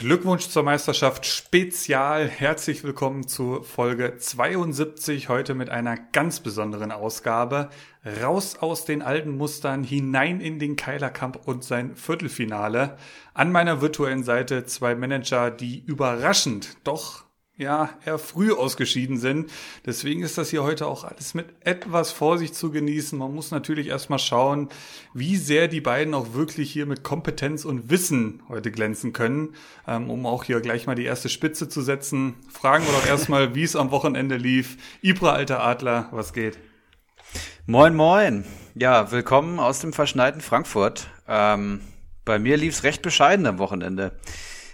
Glückwunsch zur Meisterschaft Spezial. Herzlich willkommen zu Folge 72. Heute mit einer ganz besonderen Ausgabe. Raus aus den alten Mustern, hinein in den Keilerkampf und sein Viertelfinale. An meiner virtuellen Seite zwei Manager, die überraschend, doch ja, eher früh ausgeschieden sind. Deswegen ist das hier heute auch alles mit etwas Vorsicht zu genießen. Man muss natürlich erstmal schauen, wie sehr die beiden auch wirklich hier mit Kompetenz und Wissen heute glänzen können, ähm, um auch hier gleich mal die erste Spitze zu setzen. Fragen wir doch erstmal, wie es am Wochenende lief. Ibra, alter Adler, was geht? Moin, moin. Ja, willkommen aus dem verschneiten Frankfurt. Ähm, bei mir lief es recht bescheiden am Wochenende.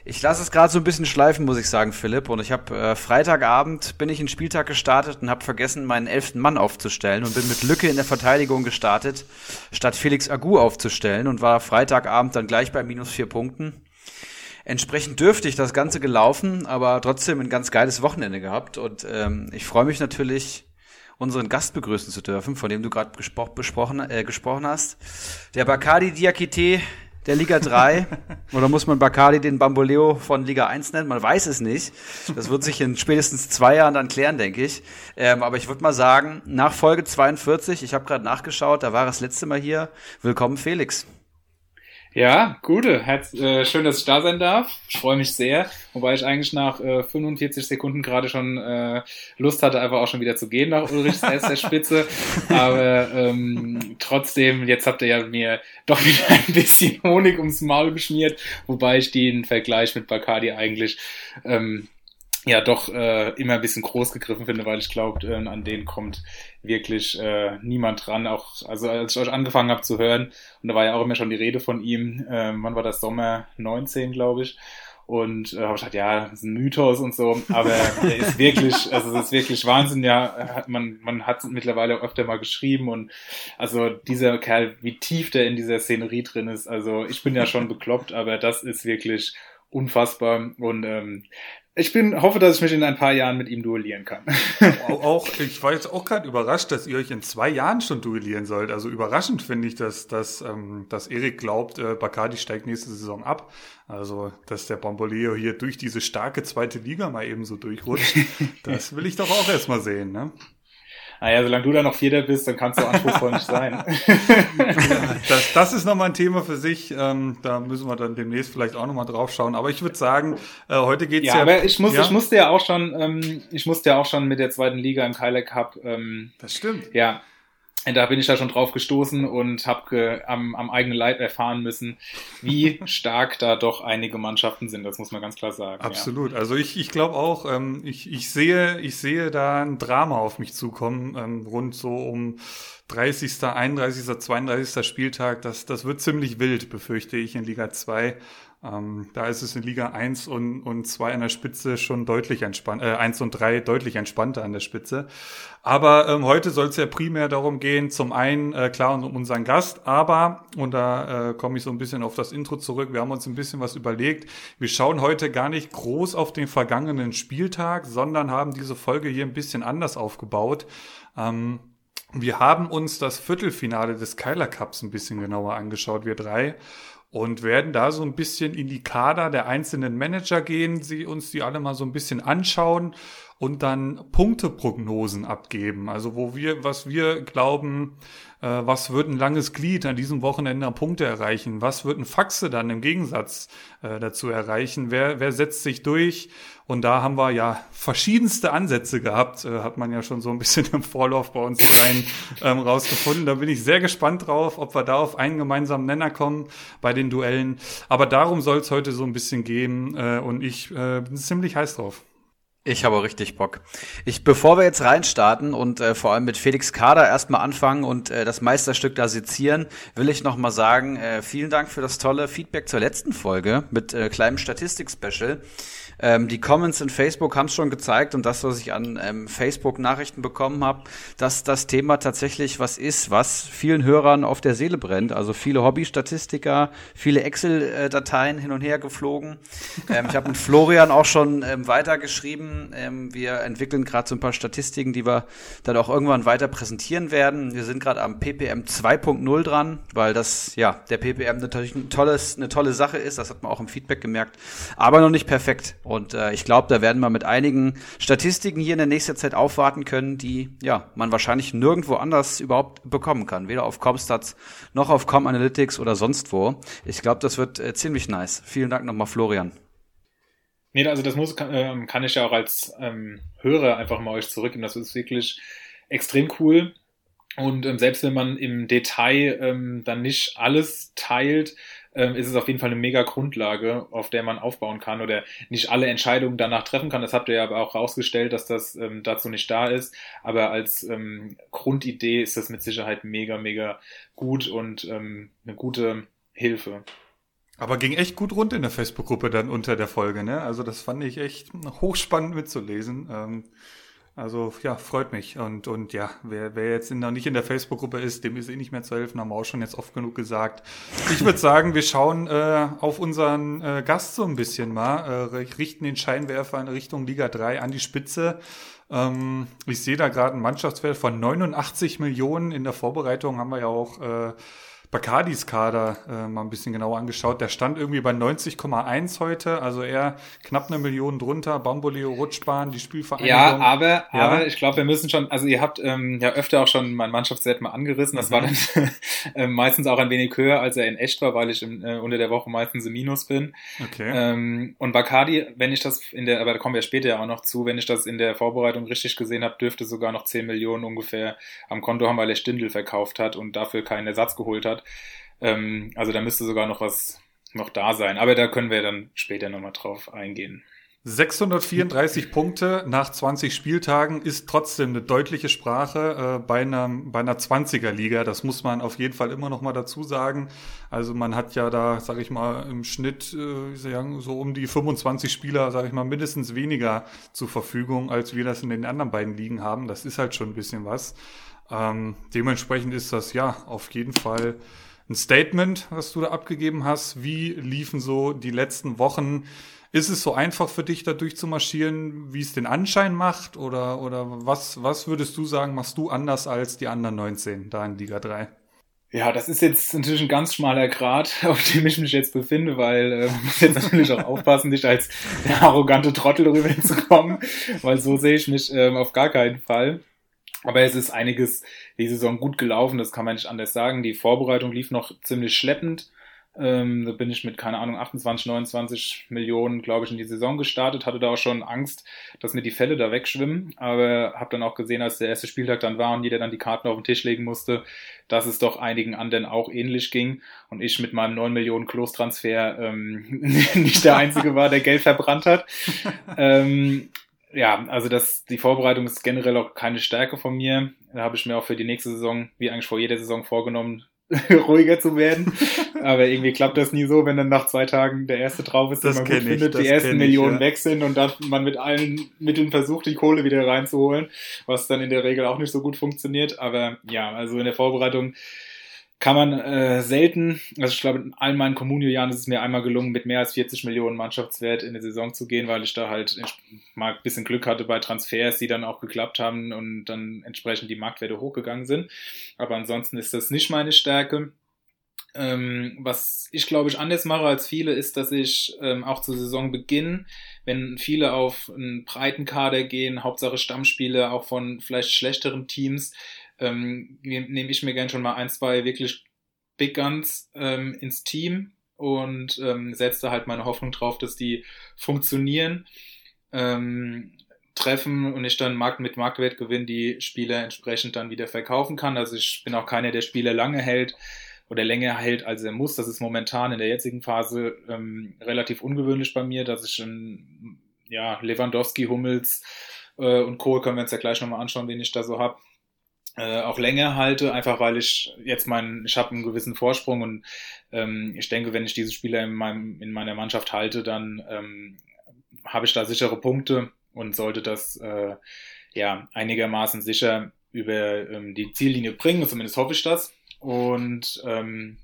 Ich lasse es gerade so ein bisschen schleifen, muss ich sagen, Philipp. Und ich habe äh, Freitagabend bin ich in Spieltag gestartet und habe vergessen, meinen elften Mann aufzustellen und bin mit Lücke in der Verteidigung gestartet, statt Felix Agu aufzustellen und war Freitagabend dann gleich bei minus vier Punkten. Entsprechend dürftig das Ganze gelaufen, aber trotzdem ein ganz geiles Wochenende gehabt. Und ähm, ich freue mich natürlich, unseren Gast begrüßen zu dürfen, von dem du gerade gespro besprochen, äh, gesprochen hast. Der Bakadi Diakite der Liga 3? Oder muss man Bakali den Bamboleo von Liga 1 nennen? Man weiß es nicht. Das wird sich in spätestens zwei Jahren dann klären, denke ich. Ähm, aber ich würde mal sagen, nach Folge 42, ich habe gerade nachgeschaut, da war das letzte Mal hier. Willkommen, Felix. Ja, gute. Herz, äh, schön, dass ich da sein darf. Ich freue mich sehr. Wobei ich eigentlich nach äh, 45 Sekunden gerade schon äh, Lust hatte, einfach auch schon wieder zu gehen nach Ulrichs erster Spitze. Aber ähm, trotzdem, jetzt habt ihr ja mir doch wieder ein bisschen Honig ums Maul geschmiert, wobei ich den Vergleich mit Bacardi eigentlich ähm, ja doch äh, immer ein bisschen groß gegriffen finde, weil ich glaube, äh, an den kommt wirklich äh, niemand dran. Auch also als ich euch angefangen habe zu hören und da war ja auch immer schon die Rede von ihm. Äh, wann war das Sommer 19, glaube ich. Und äh, habe ich gedacht, ja, das ist ein Mythos und so, aber er ist wirklich, also es ist wirklich Wahnsinn, ja, man, man hat mittlerweile öfter mal geschrieben und also dieser Kerl, wie tief der in dieser Szenerie drin ist, also ich bin ja schon bekloppt, aber das ist wirklich unfassbar und ähm, ich bin, hoffe, dass ich mich in ein paar Jahren mit ihm duellieren kann. auch, ich war jetzt auch gerade überrascht, dass ihr euch in zwei Jahren schon duellieren sollt. Also überraschend finde ich, dass, dass, ähm, dass Erik glaubt, äh, Bacardi steigt nächste Saison ab. Also, dass der Bamboleo hier durch diese starke zweite Liga mal eben so durchrutscht. das will ich doch auch erstmal sehen, ne? Naja, solange du da noch Vierter bist, dann kannst du anspruchsvoll nicht sein. das, das ist nochmal ein Thema für sich. Ähm, da müssen wir dann demnächst vielleicht auch nochmal drauf schauen. Aber ich würde sagen, äh, heute geht's ja. Ja, aber ich, muss, ja? ich musste ja auch schon, ähm, ich musste ja auch schon mit der zweiten Liga im Keiler Cup. Ähm, das stimmt. Ja, da bin ich da schon drauf gestoßen und habe am, am eigenen Leib erfahren müssen, wie stark da doch einige Mannschaften sind. Das muss man ganz klar sagen. Absolut. Ja. Also ich, ich glaube auch, ähm, ich, ich, sehe, ich sehe da ein Drama auf mich zukommen, ähm, rund so um 30., 31., 32. Spieltag. Das, das wird ziemlich wild, befürchte ich, in Liga 2. Ähm, da ist es in Liga 1 und, und 2 an der Spitze schon deutlich entspannt, äh, 1 und 3 deutlich entspannter an der Spitze. Aber ähm, heute soll es ja primär darum gehen, zum einen äh, klar um unseren Gast, aber, und da äh, komme ich so ein bisschen auf das Intro zurück, wir haben uns ein bisschen was überlegt. Wir schauen heute gar nicht groß auf den vergangenen Spieltag, sondern haben diese Folge hier ein bisschen anders aufgebaut. Ähm, wir haben uns das Viertelfinale des Keiler Cups ein bisschen genauer angeschaut, wir drei und werden da so ein bisschen in die Kader der einzelnen Manager gehen, sie uns die alle mal so ein bisschen anschauen und dann Punkteprognosen abgeben. Also wo wir, was wir glauben, äh, was wird ein langes Glied an diesem Wochenende an Punkte erreichen? Was wird ein Faxe dann im Gegensatz äh, dazu erreichen? Wer, wer setzt sich durch? Und da haben wir ja verschiedenste Ansätze gehabt, äh, hat man ja schon so ein bisschen im Vorlauf bei uns rein ähm, rausgefunden. Da bin ich sehr gespannt drauf, ob wir da auf einen gemeinsamen Nenner kommen bei den Duellen. Aber darum soll es heute so ein bisschen gehen äh, und ich äh, bin ziemlich heiß drauf. Ich habe richtig Bock. Ich, bevor wir jetzt reinstarten und äh, vor allem mit Felix Kader erstmal anfangen und äh, das Meisterstück da sezieren, will ich nochmal sagen, äh, vielen Dank für das tolle Feedback zur letzten Folge mit äh, kleinem Statistik-Special. Ähm, die Comments in Facebook haben es schon gezeigt und das, was ich an ähm, Facebook-Nachrichten bekommen habe, dass das Thema tatsächlich was ist, was vielen Hörern auf der Seele brennt. Also viele Hobby-Statistiker, viele Excel-Dateien hin und her geflogen. Ähm, ich habe mit Florian auch schon ähm, weitergeschrieben. Ähm, wir entwickeln gerade so ein paar Statistiken, die wir dann auch irgendwann weiter präsentieren werden. Wir sind gerade am PPM 2.0 dran, weil das, ja, der PPM natürlich ein tolles, eine tolle Sache ist. Das hat man auch im Feedback gemerkt. Aber noch nicht perfekt. Und äh, ich glaube, da werden wir mit einigen Statistiken hier in der nächsten Zeit aufwarten können, die, ja, man wahrscheinlich nirgendwo anders überhaupt bekommen kann. Weder auf Comstats noch auf Com Analytics oder sonst wo. Ich glaube, das wird äh, ziemlich nice. Vielen Dank nochmal, Florian. Nee, also das muss, kann, ähm, kann ich ja auch als ähm, Hörer einfach mal euch zurückgeben. Das ist wirklich extrem cool. Und ähm, selbst wenn man im Detail ähm, dann nicht alles teilt, ist es auf jeden Fall eine mega Grundlage, auf der man aufbauen kann oder nicht alle Entscheidungen danach treffen kann. Das habt ihr ja aber auch rausgestellt, dass das ähm, dazu nicht da ist. Aber als ähm, Grundidee ist das mit Sicherheit mega, mega gut und ähm, eine gute Hilfe. Aber ging echt gut rund in der Facebook-Gruppe dann unter der Folge, ne? Also das fand ich echt hochspannend mitzulesen. Also ja, freut mich. Und, und ja, wer, wer jetzt noch nicht in der Facebook-Gruppe ist, dem ist eh nicht mehr zu helfen, haben wir auch schon jetzt oft genug gesagt. Ich würde sagen, wir schauen äh, auf unseren äh, Gast so ein bisschen mal, äh, richten den Scheinwerfer in Richtung Liga 3 an die Spitze. Ähm, ich sehe da gerade einen Mannschaftswert von 89 Millionen. In der Vorbereitung haben wir ja auch äh, Bacardis Kader äh, mal ein bisschen genauer angeschaut. Der stand irgendwie bei 90,1 heute, also eher knapp eine Million drunter. Bamboleo Rutschbahn, die Spielvereinigung. Ja, aber, ja. aber ich glaube, wir müssen schon, also ihr habt ähm, ja öfter auch schon mein Mannschaftswert mal angerissen. Das mhm. war dann äh, meistens auch ein wenig höher, als er in echt war, weil ich im, äh, unter der Woche meistens im Minus bin. Okay. Ähm, und Bacardi, wenn ich das in der, aber da kommen wir später ja auch noch zu, wenn ich das in der Vorbereitung richtig gesehen habe, dürfte sogar noch 10 Millionen ungefähr am Konto haben, weil er Stindel verkauft hat und dafür keinen Ersatz geholt hat. Ähm, also da müsste sogar noch was noch da sein. Aber da können wir dann später nochmal drauf eingehen. 634 Punkte nach 20 Spieltagen ist trotzdem eine deutliche Sprache äh, bei, einer, bei einer 20er-Liga. Das muss man auf jeden Fall immer noch mal dazu sagen. Also man hat ja da, sage ich mal, im Schnitt äh, so um die 25 Spieler, sage ich mal, mindestens weniger zur Verfügung, als wir das in den anderen beiden Ligen haben. Das ist halt schon ein bisschen was. Ähm, dementsprechend ist das ja auf jeden Fall ein Statement, was du da abgegeben hast. Wie liefen so die letzten Wochen? Ist es so einfach für dich, da durchzumarschieren, wie es den Anschein macht? Oder, oder was, was würdest du sagen, machst du anders als die anderen 19 da in Liga 3? Ja, das ist jetzt natürlich ein ganz schmaler Grad, auf dem ich mich jetzt befinde, weil äh, man muss jetzt natürlich auch aufpassen, nicht als der arrogante Trottel rüberzukommen, weil so sehe ich mich ähm, auf gar keinen Fall. Aber es ist einiges die Saison gut gelaufen, das kann man nicht anders sagen. Die Vorbereitung lief noch ziemlich schleppend. Ähm, da bin ich mit, keine Ahnung, 28, 29 Millionen, glaube ich, in die Saison gestartet, hatte da auch schon Angst, dass mir die Fälle da wegschwimmen, aber habe dann auch gesehen, als der erste Spieltag dann war und jeder dann die Karten auf den Tisch legen musste, dass es doch einigen anderen auch ähnlich ging und ich mit meinem 9 Millionen Klos-Transfer ähm, nicht der Einzige war, der Geld verbrannt hat. ähm, ja, also das, die Vorbereitung ist generell auch keine Stärke von mir. Da habe ich mir auch für die nächste Saison, wie eigentlich vor jeder Saison vorgenommen, ruhiger zu werden. Aber irgendwie klappt das nie so, wenn dann nach zwei Tagen der erste drauf ist, das man gut findet, die ersten Millionen ja. weg sind und dann man mit allen Mitteln versucht, die Kohle wieder reinzuholen, was dann in der Regel auch nicht so gut funktioniert. Aber ja, also in der Vorbereitung kann man äh, selten, also ich glaube, in allen meinen Communio-Jahren ist es mir einmal gelungen, mit mehr als 40 Millionen Mannschaftswert in die Saison zu gehen, weil ich da halt mal ein bisschen Glück hatte bei Transfers, die dann auch geklappt haben und dann entsprechend die Marktwerte hochgegangen sind. Aber ansonsten ist das nicht meine Stärke. Ähm, was ich glaube ich anders mache als viele, ist, dass ich ähm, auch zu Saisonbeginn, wenn viele auf einen breiten Kader gehen, Hauptsache Stammspiele auch von vielleicht schlechteren Teams, ähm, nehme ich mir gern schon mal ein, zwei wirklich Big Guns ähm, ins Team und ähm, setze halt meine Hoffnung drauf, dass die funktionieren, ähm, treffen und ich dann Markt mit Marktwertgewinn die Spieler entsprechend dann wieder verkaufen kann. Also ich bin auch keiner, der Spieler lange hält oder länger hält, als er muss. Das ist momentan in der jetzigen Phase ähm, relativ ungewöhnlich bei mir, dass ich schon, ja, Lewandowski, Hummels äh, und Kohl können wir uns ja gleich nochmal anschauen, wen ich da so hab äh, auch länger halte, einfach weil ich jetzt meinen, ich habe einen gewissen Vorsprung und ähm, ich denke, wenn ich diese Spieler in, meinem, in meiner Mannschaft halte, dann ähm, habe ich da sichere Punkte und sollte das äh, ja einigermaßen sicher über ähm, die Ziellinie bringen, zumindest hoffe ich das. Und ähm,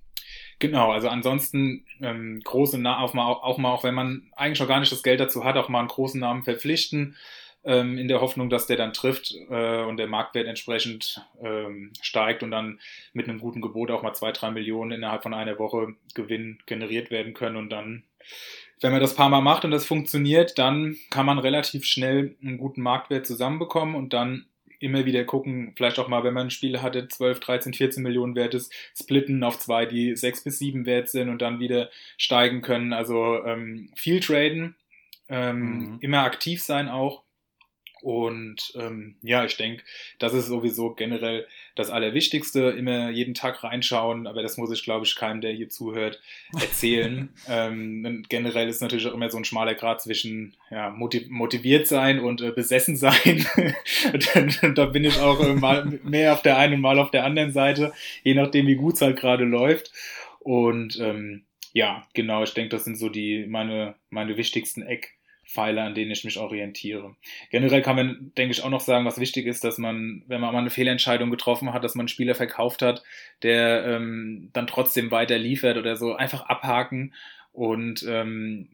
genau, also ansonsten ähm, große Namen, auch mal, auch mal, auch wenn man eigentlich noch gar nicht das Geld dazu hat, auch mal einen großen Namen verpflichten, ähm, in der Hoffnung, dass der dann trifft äh, und der Marktwert entsprechend ähm, steigt und dann mit einem guten Gebot auch mal zwei, drei Millionen innerhalb von einer Woche Gewinn generiert werden können und dann wenn man das paar Mal macht und das funktioniert, dann kann man relativ schnell einen guten Marktwert zusammenbekommen und dann immer wieder gucken, vielleicht auch mal, wenn man ein Spiel hatte, 12, 13, 14 Millionen wert ist, splitten auf zwei, die 6 bis 7 wert sind und dann wieder steigen können. Also ähm, viel traden, ähm, mhm. immer aktiv sein auch. Und ähm, ja, ich denke, das ist sowieso generell das Allerwichtigste. Immer jeden Tag reinschauen, aber das muss ich, glaube ich, keinem, der hier zuhört, erzählen. ähm, generell ist natürlich auch immer so ein schmaler Grad zwischen ja, motiviert sein und äh, besessen sein. da bin ich auch äh, mal mehr auf der einen und mal auf der anderen Seite, je nachdem, wie gut es halt gerade läuft. Und ähm, ja, genau, ich denke, das sind so die meine, meine wichtigsten Eck. Pfeiler, an denen ich mich orientiere. Generell kann man, denke ich, auch noch sagen, was wichtig ist, dass man, wenn man mal eine Fehlentscheidung getroffen hat, dass man einen Spieler verkauft hat, der ähm, dann trotzdem weiter liefert oder so, einfach abhaken und ähm,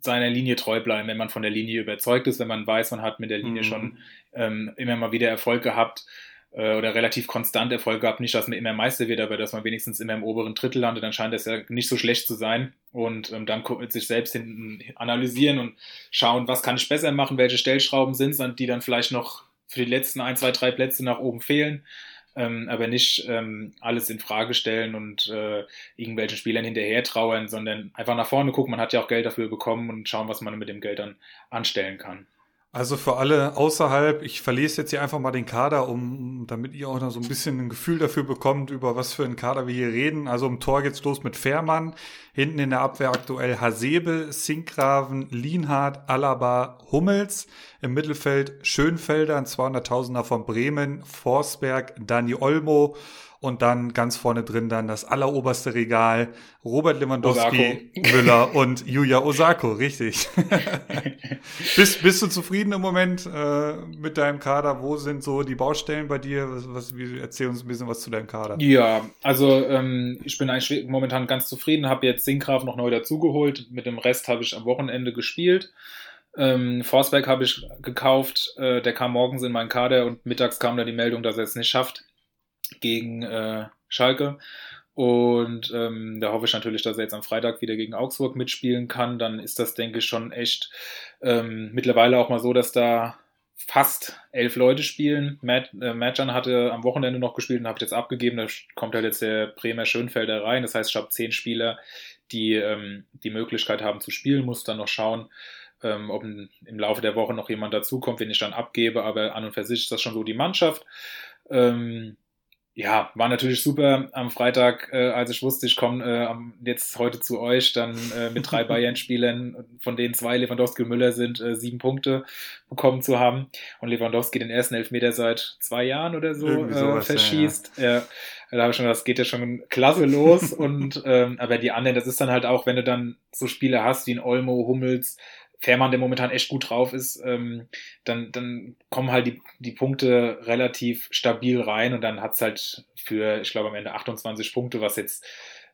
seiner Linie treu bleiben, wenn man von der Linie überzeugt ist, wenn man weiß, man hat mit der Linie mhm. schon ähm, immer mal wieder Erfolg gehabt äh, oder relativ konstant Erfolg gehabt. Nicht, dass man immer Meister wird, aber dass man wenigstens immer im oberen Drittel landet, dann scheint das ja nicht so schlecht zu sein. Und ähm, dann sich selbst hinten analysieren und schauen, was kann ich besser machen, welche Stellschrauben sind es, die dann vielleicht noch für die letzten ein, zwei, drei Plätze nach oben fehlen. Ähm, aber nicht ähm, alles in Frage stellen und äh, irgendwelchen Spielern hinterher trauern, sondern einfach nach vorne gucken. Man hat ja auch Geld dafür bekommen und schauen, was man mit dem Geld dann anstellen kann. Also für alle außerhalb, ich verlese jetzt hier einfach mal den Kader, um, damit ihr auch noch so ein bisschen ein Gefühl dafür bekommt, über was für einen Kader wir hier reden. Also im Tor geht's los mit Fährmann, hinten in der Abwehr aktuell Hasebe, Sinkgraven, Lienhardt, Alaba, Hummels, im Mittelfeld Schönfelder, ein 200.000er von Bremen, Forsberg, Dani Olmo, und dann ganz vorne drin dann das alleroberste Regal, Robert Lewandowski, Osako. Müller und Yuya Osako, richtig. bist, bist du zufrieden im Moment äh, mit deinem Kader? Wo sind so die Baustellen bei dir? Was, was, erzähl uns ein bisschen was zu deinem Kader. Ja, also ähm, ich bin eigentlich momentan ganz zufrieden, habe jetzt Sinkgraf noch neu dazugeholt. Mit dem Rest habe ich am Wochenende gespielt. Ähm, Forsberg habe ich gekauft, äh, der kam morgens in meinen Kader und mittags kam da die Meldung, dass er es nicht schafft gegen äh, Schalke. Und ähm, da hoffe ich natürlich, dass er jetzt am Freitag wieder gegen Augsburg mitspielen kann. Dann ist das, denke ich, schon echt ähm, mittlerweile auch mal so, dass da fast elf Leute spielen. Matt, äh, Matjan hatte am Wochenende noch gespielt und habe jetzt abgegeben. Da kommt halt jetzt der Bremer Schönfelder rein. Das heißt, ich habe zehn Spieler, die ähm, die Möglichkeit haben zu spielen. Muss dann noch schauen, ähm, ob im Laufe der Woche noch jemand dazukommt, wenn ich dann abgebe. Aber an und für sich ist das schon so die Mannschaft. Ähm, ja, war natürlich super am Freitag, äh, als ich wusste, ich komme äh, jetzt heute zu euch, dann äh, mit drei Bayern-Spielern, von denen zwei Lewandowski und Müller sind, äh, sieben Punkte bekommen zu haben. Und Lewandowski den ersten Elfmeter seit zwei Jahren oder so äh, verschießt. Ja, ja. da habe ich schon das geht ja schon klasse los. und ähm, aber die anderen, das ist dann halt auch, wenn du dann so Spiele hast wie ein Olmo, Hummels, Fährmann, der momentan echt gut drauf ist, ähm, dann, dann kommen halt die, die Punkte relativ stabil rein und dann hat's halt für, ich glaube, am Ende 28 Punkte, was jetzt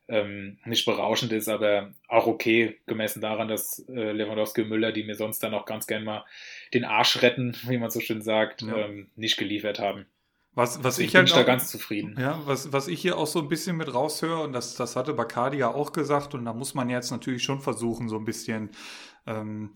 ähm, nicht berauschend ist, aber auch okay, gemessen daran, dass äh, Lewandowski und Müller, die mir sonst dann auch ganz gern mal den Arsch retten, wie man so schön sagt, ja. ähm, nicht geliefert haben. Was, was ich, ich halt bin auch, da ganz zufrieden. Ja, was, was ich hier auch so ein bisschen mit raushöre, und das, das hatte Bacardi ja auch gesagt, und da muss man jetzt natürlich schon versuchen, so ein bisschen ähm,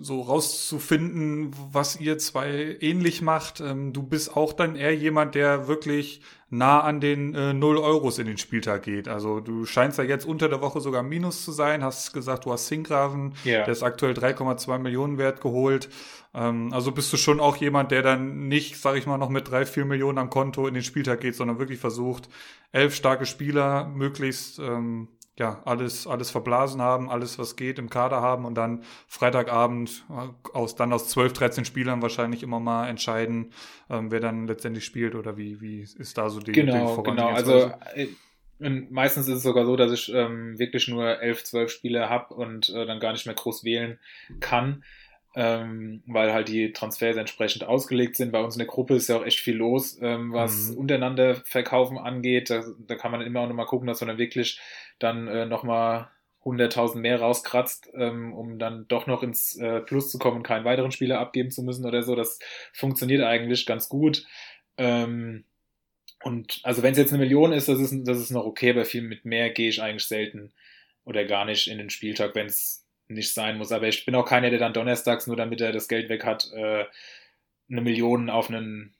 so rauszufinden, was ihr zwei ähnlich macht. Ähm, du bist auch dann eher jemand, der wirklich nah an den äh, 0 Euros in den Spieltag geht. Also du scheinst ja jetzt unter der Woche sogar Minus zu sein, hast gesagt, du hast Sinkgraven, yeah. der ist aktuell 3,2 Millionen wert geholt. Ähm, also bist du schon auch jemand, der dann nicht, sag ich mal, noch mit drei, vier Millionen am Konto in den Spieltag geht, sondern wirklich versucht, elf starke Spieler möglichst ähm, ja, alles, alles verblasen haben, alles, was geht, im Kader haben und dann Freitagabend äh, aus, dann aus 12, 13 Spielern wahrscheinlich immer mal entscheiden, ähm, wer dann letztendlich spielt oder wie, wie ist da so die, genau, die Genau, also äh, meistens ist es sogar so, dass ich ähm, wirklich nur 11, 12 Spiele habe und äh, dann gar nicht mehr groß wählen kann. ähm, weil halt die Transfers entsprechend ausgelegt sind. Bei uns in der Gruppe ist ja auch echt viel los, ähm, was mhm. untereinander Verkaufen angeht. Da, da kann man immer auch nochmal gucken, dass man dann wirklich dann äh, nochmal 100.000 mehr rauskratzt, ähm, um dann doch noch ins äh, Plus zu kommen und keinen weiteren Spieler abgeben zu müssen oder so. Das funktioniert eigentlich ganz gut. Ähm, und also wenn es jetzt eine Million ist, das ist, das ist noch okay, aber viel mit mehr gehe ich eigentlich selten oder gar nicht in den Spieltag, wenn es nicht sein muss. Aber ich bin auch keiner, der dann donnerstags, nur damit er das Geld weg hat, äh, eine Million auf einen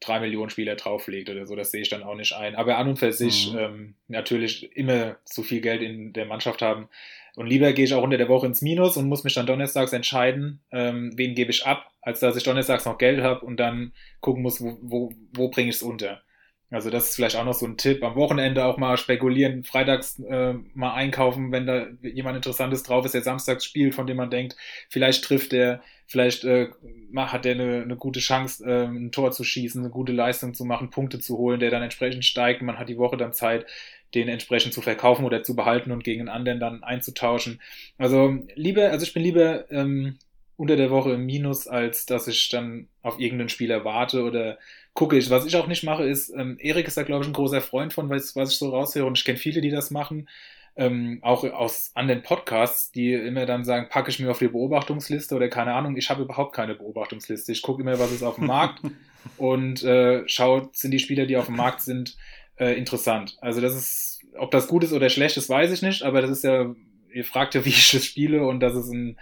drei Millionen Spieler drauflegt oder so. Das sehe ich dann auch nicht ein. Aber an und für sich mhm. ähm, natürlich immer zu viel Geld in der Mannschaft haben. Und lieber gehe ich auch unter der Woche ins Minus und muss mich dann donnerstags entscheiden, ähm, wen gebe ich ab, als dass ich donnerstags noch Geld habe und dann gucken muss, wo, wo, wo bringe ich es unter. Also das ist vielleicht auch noch so ein Tipp. Am Wochenende auch mal spekulieren, freitags äh, mal einkaufen, wenn da jemand Interessantes drauf ist, der samstags spielt, von dem man denkt, vielleicht trifft der, vielleicht äh, hat der eine, eine gute Chance, äh, ein Tor zu schießen, eine gute Leistung zu machen, Punkte zu holen, der dann entsprechend steigt. Man hat die Woche dann Zeit, den entsprechend zu verkaufen oder zu behalten und gegen einen anderen dann einzutauschen. Also lieber, also ich bin lieber ähm, unter der Woche im Minus, als dass ich dann auf irgendeinen Spieler warte oder gucke ich. Was ich auch nicht mache, ist, ähm, Erik ist da, glaube ich, ein großer Freund von, was, was ich so raushöre und ich kenne viele, die das machen. Ähm, auch aus anderen Podcasts, die immer dann sagen, packe ich mir auf die Beobachtungsliste oder keine Ahnung, ich habe überhaupt keine Beobachtungsliste. Ich gucke immer, was ist auf dem Markt und äh, schaue, sind die Spieler, die auf dem Markt sind, äh, interessant. Also das ist, ob das gut ist oder schlecht ist, weiß ich nicht, aber das ist ja, ihr fragt ja, wie ich das spiele und das ist ein,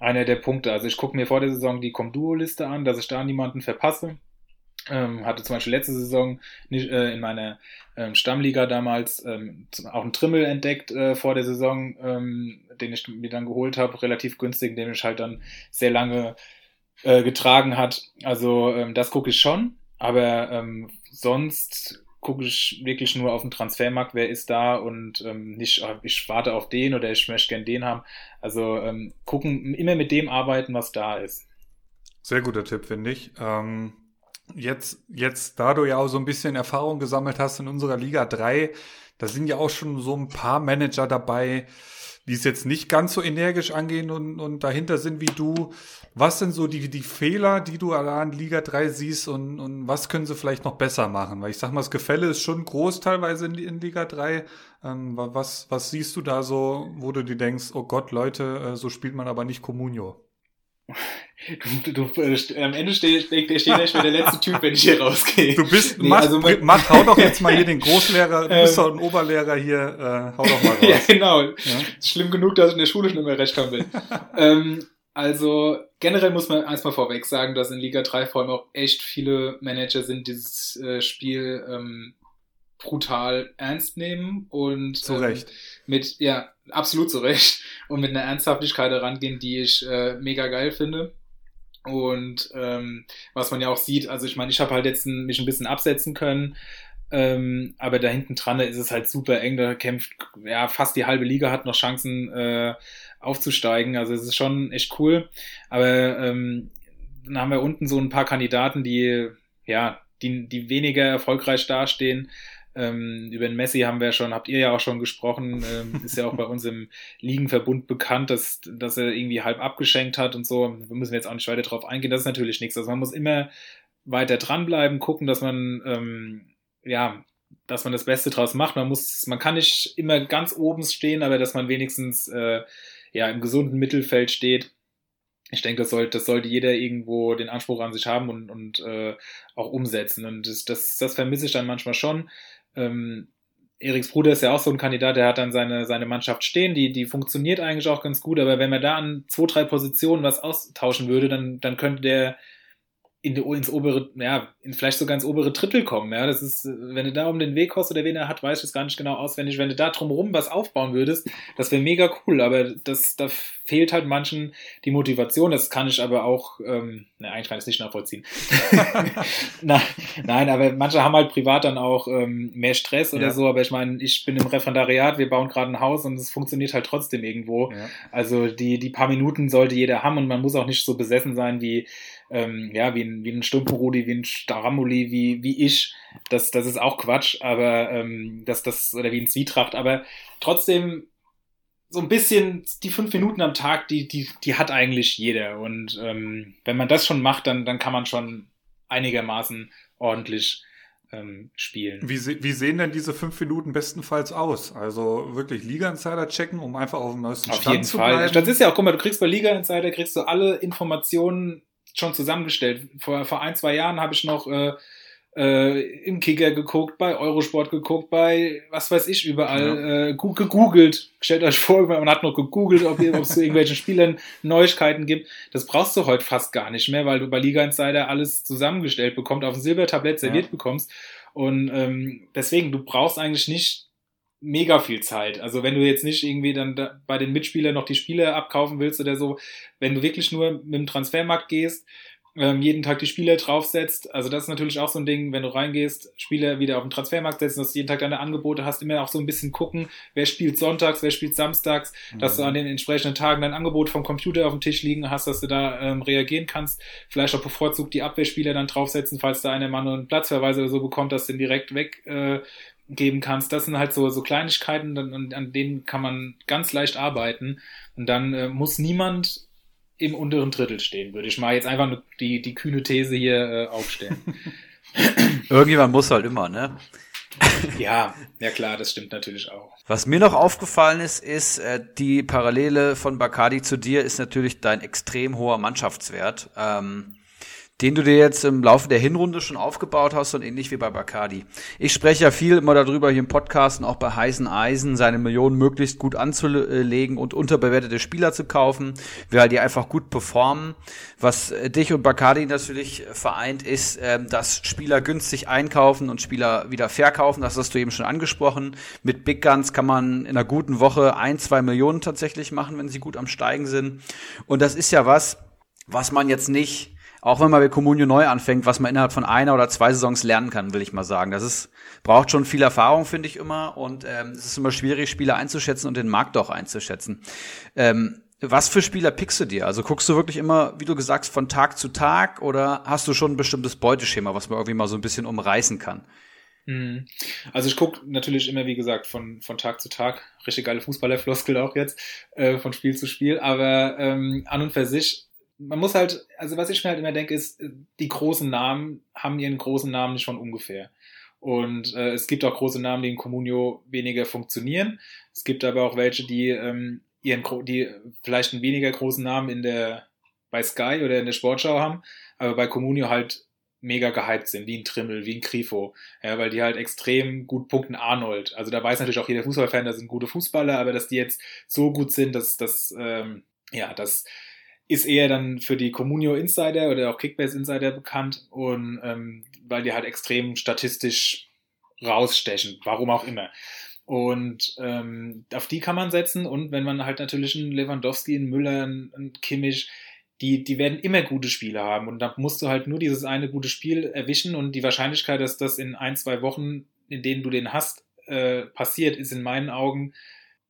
einer der Punkte. Also ich gucke mir vor der Saison die Comduo-Liste an, dass ich da niemanden verpasse. Ähm, hatte zum Beispiel letzte Saison äh, in meiner ähm, Stammliga damals ähm, auch einen Trimmel entdeckt äh, vor der Saison, ähm, den ich mir dann geholt habe, relativ günstig, den ich halt dann sehr lange äh, getragen hat. Also ähm, das gucke ich schon, aber ähm, sonst gucke ich wirklich nur auf den Transfermarkt, wer ist da und nicht, ah, ich warte auf den oder ich möchte gern den haben. Also gucken, immer mit dem arbeiten, was da ist. Sehr guter Tipp, finde ich. Ähm, jetzt, jetzt, da du ja auch so ein bisschen Erfahrung gesammelt hast in unserer Liga 3, da sind ja auch schon so ein paar Manager dabei, die es jetzt nicht ganz so energisch angehen und, und dahinter sind wie du. Was sind so die, die Fehler, die du an Liga 3 siehst und, und was können sie vielleicht noch besser machen? Weil ich sag mal, das Gefälle ist schon groß teilweise in, in Liga 3. Ähm, was, was siehst du da so, wo du dir denkst, oh Gott, Leute, äh, so spielt man aber nicht Comunio? Du, du, äh, am Ende steht, steht, steht echt der letzte Typ, wenn ich hier rausgehe. Du bist, nee, mach, also mach, hau doch jetzt mal hier den Großlehrer, du bist doch ein Oberlehrer hier, äh, hau doch mal raus. ja, genau. Ja? Schlimm genug, dass ich in der Schule schon immer recht haben will. ähm, also generell muss man erstmal vorweg sagen, dass in Liga 3 vor allem auch echt viele Manager sind, dieses äh, Spiel ähm, brutal ernst nehmen und zu ähm, Recht. mit, ja, absolut zu Recht und mit einer Ernsthaftigkeit herangehen, die ich äh, mega geil finde. Und ähm, was man ja auch sieht, also ich meine, ich habe halt jetzt ein, mich ein bisschen absetzen können, ähm, aber da hinten dran ist es halt super eng, da kämpft, ja, fast die halbe Liga hat noch Chancen äh, aufzusteigen, also es ist schon echt cool. Aber ähm, dann haben wir unten so ein paar Kandidaten, die, ja, die, die weniger erfolgreich dastehen, ähm, über den Messi haben wir schon, habt ihr ja auch schon gesprochen, ähm, ist ja auch bei uns im Ligenverbund bekannt, dass, dass er irgendwie halb abgeschenkt hat und so. Da müssen wir jetzt auch nicht weiter drauf eingehen. Das ist natürlich nichts. Also man muss immer weiter dranbleiben, gucken, dass man, ähm, ja, dass man das Beste draus macht. Man muss, man kann nicht immer ganz oben stehen, aber dass man wenigstens, äh, ja, im gesunden Mittelfeld steht ich denke, das sollte, das sollte jeder irgendwo den Anspruch an sich haben und, und äh, auch umsetzen. Und das, das, das vermisse ich dann manchmal schon. Ähm, Eriks Bruder ist ja auch so ein Kandidat, der hat dann seine, seine Mannschaft stehen, die, die funktioniert eigentlich auch ganz gut, aber wenn man da an zwei, drei Positionen was austauschen würde, dann, dann könnte der in die, ins obere, ja, in vielleicht sogar ins obere Drittel kommen. Ja, das ist, wenn du da um den Weg hast oder wen er hat, weiß ich es gar nicht genau auswendig. Wenn du da drumherum was aufbauen würdest, das wäre mega cool. Aber das, da fehlt halt manchen die Motivation. Das kann ich aber auch, ähm, ne, eigentlich kann ich es nicht nachvollziehen. nein, nein, aber manche haben halt privat dann auch ähm, mehr Stress oder ja. so. Aber ich meine, ich bin im Referendariat, wir bauen gerade ein Haus und es funktioniert halt trotzdem irgendwo. Ja. Also die, die paar Minuten sollte jeder haben und man muss auch nicht so besessen sein wie ähm, ja, wie ein, wie ein Stumperudi, wie ein Staramuli, wie, wie ich. Das, das ist auch Quatsch, aber ähm, das, das, oder wie ein Zwietracht, aber trotzdem so ein bisschen die fünf Minuten am Tag, die, die, die hat eigentlich jeder. Und ähm, wenn man das schon macht, dann, dann kann man schon einigermaßen ordentlich ähm, spielen. Wie, wie sehen denn diese fünf Minuten bestenfalls aus? Also wirklich Liga-Insider checken, um einfach auf dem neuesten auf Stand jeden zu Fall. bleiben? Das ist ja auch, guck mal, du kriegst bei Liga-Insider, kriegst du alle Informationen schon zusammengestellt. Vor, vor ein, zwei Jahren habe ich noch äh, äh, im Kicker geguckt, bei Eurosport geguckt, bei was weiß ich überall äh, gu- gegoogelt. Stellt euch vor, man hat noch gegoogelt, ob es zu irgendwelchen Spielern Neuigkeiten gibt. Das brauchst du heute fast gar nicht mehr, weil du bei Liga Insider alles zusammengestellt bekommst, auf dem Silbertablett serviert Ja. bekommst. Und ähm, deswegen, du brauchst eigentlich nicht mega viel Zeit. Also wenn du jetzt nicht irgendwie dann da bei den Mitspielern noch die Spiele abkaufen willst oder so, wenn du wirklich nur mit dem Transfermarkt gehst, ähm, jeden Tag die Spieler draufsetzt. Also das ist natürlich auch so ein Ding, wenn du reingehst, Spieler wieder auf den Transfermarkt setzen, dass du jeden Tag deine Angebote hast, immer auch so ein bisschen gucken, wer spielt sonntags, wer spielt samstags, dass du an den entsprechenden Tagen dein Angebot vom Computer auf dem Tisch liegen hast, dass du da ähm, reagieren kannst. Vielleicht auch bevorzugt die Abwehrspieler dann draufsetzen, falls da einer mal nur einen Platzverweis oder so bekommt, dass du den direkt weg äh, geben kannst. Das sind halt so, so Kleinigkeiten, an, an denen kann man ganz leicht arbeiten. Und dann äh, muss niemand im unteren Drittel stehen, würde ich mal jetzt einfach nur die, die kühne These hier äh, aufstellen. Irgendjemand muss halt immer, ne? ja, ja klar, das stimmt natürlich auch. Was mir noch aufgefallen ist, ist, äh, die Parallele von Bacardi zu dir ist natürlich dein extrem hoher Mannschaftswert, ähm, den du dir jetzt im Laufe der Hinrunde schon aufgebaut hast und ähnlich wie bei Bacardi. Ich spreche ja viel immer darüber hier im Podcast und auch bei heißen Eisen, seine Millionen möglichst gut anzulegen und unterbewertete Spieler zu kaufen, weil die einfach gut performen. Was äh, dich und Bacardi natürlich vereint, ist, ähm, dass Spieler günstig einkaufen und Spieler wieder verkaufen. Das hast du eben schon angesprochen. Mit Big Guns kann man in einer guten Woche ein, zwei Millionen tatsächlich machen, wenn sie gut am Steigen sind. Und das ist ja was, was man jetzt nicht, auch wenn man bei Comunio neu anfängt, was man innerhalb von einer oder zwei Saisons lernen kann, will ich mal sagen. Das ist, braucht schon viel Erfahrung, finde ich immer. Und ähm, es ist immer schwierig, Spieler einzuschätzen und den Markt auch einzuschätzen. Ähm, was für Spieler pickst du dir? Also guckst du wirklich immer, wie du gesagt hast, von Tag zu Tag oder hast du schon ein bestimmtes Beuteschema, was man irgendwie mal so ein bisschen umreißen kann? Mhm. Also ich gucke natürlich immer, wie gesagt, von, von Tag zu Tag, richtig geile Fußballerfloskel auch jetzt, äh, von Spiel zu Spiel, aber ähm, an und für sich, man muss halt, also was ich mir halt immer denke, ist, äh, die großen Namen haben ihren großen Namen nicht von ungefähr. Und äh, es gibt auch große Namen, die in Comunio weniger funktionieren. Es gibt aber auch welche, die ähm, ihren die vielleicht einen weniger großen Namen in der bei Sky oder in der Sportschau haben, aber bei Comunio halt mega gehypt sind, wie ein Trimmel, wie ein Grifo, ja, weil die halt extrem gut punkten Arnold. Also da weiß natürlich auch jeder Fußballfan, das sind gute Fußballer, aber dass die jetzt so gut sind, dass das ähm, ja, das ist eher dann für die Comunio Insider oder auch Kickbase Insider bekannt und ähm, weil die halt extrem statistisch rausstechen, warum auch immer. Und ähm, auf die kann man setzen und wenn man halt natürlich einen Lewandowski, einen Müller, einen Kimmich, die, die werden immer gute Spiele haben und da musst du halt nur dieses eine gute Spiel erwischen und die Wahrscheinlichkeit, dass das in ein, zwei Wochen, in denen du den hast, äh, passiert, ist in meinen Augen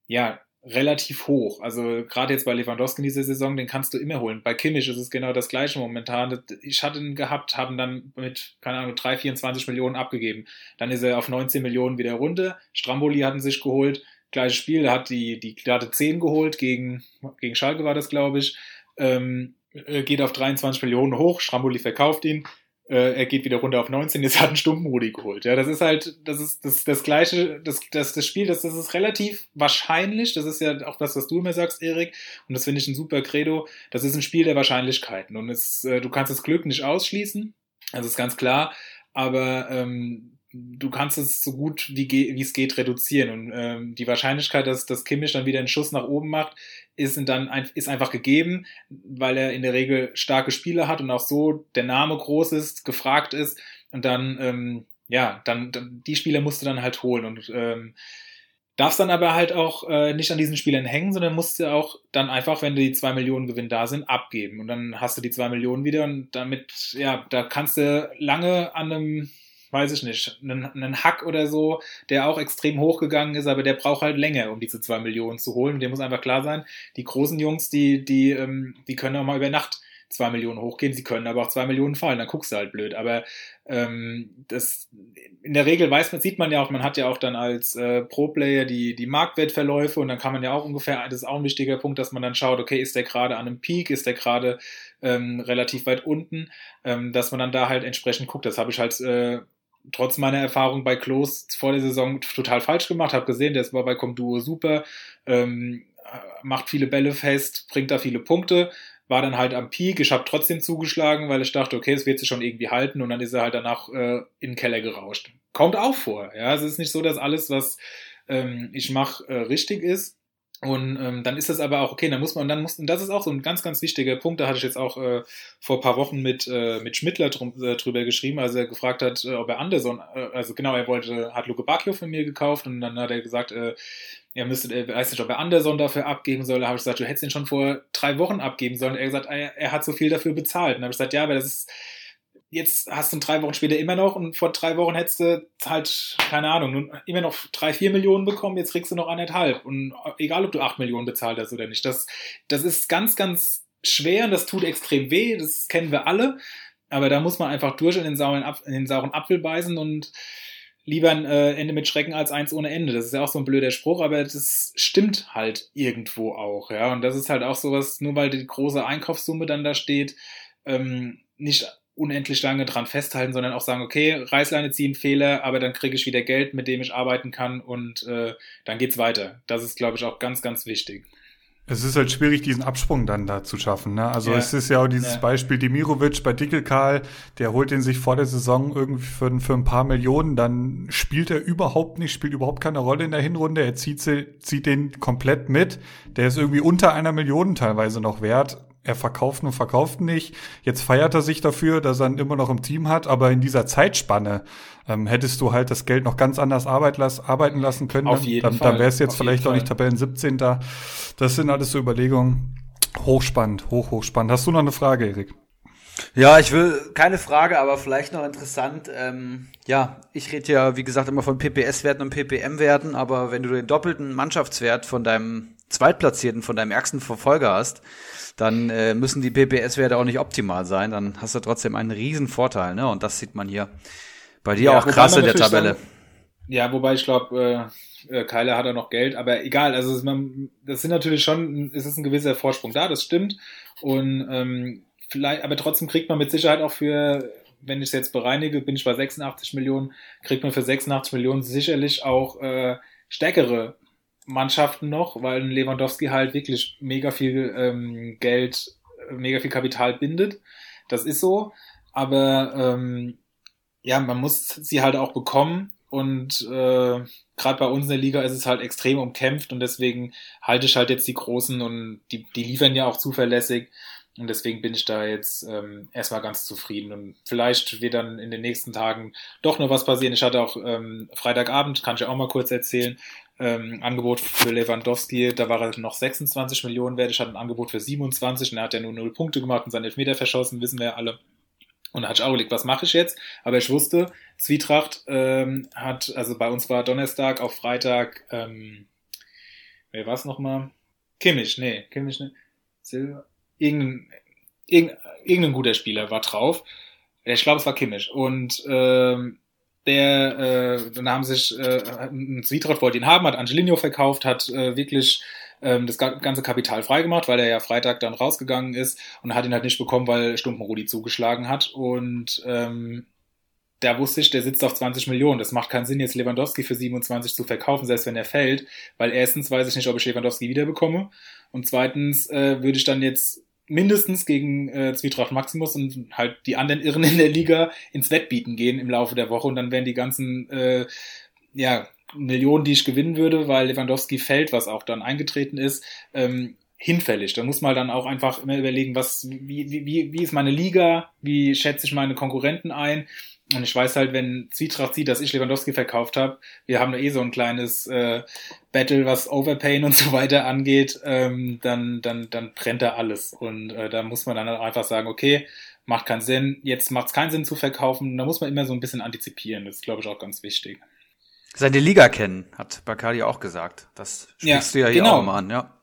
ja relativ hoch. Also gerade jetzt bei Lewandowski in dieser Saison, den kannst du immer holen. Bei Kimmich ist es genau das gleiche momentan. Ich hatte ihn gehabt, haben dann mit, keine Ahnung, 3, 24 Millionen abgegeben. Dann ist er auf 19 Millionen wieder runter. Stramboli hatten sich geholt. Gleiches Spiel, der hat die, die, der hatte 10 geholt, gegen, gegen Schalke war das, glaube ich. Ähm, äh, geht auf 23 Millionen hoch, Stramboli verkauft ihn, äh, er geht wieder runter auf 19, jetzt hat ein Stumpenrudi geholt. Ja, das ist halt, das ist das, das gleiche, das, das, das Spiel, das, das ist relativ wahrscheinlich, das ist ja auch das, was du immer sagst, Erik, und das finde ich ein super Credo, das ist ein Spiel der Wahrscheinlichkeiten und es, äh, du kannst das Glück nicht ausschließen, das ist ganz klar, aber ähm, du kannst es so gut wie, wie es geht reduzieren. Und ähm, die Wahrscheinlichkeit, dass, dass Kimmich dann wieder einen Schuss nach oben macht, ist, dann ein, ist einfach gegeben, weil er in der Regel starke Spiele hat und auch so der Name groß ist, gefragt ist. Und dann, ähm, ja, dann, dann die Spieler musst du dann halt holen. Und ähm, darfst dann aber halt auch äh, nicht an diesen Spielern hängen, sondern musst du auch dann einfach, wenn die zwei Millionen Gewinn da sind, abgeben. Und dann hast du die zwei Millionen wieder und damit, ja, da kannst du lange an einem weiß ich nicht, einen, einen Hack oder so, der auch extrem hochgegangen ist, aber der braucht halt länger, um diese zwei Millionen zu holen. Dem muss einfach klar sein, die großen Jungs, die, die, ähm, die können auch mal über Nacht zwei Millionen hochgehen, sie können aber auch zwei Millionen fallen, dann guckst du halt blöd. Aber ähm, das in der Regel weiß man, sieht man ja auch, man hat ja auch dann als äh, Pro-Player die, die Marktwertverläufe und dann kann man ja auch ungefähr, das ist auch ein wichtiger Punkt, dass man dann schaut, okay, ist der gerade an einem Peak, ist der gerade ähm, relativ weit unten, ähm, dass man dann da halt entsprechend guckt. Das habe ich halt äh, trotz meiner Erfahrung bei Klos vor der Saison total falsch gemacht, habe gesehen, der ist bei Comduo super, ähm, macht viele Bälle fest, bringt da viele Punkte, war dann halt am Peak. Ich habe trotzdem zugeschlagen, weil ich dachte, okay, es wird sich schon irgendwie halten und dann ist er halt danach äh, in den Keller gerauscht. Kommt auch vor. Ja, es ist nicht so, dass alles, was ähm, ich mache, äh, richtig ist. Und ähm, dann ist das aber auch okay, dann muss man, und dann muss, und das ist auch so ein ganz, ganz wichtiger Punkt, da hatte ich jetzt auch äh, vor ein paar Wochen mit, äh, mit Schmittler drum, äh, drüber geschrieben, als er gefragt hat, äh, ob er Anderson, äh, also genau, er wollte, hat Luke Bacchio von mir gekauft und dann hat er gesagt, äh, er müsste, er weiß nicht, ob er Anderson dafür abgeben soll. Da habe ich gesagt, du hättest ihn schon vor drei Wochen abgeben sollen. Er hat gesagt, er, er hat so viel dafür bezahlt. Und dann habe ich gesagt, ja, aber das ist, jetzt hast du drei Wochen später immer noch und vor drei Wochen hättest du halt, keine Ahnung, immer noch drei, vier Millionen bekommen, jetzt kriegst du noch anderthalb. Und egal, ob du acht Millionen bezahlt hast oder nicht. Das, das ist ganz, ganz schwer und das tut extrem weh, das kennen wir alle. Aber da muss man einfach durch in den sauren, in den sauren Apfel beißen und lieber ein äh, Ende mit Schrecken als eins ohne Ende. Das ist ja auch so ein blöder Spruch, aber das stimmt halt irgendwo auch, ja. Und das ist halt auch sowas, nur weil die große Einkaufssumme dann da steht, ähm, nicht unendlich lange dran festhalten, sondern auch sagen, okay, Reißleine ziehen, Fehler, aber dann kriege ich wieder Geld, mit dem ich arbeiten kann und äh, dann geht's weiter. Das ist, glaube ich, auch ganz, ganz wichtig. Es ist halt schwierig, diesen Absprung dann da zu schaffen. Ne? Also ja. es ist ja auch dieses ja. Beispiel Demirovic bei Dickelkarl, der holt den sich vor der Saison irgendwie für, für ein paar Millionen, dann spielt er überhaupt nicht, spielt überhaupt keine Rolle in der Hinrunde, er zieht, sie, zieht den komplett mit, der ist irgendwie unter einer Million teilweise noch wert er verkauft und verkauft nicht. Jetzt feiert er sich dafür, dass er ihn immer noch im Team hat, aber in dieser Zeitspanne ähm, hättest du halt das Geld noch ganz anders arbeit las arbeiten lassen können. Auf jeden dann, Fall. Dann wär's jetzt Auf vielleicht auch nicht Tabellen 17. Das sind alles so Überlegungen. Hochspannend, hoch, hochspannend. Hast du noch eine Frage, Erik? Ja, ich will keine Frage, aber vielleicht noch interessant. Ähm, ja, ich rede ja, wie gesagt, immer von PPS-Werten und PPM-Werten, aber wenn du den doppelten Mannschaftswert von deinem Zweitplatzierten, von deinem ärgsten Verfolger hast, dann äh, müssen die PPS-Werte auch nicht optimal sein. Dann hast du trotzdem einen riesen Vorteil, ne? Und das sieht man hier bei dir ja, auch krass in der Tabelle. Sagen, ja, wobei ich glaube, äh, äh, Keiler hat er noch Geld, aber egal, also es, man, das sind natürlich schon, es ist ein gewisser Vorsprung da, das stimmt. Und ähm, vielleicht, aber trotzdem kriegt man mit Sicherheit auch für, wenn ich es jetzt bereinige, bin ich bei 86 Millionen, kriegt man für 86 Millionen sicherlich auch äh, stärkere Mannschaften noch, weil Lewandowski halt wirklich mega viel ähm, Geld, mega viel Kapital bindet. Das ist so. Aber ähm, ja, man muss sie halt auch bekommen. Und äh, gerade bei uns in der Liga ist es halt extrem umkämpft und deswegen halte ich halt jetzt die Großen und die, die liefern ja auch zuverlässig. Und deswegen bin ich da jetzt ähm, erstmal ganz zufrieden. Und vielleicht wird dann in den nächsten Tagen doch noch was passieren. Ich hatte auch ähm, Freitagabend, kann ich auch mal kurz erzählen, ähm, Angebot für Lewandowski, da war er noch 26 Millionen wert. Ich hatte ein Angebot für 27 und er hat ja nur 0 Punkte gemacht und seinen Elfmeter verschossen, wissen wir ja alle. Und da hatte ich auch überlegt, was mache ich jetzt? Aber ich wusste, Zwietracht ähm, hat, also bei uns war Donnerstag auf Freitag, ähm, wer war es nochmal? Kimmich, nee, Kimmich, ne? Silber, irgendein, irgendein, irgendein guter Spieler war drauf. Ich glaube, es war Kimmich. Und ähm, der, äh, dann haben sich, äh, Zwietracht wollte ihn haben, hat Angelino verkauft, hat äh, wirklich ähm, das ganze Kapital freigemacht, weil er ja Freitag dann rausgegangen ist und hat ihn halt nicht bekommen, weil Stumpenrudi zugeschlagen hat. Und ähm, da wusste ich, der sitzt auf 20 Millionen. Das macht keinen Sinn, jetzt Lewandowski für 27 zu verkaufen, selbst wenn er fällt, weil erstens weiß ich nicht, ob ich Lewandowski wiederbekomme und zweitens äh, würde ich dann jetzt mindestens gegen äh, Zwietracht Maximus und halt die anderen Irren in der Liga ins Wettbieten gehen im Laufe der Woche und dann werden die ganzen äh, ja, Millionen, die ich gewinnen würde, weil Lewandowski fällt, was auch dann eingetreten ist, ähm, hinfällig. Da muss man dann auch einfach immer überlegen, was, wie, wie, wie ist meine Liga, wie schätze ich meine Konkurrenten ein und ich weiß halt, wenn Zwietracht sieht, dass ich Lewandowski verkauft habe, wir haben da eh so ein kleines äh, Battle, was Overpayen und so weiter angeht, ähm, dann, dann, dann brennt da alles. Und äh, da muss man dann einfach sagen, okay, macht keinen Sinn, jetzt macht es keinen Sinn zu verkaufen. Da muss man immer so ein bisschen antizipieren. Das ist, glaube ich, auch ganz wichtig. Seine Liga kennen, hat Bakali auch gesagt. Das sprichst ja, du ja hier genau. auch mal an, ja.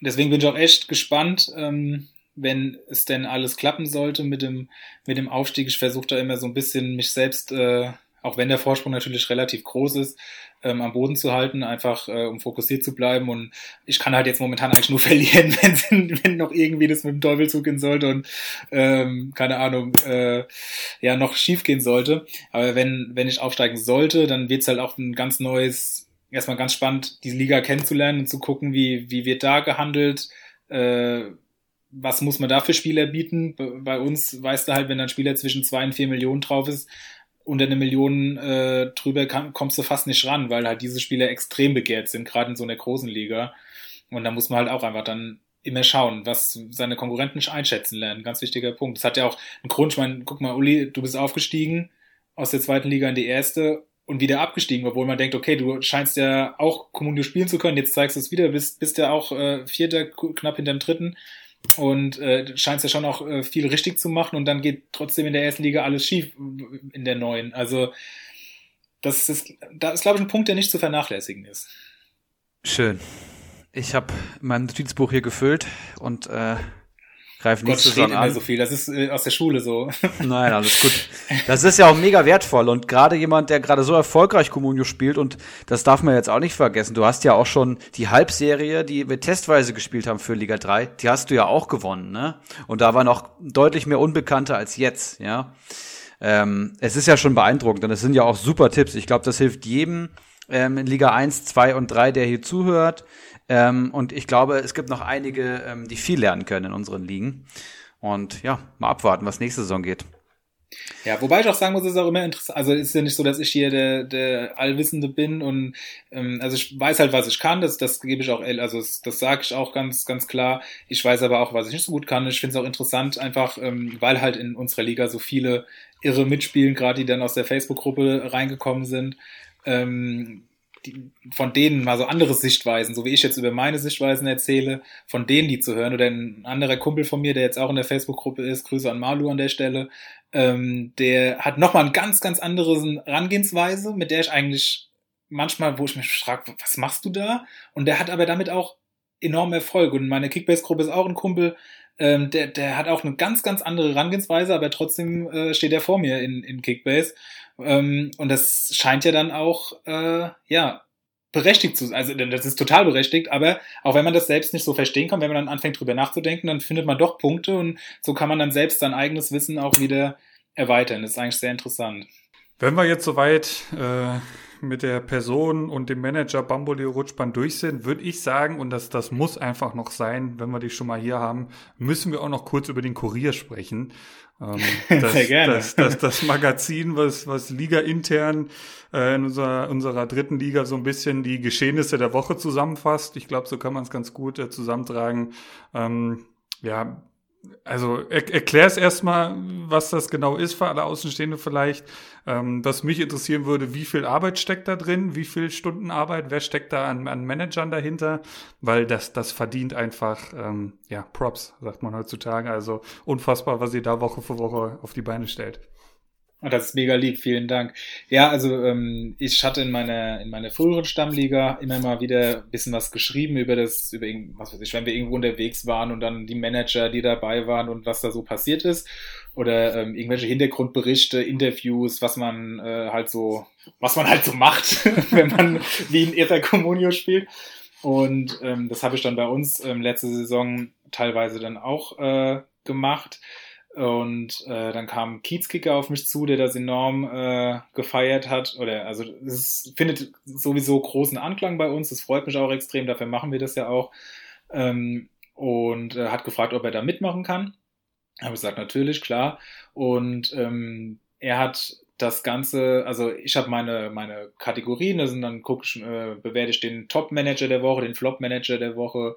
Deswegen bin ich auch echt gespannt, ähm, wenn es denn alles klappen sollte mit dem, mit dem Aufstieg. Ich versuche da immer so ein bisschen mich selbst, äh, auch wenn der Vorsprung natürlich relativ groß ist, ähm, am Boden zu halten, einfach äh, um fokussiert zu bleiben. Und ich kann halt jetzt momentan eigentlich nur verlieren, wenn, wenn noch irgendwie das mit dem Teufel gehen sollte und ähm, keine Ahnung, äh, ja, noch schief gehen sollte. Aber wenn, wenn ich aufsteigen sollte, dann wird's halt auch ein ganz neues, erstmal ganz spannend, diese Liga kennenzulernen und zu gucken, wie, wie wird da gehandelt, äh, was muss man da für Spieler bieten? Bei uns weißt du halt, wenn ein Spieler zwischen zwei und vier Millionen drauf ist, unter eine Million äh, drüber kann, kommst du fast nicht ran, weil halt diese Spieler extrem begehrt sind, gerade in so einer großen Liga. Und da muss man halt auch einfach dann immer schauen, was seine Konkurrenten einschätzen lernen. Ganz wichtiger Punkt. Das hat ja auch einen Grund. Ich meine, guck mal, Uli, du bist aufgestiegen aus der zweiten Liga in die erste und wieder abgestiegen, obwohl man denkt, okay, du scheinst ja auch Kommunio spielen zu können, jetzt zeigst du es wieder, bist, bist ja auch äh, Vierter, knapp hinter dem Dritten und äh, scheinst ja schon auch äh, viel richtig zu machen und dann geht trotzdem in der ersten Liga alles schief in der neuen. Also das ist, da ist glaube ich ein Punkt, der nicht zu vernachlässigen ist. Schön. Ich habe mein Notizbuch hier gefüllt und äh, Greif nicht Gott, steht immer so viel. Das ist äh, aus der Schule so. Nein, alles gut. Das ist ja auch mega wertvoll. Und gerade jemand, der gerade so erfolgreich Communio spielt, und das darf man jetzt auch nicht vergessen, du hast ja auch schon die Halbserie, die wir testweise gespielt haben für Liga 3, die hast du ja auch gewonnen, ne? Und da war noch deutlich mehr Unbekannter als jetzt, ja. Ähm, es ist ja schon beeindruckend und es sind ja auch super Tipps. Ich glaube, das hilft jedem ähm, in Liga 1, 2 und 3, der hier zuhört. Ähm, und ich glaube, es gibt noch einige, ähm, die viel lernen können in unseren Ligen. Und ja, mal abwarten, was nächste Saison geht. Ja, wobei ich auch sagen muss, es ist auch immer interessant. Also es ist ja nicht so, dass ich hier der, der Allwissende bin und ähm, also ich weiß halt, was ich kann. Das, das gebe ich auch, also das, das sage ich auch ganz, ganz klar. Ich weiß aber auch, was ich nicht so gut kann. Ich finde es auch interessant, einfach, ähm, weil halt in unserer Liga so viele irre mitspielen, gerade die dann aus der Facebook-Gruppe reingekommen sind. Ähm, die, von denen mal so andere Sichtweisen, so wie ich jetzt über meine Sichtweisen erzähle, von denen die zu hören. Oder ein anderer Kumpel von mir, der jetzt auch in der Facebook-Gruppe ist, Grüße an Malu an der Stelle, ähm, der hat nochmal eine ganz, ganz andere Herangehensweise, mit der ich eigentlich manchmal, wo ich mich frage, was machst du da? Und der hat aber damit auch enormen Erfolg. Und meine Kickbase-Gruppe ist auch ein Kumpel, ähm, der, der hat auch eine ganz, ganz andere Herangehensweise, aber trotzdem äh, steht er vor mir in, in Kickbase. Ähm, und das scheint ja dann auch, äh, ja, berechtigt zu sein. Also das ist total berechtigt, aber auch wenn man das selbst nicht so verstehen kann, wenn man dann anfängt drüber nachzudenken, dann findet man doch Punkte und so kann man dann selbst sein eigenes Wissen auch wieder erweitern. Das ist eigentlich sehr interessant. Wenn wir jetzt soweit äh, mit der Person und dem Manager Bamboleo Rutschbahn durch sind, würde ich sagen, und das, das muss einfach noch sein, wenn wir die schon mal hier haben, müssen wir auch noch kurz über den Kurier sprechen. Ähm, das, Sehr gerne. Das, das, das Magazin, was, was Liga intern äh, in unserer, unserer dritten Liga so ein bisschen die Geschehnisse der Woche zusammenfasst. Ich glaube, so kann man es ganz gut äh, zusammentragen. Ähm, ja, also er, erklär es erstmal, was das genau ist für alle Außenstehende vielleicht. Ähm, was mich interessieren würde, wie viel Arbeit steckt da drin, wie viel Stunden Arbeit, wer steckt da an, an Managern dahinter, weil das, das verdient einfach, ähm, ja, Props, sagt man heutzutage. Also unfassbar, was ihr da Woche für Woche auf die Beine stellt. Das ist mega lieb, vielen Dank. Ja, also ähm, ich hatte in meiner in meiner früheren Stammliga immer mal wieder ein bisschen was geschrieben über das, über was weiß ich, wenn wir irgendwo unterwegs waren und dann die Manager, die dabei waren und was da so passiert ist. Oder ähm, irgendwelche Hintergrundberichte, Interviews, was man äh, halt so, was man halt so macht, wenn man wie in Irrer Communio spielt. Und ähm, das habe ich dann bei uns ähm, letzte Saison teilweise dann auch äh, gemacht. Und äh, dann kam Kiezkicker auf mich zu, der das enorm äh, gefeiert hat. Oder also es findet sowieso großen Anklang bei uns. Das freut mich auch extrem, dafür machen wir das ja auch. Ähm, und äh, hat gefragt, ob er da mitmachen kann. Habe gesagt, natürlich, klar. Und ähm, er hat das Ganze, also ich habe meine, meine Kategorien, also dann gucke ich, äh, bewerte ich den Top-Manager der Woche, den Flop-Manager der Woche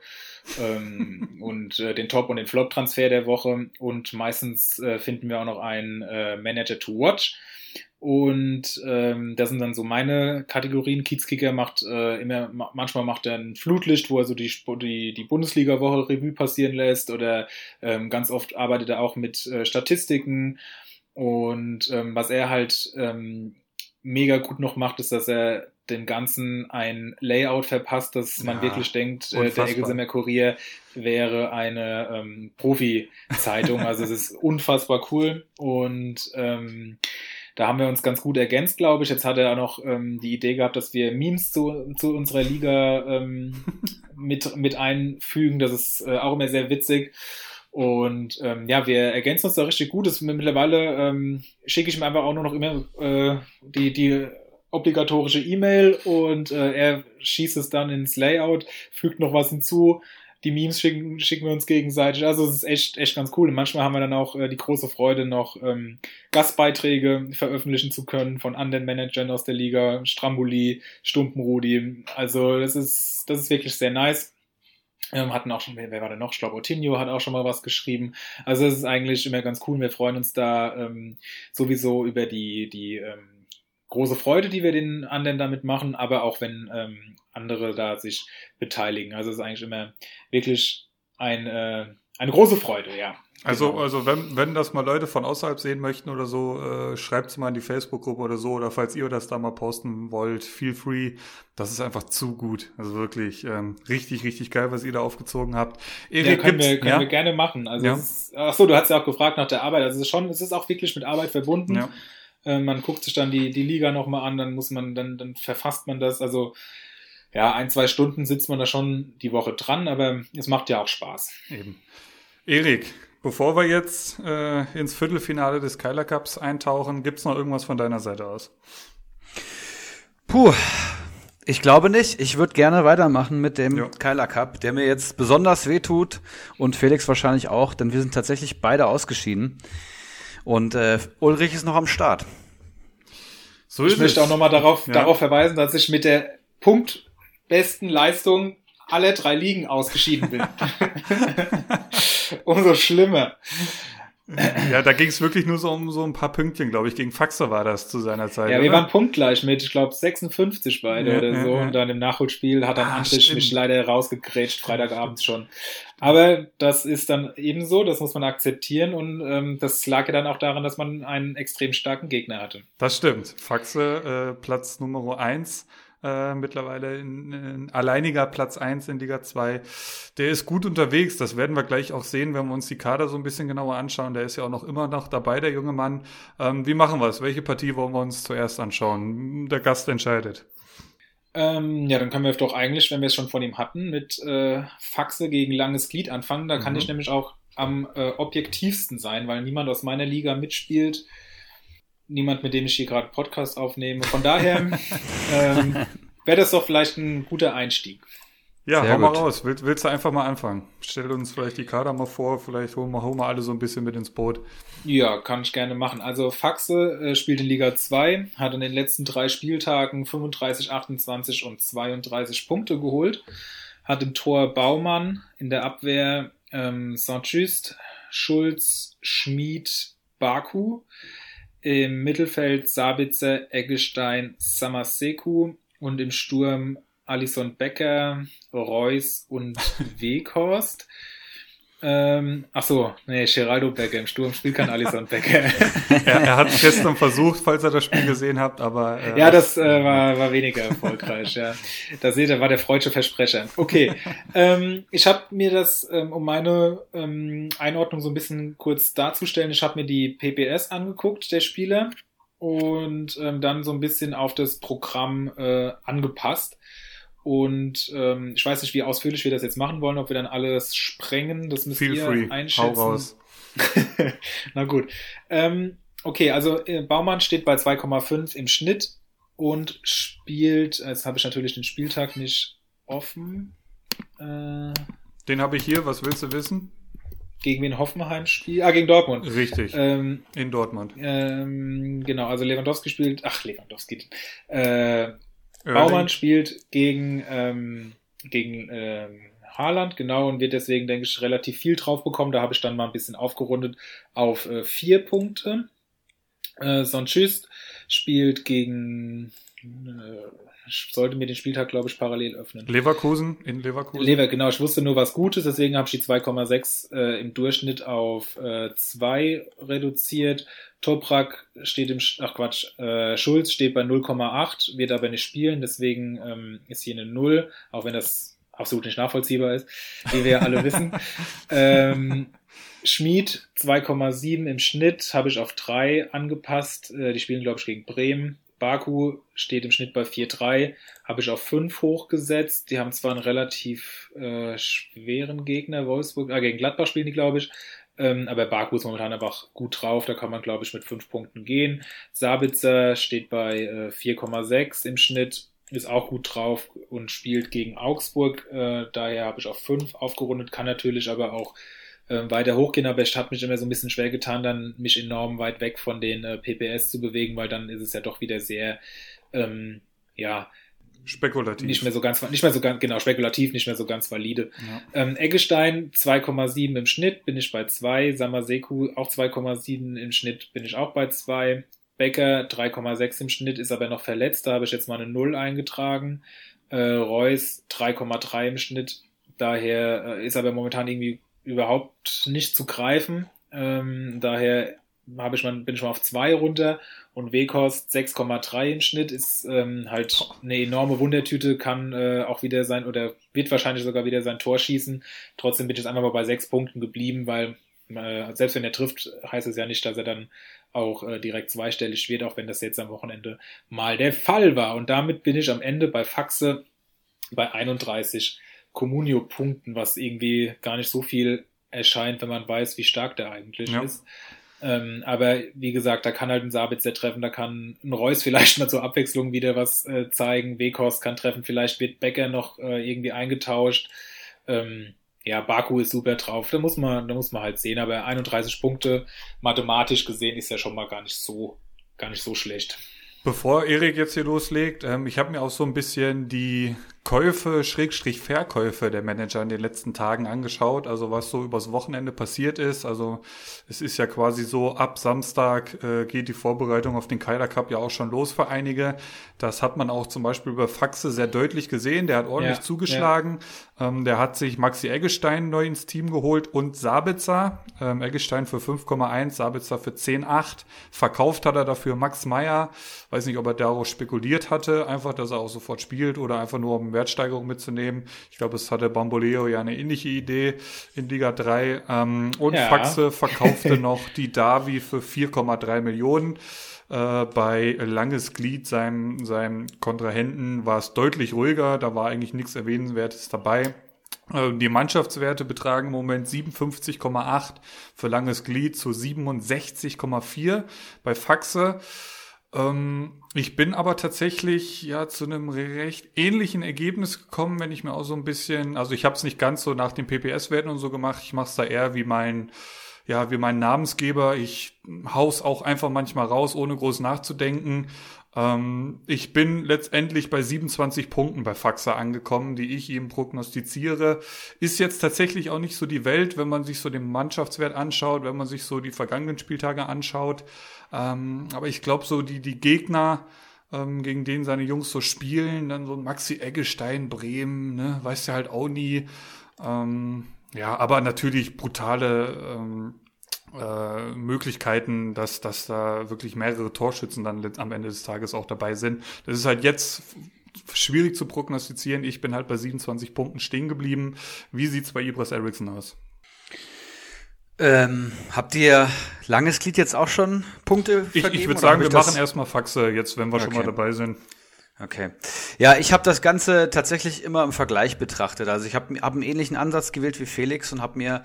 ähm, und äh, den Top- und den Flop-Transfer der Woche und meistens äh, finden wir auch noch einen äh, Manager to Watch. Und ähm, das sind dann so meine Kategorien. Kiezkicker macht äh, immer, manchmal macht er ein Flutlicht, wo er so die, die, die Bundesliga-Woche Revue passieren lässt oder ähm, ganz oft arbeitet er auch mit äh, Statistiken und ähm, was er halt ähm, mega gut noch macht, ist, dass er den Ganzen ein Layout verpasst, dass man Ja, wirklich denkt, äh, der. Egelsemer Kurier wäre eine ähm, Profi-Zeitung. Also es ist unfassbar cool und ähm, da haben wir uns ganz gut ergänzt, glaube ich. Jetzt hat er auch noch ähm, die Idee gehabt, dass wir Memes zu, zu unserer Liga ähm, mit, mit einfügen. Das ist äh, auch immer sehr witzig. Und ähm, ja, wir ergänzen uns da richtig gut. Das, mittlerweile ähm, schicke ich ihm einfach auch nur noch immer äh, die, die obligatorische E-Mail und äh, er schießt es dann ins Layout, fügt noch was hinzu. Die Memes schicken, schicken wir uns gegenseitig. Also es ist echt, echt ganz cool. Und manchmal haben wir dann auch äh, die große Freude, noch ähm, Gastbeiträge veröffentlichen zu können von anderen Managern aus der Liga, Stramboli, Stumpenrudi. Also das ist, das ist wirklich sehr nice. Ähm, hatten auch schon, wer, wer war denn noch? Ich glaube, Otinho hat auch schon mal was geschrieben. Also es ist eigentlich immer ganz cool. Wir freuen uns da ähm, sowieso über die, die ähm, große Freude, die wir den anderen damit machen, aber auch wenn ähm, andere da sich beteiligen. Also es ist eigentlich immer wirklich ein, äh, eine große Freude, ja. Also, Genau. also wenn, wenn das mal Leute von außerhalb sehen möchten oder so, äh, schreibt es mal in die Facebook-Gruppe oder so, oder falls ihr das da mal posten wollt, feel free. Das ist einfach zu gut. Also wirklich ähm, richtig, richtig geil, was ihr da aufgezogen habt. Ja, Erik, können, wir, können ja? wir gerne machen. Also Ja. ist, ach so, du hast ja auch gefragt nach der Arbeit. Also es ist schon, es ist auch wirklich mit Arbeit verbunden. Ja. Äh, man guckt sich dann die, die Liga nochmal an, dann muss man, dann, dann verfasst man das. Also ja, ein, zwei Stunden sitzt man da schon die Woche dran, aber es macht ja auch Spaß. Eben. Erik, bevor wir jetzt äh, ins Viertelfinale des Kyler Cups eintauchen, gibt's noch irgendwas von deiner Seite aus? Puh, ich glaube nicht. Ich würde gerne weitermachen mit dem Ja. Kyler Cup, der mir jetzt besonders wehtut und Felix wahrscheinlich auch, denn wir sind tatsächlich beide ausgeschieden. Und äh, Ulrich ist noch am Start. So Ich möchte auch nochmal darauf, Ja. darauf verweisen, dass ich mit der punktbesten Leistung aller drei Ligen ausgeschieden bin. Umso schlimmer. Ja, da ging's wirklich nur so um so ein paar Pünktchen, glaube ich. Gegen Faxer war das zu seiner Zeit. Ja, wir oder? waren punktgleich mit, ich glaube, 56 beide Ja, oder ja, so. ja. Und dann im Nachholspiel hat dann Ah, Andrich mich leider rausgegrätscht, Freitagabends schon. Aber das ist dann ebenso, das muss man akzeptieren. Und ähm, das lag ja dann auch daran, dass man einen extrem starken Gegner hatte. Das stimmt. Faxe, äh, Platz Nummer eins äh, mittlerweile in, in alleiniger Platz eins in Liga 2. Der ist gut unterwegs, das werden wir gleich auch sehen, wenn wir uns die Kader so ein bisschen genauer anschauen. Der ist ja auch noch immer noch dabei, der junge Mann. Ähm, wie machen wir es? Welche Partie wollen wir uns zuerst anschauen? Der Gast entscheidet. Ähm, ja, dann können wir doch eigentlich, wenn wir es schon von ihm hatten, mit äh, Faxe gegen langes Glied anfangen. Da kann Mhm. ich nämlich auch am äh, objektivsten sein, weil niemand aus meiner Liga mitspielt. Niemand, mit dem ich hier gerade Podcast aufnehme. Von daher ähm, wäre das doch vielleicht ein guter Einstieg. Ja, Sehr hau mal gut. raus. Willst, willst du einfach mal anfangen? Stell uns vielleicht die Kader mal vor, vielleicht holen wir, holen wir alle so ein bisschen mit ins Boot. Ja, kann ich gerne machen. Also Faxe äh, spielt in Liga 2, hat in den letzten drei Spieltagen 35, 28 und 32 Punkte geholt. Hat im Tor Baumann, in der Abwehr ähm, Saint-Just, Schulz, Schmid, Baku. Im Mittelfeld Sabitzer, Eggestein, Samaseku und im Sturm Alison Becker, Reus und Weghorst. Ähm, ach so, nee, Geraldo Becker im Sturm spielt kein Alison Becker. Er, er hat es gestern versucht, falls ihr das Spiel gesehen habt, aber äh, ja, das äh, war, war weniger erfolgreich, ja. Da seht ihr, war der freudsche Versprecher. Okay, ähm, ich habe mir das, ähm, um meine ähm, Einordnung so ein bisschen kurz darzustellen, ich habe mir die PPS angeguckt, der Spieler, und ähm, dann so ein bisschen auf das Programm äh, angepasst. Und ähm, ich weiß nicht, wie ausführlich wir das jetzt machen wollen, ob wir dann alles sprengen, das müsst feel ihr free. Hau einschätzen. raus. Na gut. Ähm, okay, also äh, Baumann steht bei 2,5 im Schnitt und spielt, jetzt habe ich natürlich den Spieltag nicht offen, äh, Den habe ich hier, was willst du wissen? gegen wen Hoffenheim spielt, ah, gegen Dortmund. Richtig, Ähm, in Dortmund. ähm, genau, also Lewandowski spielt, ach, Lewandowski, äh, Erling. Baumann spielt gegen, ähm, gegen ähm, Haaland, genau, und wird deswegen, denke ich, relativ viel drauf bekommen. Da habe ich dann mal ein bisschen aufgerundet auf äh, vier Punkte. Äh, Sonchist spielt gegen ich sollte mir den Spieltag, glaube ich, parallel öffnen. Leverkusen in Leverkusen? Lever, genau. Ich wusste nur was Gutes, deswegen habe ich die 2,6 äh, im Durchschnitt auf äh, 2 reduziert. Toprak steht im, ach Quatsch, äh, Schulz steht bei 0,8, wird aber nicht spielen, deswegen ähm, ist hier eine 0, auch wenn das absolut nicht nachvollziehbar ist, wie wir alle wissen. Ähm, Schmied 2,7 im Schnitt habe ich auf 3 angepasst. Äh, die spielen, glaube ich, gegen Bremen. Baku steht im Schnitt bei 4,3, habe ich auf 5 hochgesetzt. Die haben zwar einen relativ äh, schweren Gegner, Wolfsburg, äh, gegen Gladbach spielen die, glaube ich. Ähm, aber Baku ist momentan einfach gut drauf, da kann man, glaube ich, mit 5 Punkten gehen. Sabitzer steht bei äh, 4,6 im Schnitt, ist auch gut drauf und spielt gegen Augsburg. Äh, daher habe ich auf 5 aufgerundet, kann natürlich aber auch äh, weiter hochgehen, aber ich habe mich immer so ein bisschen schwer getan, dann mich enorm weit weg von den äh, PPS zu bewegen, weil dann ist es ja doch wieder sehr, ähm, ja, Spekulativ. Nicht mehr so ganz, nicht mehr so ganz, genau, spekulativ, nicht mehr so ganz valide. Ja. Ähm, Eggestein 2,7 im Schnitt, bin ich bei 2. Samaseku auch 2,7 im Schnitt, bin ich auch bei 2. Becker 3,6 im Schnitt, ist aber noch verletzt, da habe ich jetzt mal eine 0 eingetragen. Äh, Reus 3,3 im Schnitt, daher äh, ist aber momentan irgendwie überhaupt nicht zu greifen. Ähm, daher habe ich mal, bin ich mal auf 2 runter und Wekost 6,3 im Schnitt ist ähm, halt eine enorme Wundertüte, kann äh, auch wieder sein oder wird wahrscheinlich sogar wieder sein Tor schießen. Trotzdem bin ich jetzt einfach mal bei 6 Punkten geblieben, weil äh, selbst wenn er trifft, heißt es ja nicht, dass er dann auch äh, direkt zweistellig wird, auch wenn das jetzt am Wochenende mal der Fall war. Und damit bin ich am Ende bei Faxe bei 31 Communio-Punkten, was irgendwie gar nicht so viel erscheint, wenn man weiß, wie stark der eigentlich ja. ist. Ähm, aber wie gesagt, da kann halt ein Sabitzer treffen, da kann ein Reus vielleicht mal zur Abwechslung wieder was äh, zeigen, Weghorst kann treffen, vielleicht wird Becker noch äh, irgendwie eingetauscht. Ähm, ja, Baku ist super drauf, da muss man, da muss man halt sehen, aber 31 Punkte mathematisch gesehen ist ja schon mal gar nicht so, gar nicht so schlecht. Bevor Erik jetzt hier loslegt, ähm, ich habe mir auch so ein bisschen die Käufe, Schrägstrich Verkäufe der Manager in den letzten Tagen angeschaut, also was so übers Wochenende passiert ist. Also es ist ja quasi so, ab Samstag äh, geht die Vorbereitung auf den Keiler Cup ja auch schon los für einige. Das hat man auch zum Beispiel über Faxe sehr deutlich gesehen. Der hat ordentlich ja, zugeschlagen. Ja. Ähm, der hat sich Maxi Eggestein neu ins Team geholt und Sabitzer. Ähm, Eggestein für 5,1, Sabitzer für 10,8. Verkauft hat er dafür Max Meyer. Weiß nicht, ob er darauf spekuliert hatte, einfach, dass er auch sofort spielt oder einfach nur um Wertsteigerung mitzunehmen. Ich glaube, es hatte Bamboleo ja eine ähnliche Idee in Liga 3. Ähm, und ja. Faxe verkaufte noch die Davi für 4,3 Millionen. Äh, bei Langes Glied, seinem, seinem Kontrahenten, war es deutlich ruhiger. Da war eigentlich nichts Erwähnenswertes dabei. Äh, die Mannschaftswerte betragen im Moment 57,8 für langes Glied zu 67,4 bei Faxe. Ähm, ich bin aber tatsächlich ja zu einem recht ähnlichen Ergebnis gekommen, wenn ich mir auch so ein bisschen, also ich habe es nicht ganz so nach den PPS-Werten und so gemacht, ich mache es da eher wie mein ja, wie mein Namensgeber. Ich haus auch einfach manchmal raus, ohne groß nachzudenken. Ähm, ich bin letztendlich bei 27 Punkten bei Faxa angekommen, die ich ihm prognostiziere. Ist jetzt tatsächlich auch nicht so die Welt, wenn man sich so den Mannschaftswert anschaut, wenn man sich so die vergangenen Spieltage anschaut. Ähm, aber ich glaube, so die, die Gegner, ähm, gegen denen seine Jungs so spielen, dann so Maxi Eggestein, Bremen, ne, weißt du halt auch nie. Ähm, ja, aber natürlich brutale ähm, äh, Möglichkeiten, dass, dass da wirklich mehrere Torschützen dann am Ende des Tages auch dabei sind. Das ist halt jetzt schwierig zu prognostizieren. Ich bin halt bei 27 Punkten stehen geblieben. Wie sieht's bei Ibras Eriksson aus? Ähm, habt ihr langes Glied jetzt auch schon Punkte vergeben? Ich, ich würde sagen, wir machen erstmal Faxe jetzt, wenn wir okay. schon mal dabei sind. Okay. Ja, ich habe das Ganze tatsächlich immer im Vergleich betrachtet. Also ich habe hab einen ähnlichen Ansatz gewählt wie Felix und habe mir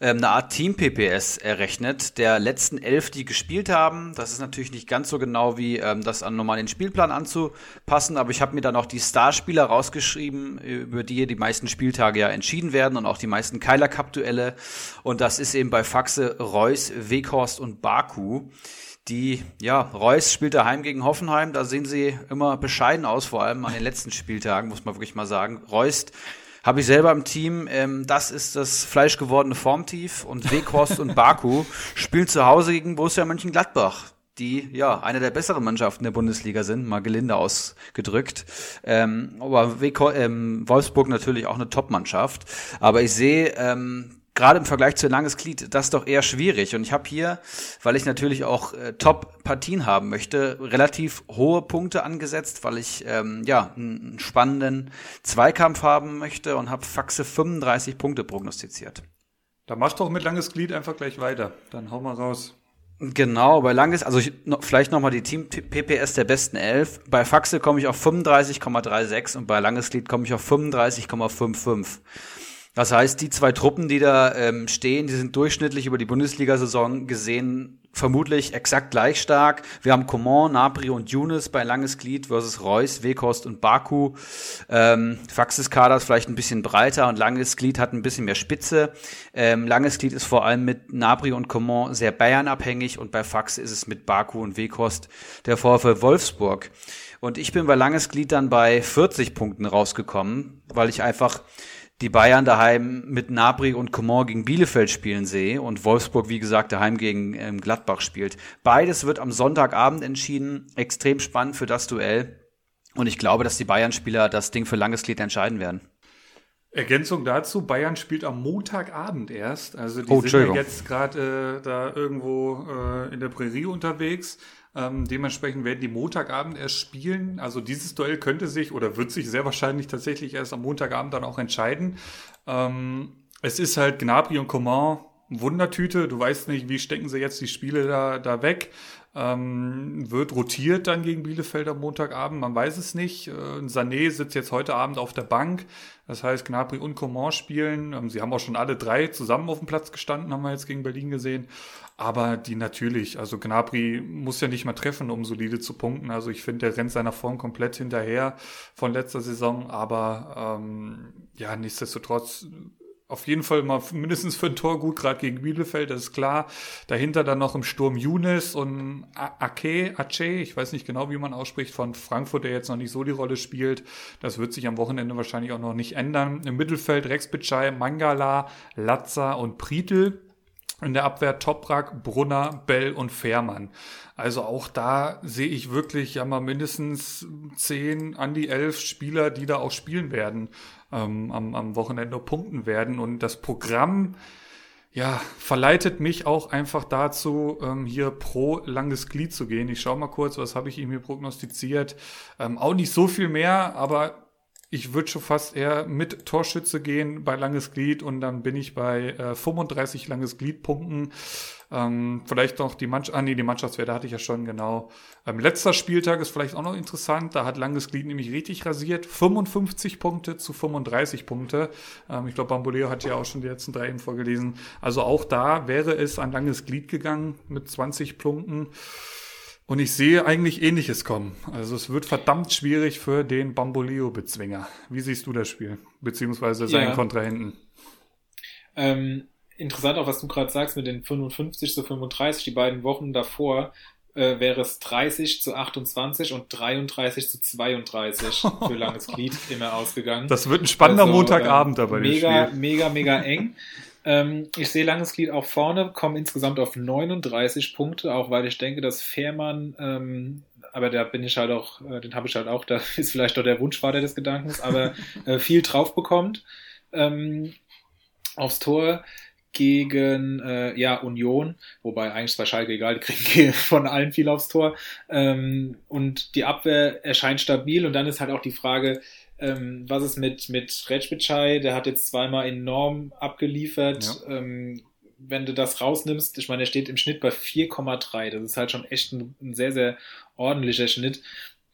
ähm, eine Art Team-PPS errechnet, der letzten elf, die gespielt haben. Das ist natürlich nicht ganz so genau wie ähm, das an normalen Spielplan anzupassen, aber ich habe mir dann auch die Starspieler rausgeschrieben, über die die meisten Spieltage ja entschieden werden und auch die meisten Keiler Cup-Duelle. Und das ist eben bei Faxe, Reus, Weghorst und Baku. Die, ja, Reus spielt daheim gegen Hoffenheim. Da sehen sie immer bescheiden aus, vor allem an den letzten Spieltagen, muss man wirklich mal sagen. Reus habe ich selber im Team. Ähm, das ist das fleischgewordene Formtief. Und Weghorst und Baku spielen zu Hause gegen Borussia Mönchengladbach die ja eine der besseren Mannschaften der Bundesliga sind, mal gelinde ausgedrückt. Ähm, aber ähm, Wolfsburg natürlich auch eine Top-Mannschaft. Aber ich sehe ähm, gerade im Vergleich zu Langes Glied das doch eher schwierig. Und ich habe hier, weil ich natürlich auch äh, Top-Partien haben möchte, relativ hohe Punkte angesetzt, weil ich ähm, ja einen spannenden Zweikampf haben möchte und habe Faxe 35 Punkte prognostiziert. Da machst doch mit Langes Glied einfach gleich weiter. Dann hau mal raus. Genau, bei Langes, also ich, no, vielleicht nochmal die Team PPS der besten elf. Bei Faxe komme ich auf 35,36 und bei Langes Glied komme ich auf 35,55. Das heißt, die zwei Truppen, die da ähm, stehen, die sind durchschnittlich über die Bundesliga-Saison gesehen vermutlich exakt gleich stark. Wir haben Coman, Napri und Younes bei Langes Glied versus Reus, Wekost und Baku. Ähm, Faxes Kader ist vielleicht ein bisschen breiter und Langes Glied hat ein bisschen mehr Spitze. Ähm, Langes Glied ist vor allem mit Napri und Coman sehr Bayern-abhängig und bei Fax ist es mit Baku und Wekost der VfL Wolfsburg. Und ich bin bei Langes Glied dann bei 40 Punkten rausgekommen, weil ich einfach die Bayern daheim mit Nabri und Coman gegen Bielefeld spielen sehe und Wolfsburg, wie gesagt, daheim gegen ähm, Gladbach spielt. Beides wird am Sonntagabend entschieden. Extrem spannend für das Duell. Und ich glaube, dass die Bayern-Spieler das Ding für langes Glied entscheiden werden. Ergänzung dazu, Bayern spielt am Montagabend erst. Also die oh, sind ja jetzt gerade äh, da irgendwo äh, in der Prärie unterwegs. Ähm, dementsprechend werden die Montagabend erst spielen. Also dieses Duell könnte sich oder wird sich sehr wahrscheinlich tatsächlich erst am Montagabend dann auch entscheiden. Ähm, es ist halt Gnabry und Coman Wundertüte. Du weißt nicht, wie stecken sie jetzt die Spiele da, da weg. Ähm, wird rotiert dann gegen Bielefeld am Montagabend, man weiß es nicht. Äh, Sané sitzt jetzt heute Abend auf der Bank. Das heißt, Gnabry und Coman spielen. Ähm, sie haben auch schon alle drei zusammen auf dem Platz gestanden, haben wir jetzt gegen Berlin gesehen. Aber die natürlich, also Gnabry muss ja nicht mal treffen, um solide zu punkten. Also ich finde, der rennt seiner Form komplett hinterher von letzter Saison. Aber ähm, ja, nichtsdestotrotz auf jeden Fall mal mindestens für ein Tor gut, gerade gegen Bielefeld, das ist klar. Dahinter dann noch im Sturm Younes und Ake, Ache, ich weiß nicht genau, wie man ausspricht, von Frankfurt, der jetzt noch nicht so die Rolle spielt. Das wird sich am Wochenende wahrscheinlich auch noch nicht ändern. Im Mittelfeld Rex Bitschei, Mangala, Latza und Pritel. In der Abwehr Toprak, Brunner, Bell und Fährmann. Also auch da sehe ich wirklich ja mal mindestens zehn an die elf Spieler, die da auch spielen werden, ähm, am, am Wochenende punkten werden. Und das Programm, ja, verleitet mich auch einfach dazu, ähm, hier pro langes Glied zu gehen. Ich schaue mal kurz, was habe ich ihm hier prognostiziert. Ähm, auch nicht so viel mehr, aber ich würde schon fast eher mit Torschütze gehen bei langes Glied und dann bin ich bei äh, 35 langes Gliedpunkten. Ähm, vielleicht noch die Mannschaft, ah nee, die Mannschaftswerte hatte ich ja schon, genau. Ähm, letzter Spieltag ist vielleicht auch noch interessant, da hat langes Glied nämlich richtig rasiert. 55 Punkte zu 35 Punkte. Ähm, ich glaube, Bamboleo hat ja auch schon die letzten drei eben vorgelesen. Also auch da wäre es an langes Glied gegangen mit 20 Punkten. Und ich sehe eigentlich Ähnliches kommen. Also es wird verdammt schwierig für den Bamboleo-Bezwinger. Wie siehst du das Spiel? Beziehungsweise seinen ja. Kontrahenten? Ähm, interessant auch, was du gerade sagst mit den 55 zu 35. Die beiden Wochen davor äh, wäre es 30 zu 28 und 33 zu 32 für langes Glied immer ausgegangen. Das wird ein spannender also, Montagabend dabei. Mega, mega, mega eng. Ähm, ich sehe langes Glied auch vorne, komme insgesamt auf 39 Punkte, auch weil ich denke, dass Fährmann, ähm, aber da bin ich halt auch, äh, den habe ich halt auch, da ist vielleicht doch der Wunschvater des Gedankens, aber äh, viel drauf bekommt ähm, aufs Tor gegen äh, ja, Union, wobei eigentlich bei Schalke egal, die kriegen von allen viel aufs Tor. Ähm, und die Abwehr erscheint stabil und dann ist halt auch die Frage, ähm, was ist mit, mit Recbicai? Der hat jetzt zweimal enorm abgeliefert. Ja. Ähm, wenn du das rausnimmst, ich meine, er steht im Schnitt bei 4,3. Das ist halt schon echt ein, ein sehr, sehr ordentlicher Schnitt.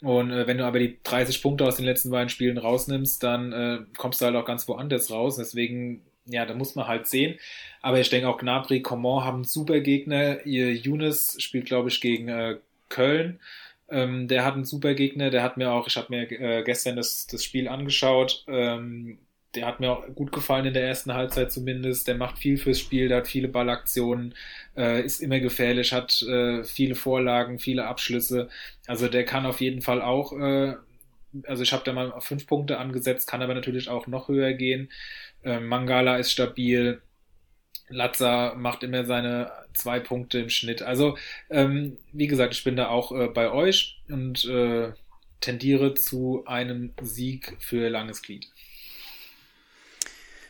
Und äh, wenn du aber die 30 Punkte aus den letzten beiden Spielen rausnimmst, dann äh, kommst du halt auch ganz woanders raus. Deswegen, ja, da muss man halt sehen. Aber ich denke auch Gnabry, Coman haben super Gegner. Ihr Younes spielt, glaube ich, gegen äh, Köln. Ähm, der hat einen super Gegner, der hat mir auch, ich habe mir äh, gestern das, das Spiel angeschaut, ähm, der hat mir auch gut gefallen in der ersten Halbzeit zumindest. Der macht viel fürs Spiel, der hat viele Ballaktionen, äh, ist immer gefährlich, hat äh, viele Vorlagen, viele Abschlüsse. Also der kann auf jeden Fall auch, äh, also ich habe da mal fünf Punkte angesetzt, kann aber natürlich auch noch höher gehen. Äh, Mangala ist stabil. Latza macht immer seine zwei Punkte im Schnitt. Also, ähm, wie gesagt, ich bin da auch äh, bei euch und äh, tendiere zu einem Sieg für Langes Glied.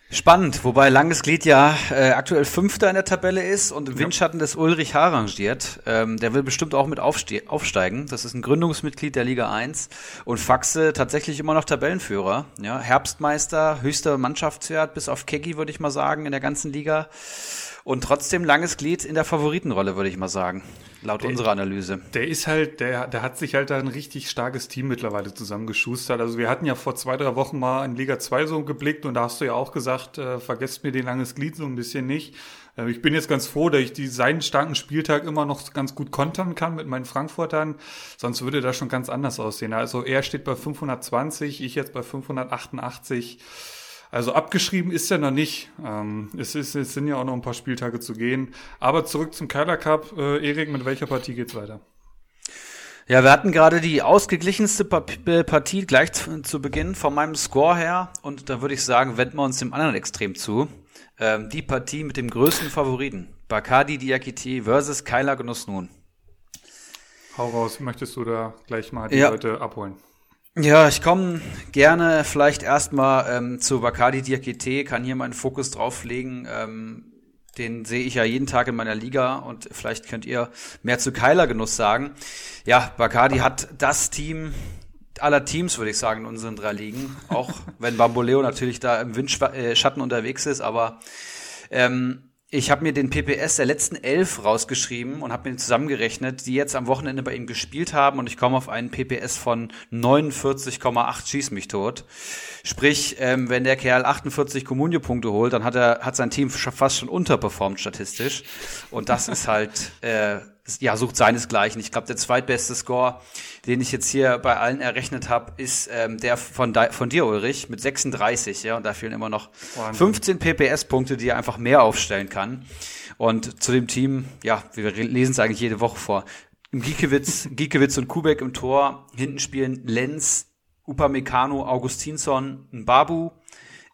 Spannend, wobei Langes Glied ja äh, aktuell Fünfter in der Tabelle ist und im Windschatten des Ulrich H. rangiert. Ähm, der will bestimmt auch mit aufsteigen. Das ist ein Gründungsmitglied der Liga 1 und Faxe tatsächlich immer noch Tabellenführer. Ja, Herbstmeister, höchster Mannschaftswert bis auf Keggy, würde ich mal sagen, in der ganzen Liga. Und trotzdem langes Glied in der Favoritenrolle, würde ich mal sagen, laut der, unserer Analyse. Der ist halt, der, der hat sich halt da ein richtig starkes Team mittlerweile zusammengeschustert. Also wir hatten ja vor zwei, drei Wochen mal in Liga 2 so geblickt und da hast du ja auch gesagt, äh, vergesst mir den langes Glied so ein bisschen nicht. Äh, ich bin jetzt ganz froh, dass ich die, seinen starken Spieltag immer noch ganz gut kontern kann mit meinen Frankfurtern. Sonst würde das schon ganz anders aussehen. Also er steht bei 520, ich jetzt bei 588. Also abgeschrieben ist er noch nicht. Ähm, es, ist, es sind ja auch noch ein paar Spieltage zu gehen. Aber zurück zum Kyler Cup. Äh, Erik, mit welcher Partie geht's weiter? Ja, wir hatten gerade die ausgeglichenste äh, Partie gleich zu, zu, Beginn von meinem Score her. Und da würde ich sagen, wenden wir uns dem anderen Extrem zu. Ähm, die Partie mit dem größten Favoriten. Bacardi Diakiti versus Kyler Genuss nun. Hau raus, möchtest du da gleich mal die ja. Leute abholen? Ja, ich komme gerne vielleicht erstmal ähm, zu Bacardi Diakite, kann hier meinen Fokus drauf legen. Ähm, den sehe ich ja jeden Tag in meiner Liga und vielleicht könnt ihr mehr zu Keiler Genuss sagen. Ja, Bacardi hat das Team aller Teams, würde ich sagen, in unseren drei Ligen. Auch wenn Bamboleo natürlich da im Windschatten unterwegs ist, aber ähm, ich habe mir den PPS der letzten elf rausgeschrieben und habe mir zusammengerechnet, die jetzt am Wochenende bei ihm gespielt haben und ich komme auf einen PPS von 49,8 schieß mich tot. Sprich, ähm, wenn der Kerl 48 Kommunio-Punkte holt, dann hat er hat sein Team fast schon unterperformt statistisch und das ist halt äh, ja, sucht seinesgleichen. Ich glaube, der zweitbeste Score, den ich jetzt hier bei allen errechnet habe, ist ähm, der von, von dir, Ulrich, mit 36. Ja, und da fehlen immer noch Wahnsinn. 15 PPS-Punkte, die er einfach mehr aufstellen kann. Und zu dem Team, ja, wir lesen es eigentlich jede Woche vor. Giekewitz, Giekewitz und Kubek im Tor. Hinten spielen Lenz, Upamecano, Augustinsson, Babu.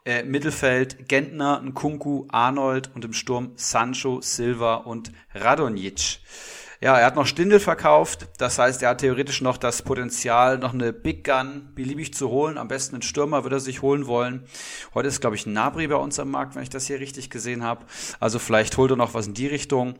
Äh, Mittelfeld Gentner, Nkunku, Arnold und im Sturm Sancho, Silva und Radonjic. Ja, er hat noch Stindel verkauft. Das heißt, er hat theoretisch noch das Potenzial, noch eine Big Gun beliebig zu holen. Am besten einen Stürmer würde er sich holen wollen. Heute ist, glaube ich, ein Nabri bei uns am Markt, wenn ich das hier richtig gesehen habe. Also vielleicht holt er noch was in die Richtung.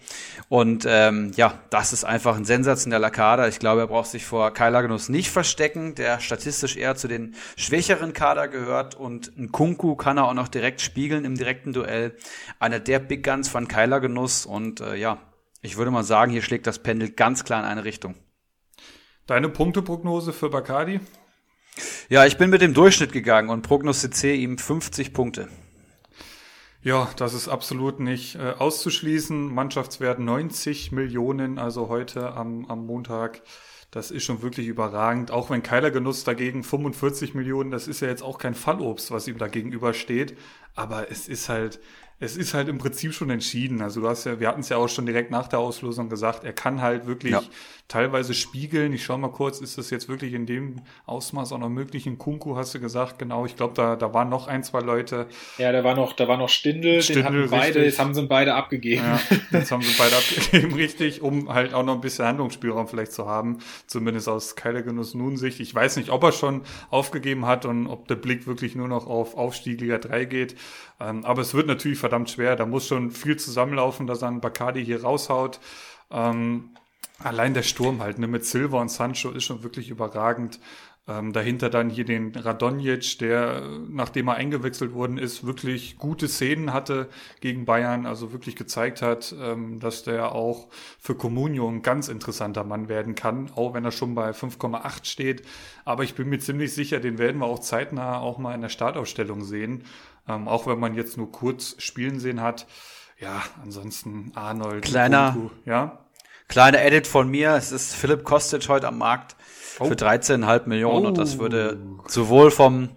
Und ähm, ja, das ist einfach ein sensationeller Kader. Ich glaube, er braucht sich vor Kai Lagenus nicht verstecken, der statistisch eher zu den schwächeren Kader gehört. Und ein Kunku kann er auch noch direkt spiegeln im direkten Duell. Einer der Big Guns von Keiler Genuss. Und äh, ja, ich würde mal sagen, hier schlägt das Pendel ganz klar in eine Richtung. Deine Punkteprognose für Bacardi? Ja, ich bin mit dem Durchschnitt gegangen und prognostiziere ihm 50 Punkte. Ja, das ist absolut nicht äh, auszuschließen. Mannschaftswert 90 Millionen, also heute am, am Montag. Das ist schon wirklich überragend. Auch wenn Keiler Genuss dagegen 45 Millionen, das ist ja jetzt auch kein Fallobst, was ihm da gegenübersteht. Aber es ist halt, es ist halt im Prinzip schon entschieden. Also du hast ja, wir hatten es ja auch schon direkt nach der Auslosung gesagt, er kann halt wirklich ja. Teilweise spiegeln. Ich schau mal kurz, ist das jetzt wirklich in dem Ausmaß auch noch möglich? In Kunku hast du gesagt, genau. Ich glaube, da, da waren noch ein, zwei Leute. Ja, da war noch, da war noch Stindel, Stindel den hatten beide, jetzt haben sie beide abgegeben. Ja, jetzt haben sie beide abgegeben, richtig, um halt auch noch ein bisschen Handlungsspielraum vielleicht zu haben. Zumindest aus Keilergenuss nun Sicht. Ich weiß nicht, ob er schon aufgegeben hat und ob der Blick wirklich nur noch auf Aufstieg Liga 3 geht. Ähm, aber es wird natürlich verdammt schwer. Da muss schon viel zusammenlaufen, dass dann Bacardi hier raushaut. Ähm, allein der Sturm halt, ne, mit Silva und Sancho ist schon wirklich überragend. Ähm, dahinter dann hier den Radonjic, der, nachdem er eingewechselt worden ist, wirklich gute Szenen hatte gegen Bayern, also wirklich gezeigt hat, ähm, dass der auch für Comunio ein ganz interessanter Mann werden kann, auch wenn er schon bei 5,8 steht. Aber ich bin mir ziemlich sicher, den werden wir auch zeitnah auch mal in der Startaufstellung sehen. Ähm, auch wenn man jetzt nur kurz spielen sehen hat. Ja, ansonsten Arnold. Kleiner, Kunku, ja. Kleiner Edit von mir. Es ist Philipp Kostic heute am Markt oh. für 13,5 Millionen oh. und das würde sowohl vom,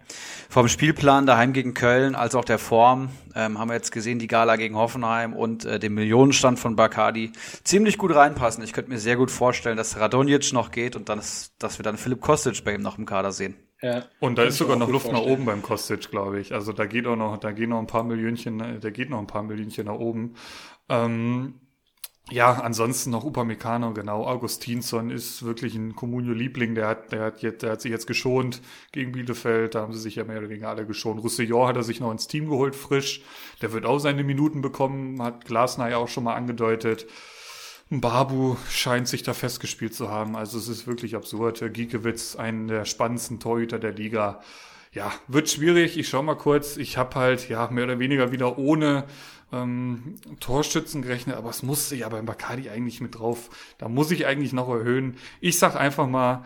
vom Spielplan daheim gegen Köln als auch der Form, ähm, haben wir jetzt gesehen, die Gala gegen Hoffenheim und äh, dem Millionenstand von Bacardi ziemlich gut reinpassen. Ich könnte mir sehr gut vorstellen, dass Radonjic noch geht und dann, dass wir dann Philipp Kostic bei ihm noch im Kader sehen. Ja, und da ist sogar noch Luft vorstellen. nach oben beim Kostic, glaube ich. Also da geht auch noch, da gehen noch ein paar Millionchen, da geht noch ein paar Millionchen nach oben. Ähm, ja, ansonsten noch Upamecano, genau. Augustinsson ist wirklich ein Comunio-Liebling. Der hat, der hat jetzt, der hat sich jetzt geschont gegen Bielefeld. Da haben sie sich ja mehr oder weniger alle geschont. Roussillon hat er sich noch ins Team geholt, frisch. Der wird auch seine Minuten bekommen, hat Glasner ja auch schon mal angedeutet. Babu scheint sich da festgespielt zu haben. Also es ist wirklich absurd. Giekewitz, einen der spannendsten Torhüter der Liga. Ja, wird schwierig. Ich schau mal kurz. Ich habe halt ja mehr oder weniger wieder ohne ähm, Torschützen gerechnet, aber es musste ja beim Bacardi eigentlich mit drauf. Da muss ich eigentlich noch erhöhen. Ich sag einfach mal,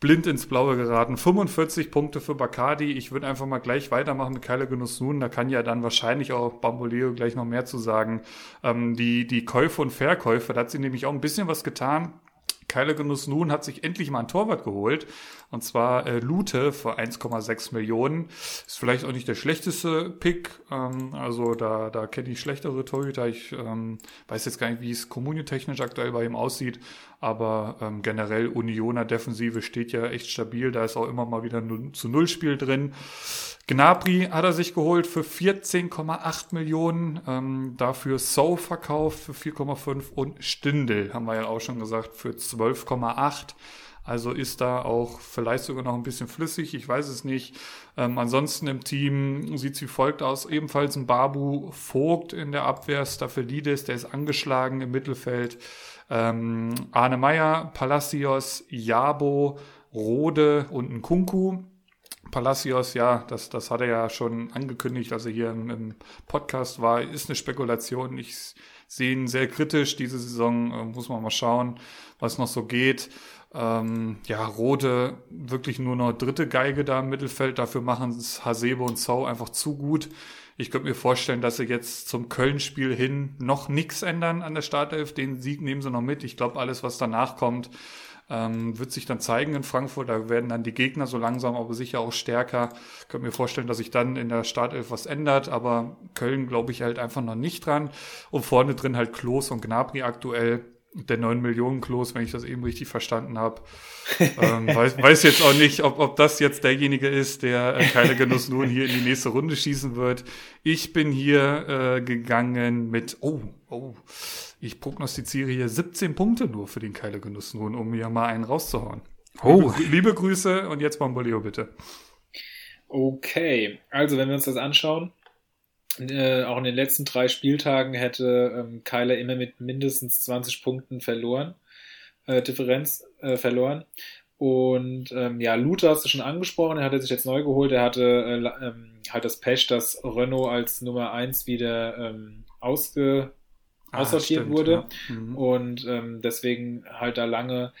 blind ins Blaue geraten. 45 Punkte für Bacardi. Ich würde einfach mal gleich weitermachen mit Keiler Genuss nun. Da kann ja dann wahrscheinlich auch Bamboleo gleich noch mehr zu sagen. Ähm, die, die Käufe und Verkäufe, da hat sie nämlich auch ein bisschen was getan. Keile Genuss nun hat sich endlich mal ein Torwart geholt. Und zwar äh, Lute für 1,6 Millionen. Ist vielleicht auch nicht der schlechteste Pick. Ähm, also da, da kenne ich schlechtere Torhüter. Ich ähm, weiß jetzt gar nicht, wie es kommunietechnisch aktuell bei ihm aussieht. Aber ähm, generell Unioner Defensive steht ja echt stabil. Da ist auch immer mal wieder ein zu Null Spiel drin. Gnabry hat er sich geholt für 14,8 Millionen, ähm, dafür So verkauft für 4,5 und Stindel, haben wir ja auch schon gesagt, für 12,8. Also ist da auch vielleicht sogar noch ein bisschen flüssig, ich weiß es nicht. Ähm, ansonsten im Team sieht es wie folgt aus. Ebenfalls ein Babu Vogt in der Abwehr, Staffelidis, der ist angeschlagen im Mittelfeld. Ähm, Arne Meyer, Palacios, Jabo, Rode und ein Kunku. Palacios, ja, das, das hat er ja schon angekündigt, als er hier im, im Podcast war, ist eine Spekulation. Ich sehe ihn sehr kritisch diese Saison, äh, muss man mal schauen, was noch so geht. Ähm, ja, Rote wirklich nur noch dritte Geige da im Mittelfeld, dafür machen es Hasebe und Zau einfach zu gut. Ich könnte mir vorstellen, dass sie jetzt zum Köln-Spiel hin noch nichts ändern an der Startelf. Den Sieg nehmen sie noch mit. Ich glaube, alles, was danach kommt, ähm, wird sich dann zeigen in Frankfurt. Da werden dann die Gegner so langsam, aber sicher auch stärker. Ich könnte mir vorstellen, dass sich dann in der Startelf was ändert, aber Köln glaube ich halt einfach noch nicht dran. Und vorne drin halt Klos und Gnabry aktuell der 9 Millionen Klos, wenn ich das eben richtig verstanden habe. ähm, weiß, weiß jetzt auch nicht, ob, ob das jetzt derjenige ist, der äh, keine Genuss nun hier in die nächste Runde schießen wird. Ich bin hier äh, gegangen mit, oh, oh, ich prognostiziere hier 17 Punkte nur für den Keile Genuss nun, um mir mal einen rauszuhauen. Oh. Liebe, liebe Grüße und jetzt Bomboleo bitte. Okay, also wenn wir uns das anschauen, äh, auch in den letzten drei Spieltagen hätte ähm, Kyler immer mit mindestens 20 Punkten verloren, äh, Differenz äh, verloren. Und ähm, ja, Luther hast du schon angesprochen, er hatte sich jetzt neu geholt, er hatte äh, ähm, halt das Pech, dass Renault als Nummer 1 wieder ähm, ausge ah, aussortiert stimmt, wurde. Ja. Mhm. Und ähm, deswegen halt da lange,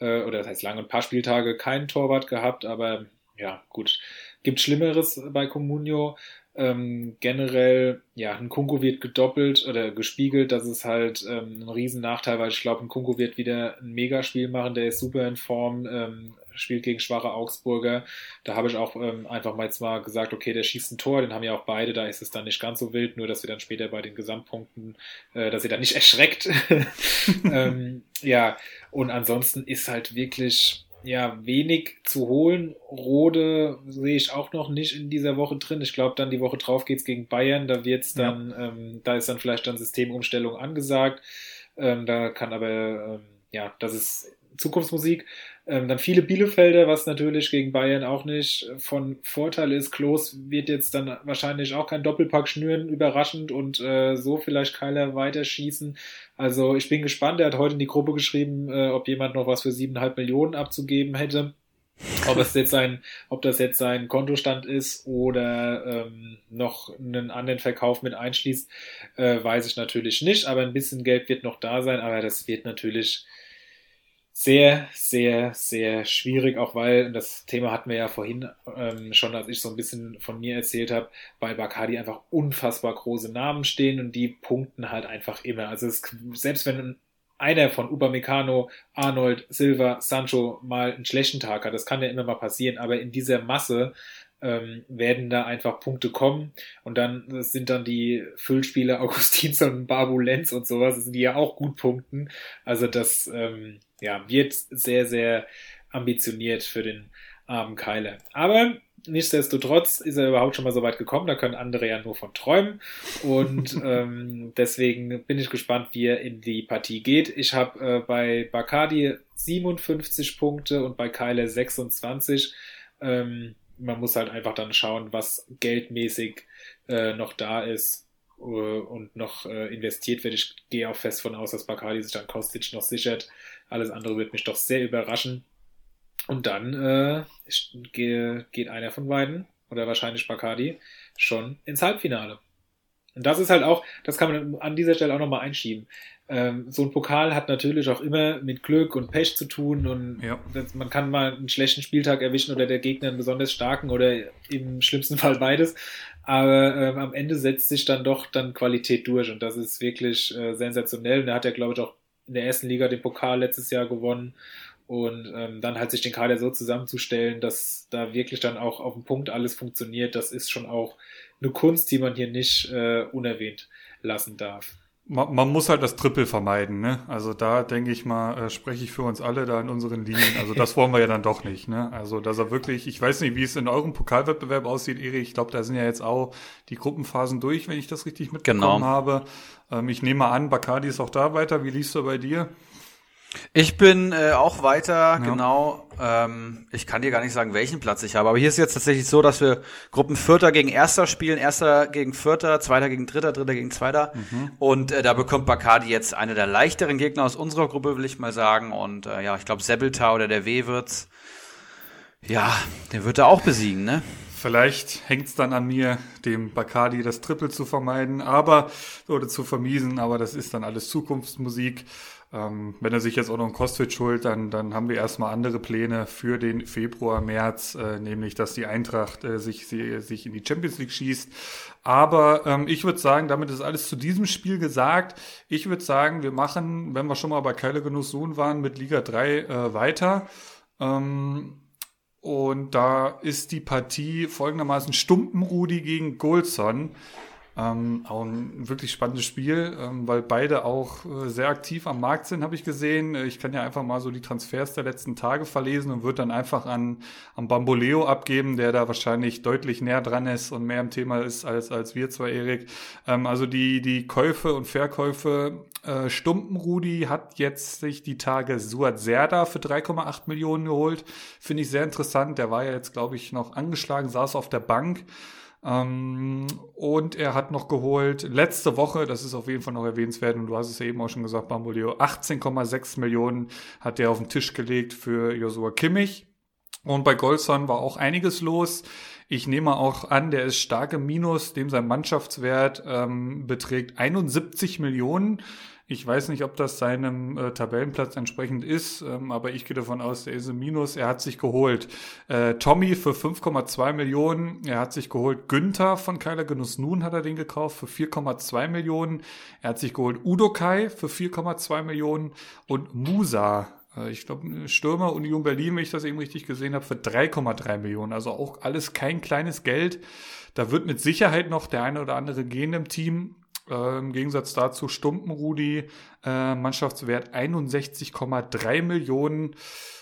äh, oder das heißt lange, ein paar Spieltage keinen Torwart gehabt, aber ja, gut. Gibt Schlimmeres bei Comunio. Ähm, generell, ja, ein Kunko wird gedoppelt oder gespiegelt. Das ist halt ähm, ein Riesennachteil, weil ich glaube, ein Kunko wird wieder ein Megaspiel machen. Der ist super in Form, ähm, spielt gegen schwache Augsburger. Da habe ich auch ähm, einfach mal jetzt mal gesagt, okay, der schießt ein Tor, den haben ja auch beide, da ist es dann nicht ganz so wild, nur dass wir dann später bei den Gesamtpunkten, äh, dass ihr dann nicht erschreckt. ähm, ja, und ansonsten ist halt wirklich ja, wenig zu holen. Rode sehe ich auch noch nicht in dieser Woche drin. Ich glaube, dann die Woche drauf geht's gegen Bayern. Da wird's dann, ja. ähm, da ist dann vielleicht dann Systemumstellung angesagt. Ähm, da kann aber, ähm, ja, das ist Zukunftsmusik. Ähm, dann viele Bielefelder, was natürlich gegen Bayern auch nicht von Vorteil ist. Klos wird jetzt dann wahrscheinlich auch kein Doppelpack schnüren, überraschend und äh, so vielleicht Keiler weiterschießen. Also ich bin gespannt. Er hat heute in die Gruppe geschrieben, äh, ob jemand noch was für siebeneinhalb Millionen abzugeben hätte. Ob es jetzt sein, ob das jetzt sein Kontostand ist oder ähm, noch einen anderen Verkauf mit einschließt, äh, weiß ich natürlich nicht. Aber ein bisschen Geld wird noch da sein. Aber das wird natürlich sehr, sehr, sehr schwierig, auch weil, das Thema hatten wir ja vorhin ähm, schon, als ich so ein bisschen von mir erzählt habe, bei Bacardi einfach unfassbar große Namen stehen und die punkten halt einfach immer. Also es, selbst wenn einer von Upamecano, Arnold, Silva, Sancho mal einen schlechten Tag hat, das kann ja immer mal passieren, aber in dieser Masse ähm, werden da einfach Punkte kommen und dann sind dann die Füllspiele Augustinsson, Babu Lenz und sowas, die ja auch gut punkten. Also das ähm, ja, wird sehr, sehr ambitioniert für den armen Keiler. Aber nichtsdestotrotz ist er überhaupt schon mal so weit gekommen, da können andere ja nur von träumen. Und ähm, deswegen bin ich gespannt, wie er in die Partie geht. Ich habe äh, bei Bacardi 57 Punkte und bei Keiler 26. Ähm, man muss halt einfach dann schauen, was geldmäßig äh, noch da ist äh, und noch äh, investiert wird. Ich gehe auch fest von aus, dass Bacardi sich dann Kostic noch sichert. Alles andere wird mich doch sehr überraschen. Und dann äh, geht einer von beiden, oder wahrscheinlich Bacardi, schon ins Halbfinale. Und das ist halt auch, das kann man an dieser Stelle auch nochmal einschieben. Ähm, so ein Pokal hat natürlich auch immer mit Glück und Pech zu tun und ja. das, man kann mal einen schlechten Spieltag erwischen oder der Gegner einen besonders starken oder im schlimmsten Fall beides. Aber ähm, am Ende setzt sich dann doch dann Qualität durch und das ist wirklich äh, sensationell. Und er hat ja, glaube ich, auch in der ersten Liga den Pokal letztes Jahr gewonnen und ähm, dann halt sich den Kader so zusammenzustellen, dass da wirklich dann auch auf dem Punkt alles funktioniert, das ist schon auch eine Kunst, die man hier nicht äh, unerwähnt lassen darf. Man, man muss halt das Triple vermeiden, ne? Also da denke ich mal, äh, spreche ich für uns alle da in unseren Linien. Also das wollen wir ja dann doch nicht, ne? Also dass er wirklich, ich weiß nicht, wie es in eurem Pokalwettbewerb aussieht, Eri. Ich glaube, da sind ja jetzt auch die Gruppenphasen durch, wenn ich das richtig mitbekommen genau. habe. Ähm, ich nehme an, Bacardi ist auch da weiter. Wie liest du bei dir? Ich bin äh, auch weiter, ja. genau. Ähm, ich kann dir gar nicht sagen, welchen Platz ich habe. Aber hier ist jetzt tatsächlich so, dass wir Gruppen Vierter gegen Erster spielen, Erster gegen Vierter, Zweiter gegen Dritter, Dritter gegen Zweiter. Mhm. Und äh, da bekommt Bacardi jetzt eine der leichteren Gegner aus unserer Gruppe, will ich mal sagen. Und äh, ja, ich glaube, Sebelta oder der W wird's. Ja, der wird er auch besiegen, ne? Vielleicht hängt's dann an mir, dem Bacardi das Triple zu vermeiden, aber oder zu vermiesen, aber das ist dann alles Zukunftsmusik. Ähm, wenn er sich jetzt auch noch einen Kostwitz holt, dann, dann haben wir erstmal andere Pläne für den Februar, März, äh, nämlich dass die Eintracht äh, sich, sie, sich in die Champions League schießt. Aber ähm, ich würde sagen, damit ist alles zu diesem Spiel gesagt. Ich würde sagen, wir machen, wenn wir schon mal bei Keile Genuss Sohn waren, mit Liga 3 äh, weiter. Ähm, und da ist die Partie folgendermaßen Stumpenrudi gegen Golson. Ähm, auch ein wirklich spannendes Spiel, ähm, weil beide auch äh, sehr aktiv am Markt sind, habe ich gesehen. Äh, ich kann ja einfach mal so die Transfers der letzten Tage verlesen und würde dann einfach an, an Bamboleo abgeben, der da wahrscheinlich deutlich näher dran ist und mehr im Thema ist als, als wir zwei, Erik. Ähm, also die, die Käufe und Verkäufe. Äh, Stumpenrudi hat jetzt sich die Tage Suat Serda für 3,8 Millionen geholt. Finde ich sehr interessant. Der war ja jetzt, glaube ich, noch angeschlagen, saß auf der Bank. Ähm, und er hat noch geholt, letzte Woche, das ist auf jeden Fall noch erwähnenswert, und du hast es ja eben auch schon gesagt, Bamboleo, 18,6 Millionen hat er auf den Tisch gelegt für Josua Kimmich. Und bei Golson war auch einiges los. Ich nehme auch an, der ist stark im Minus, dem sein Mannschaftswert ähm, beträgt 71 Millionen. Ich weiß nicht, ob das seinem äh, Tabellenplatz entsprechend ist, ähm, aber ich gehe davon aus, der ist im Minus. Er hat sich geholt äh, Tommy für 5,2 Millionen. Er hat sich geholt Günther von Keiler Genuss Nun hat er den gekauft für 4,2 Millionen. Er hat sich geholt Udokai für 4,2 Millionen und Musa äh, ich glaube, Stürmer Union Berlin, wenn ich das eben richtig gesehen habe, für 3,3 Millionen. Also auch alles kein kleines Geld. Da wird mit Sicherheit noch der eine oder andere gehen im Team. Äh, Im Gegensatz dazu Stumpenrudi, äh, Mannschaftswert 61,3 Millionen.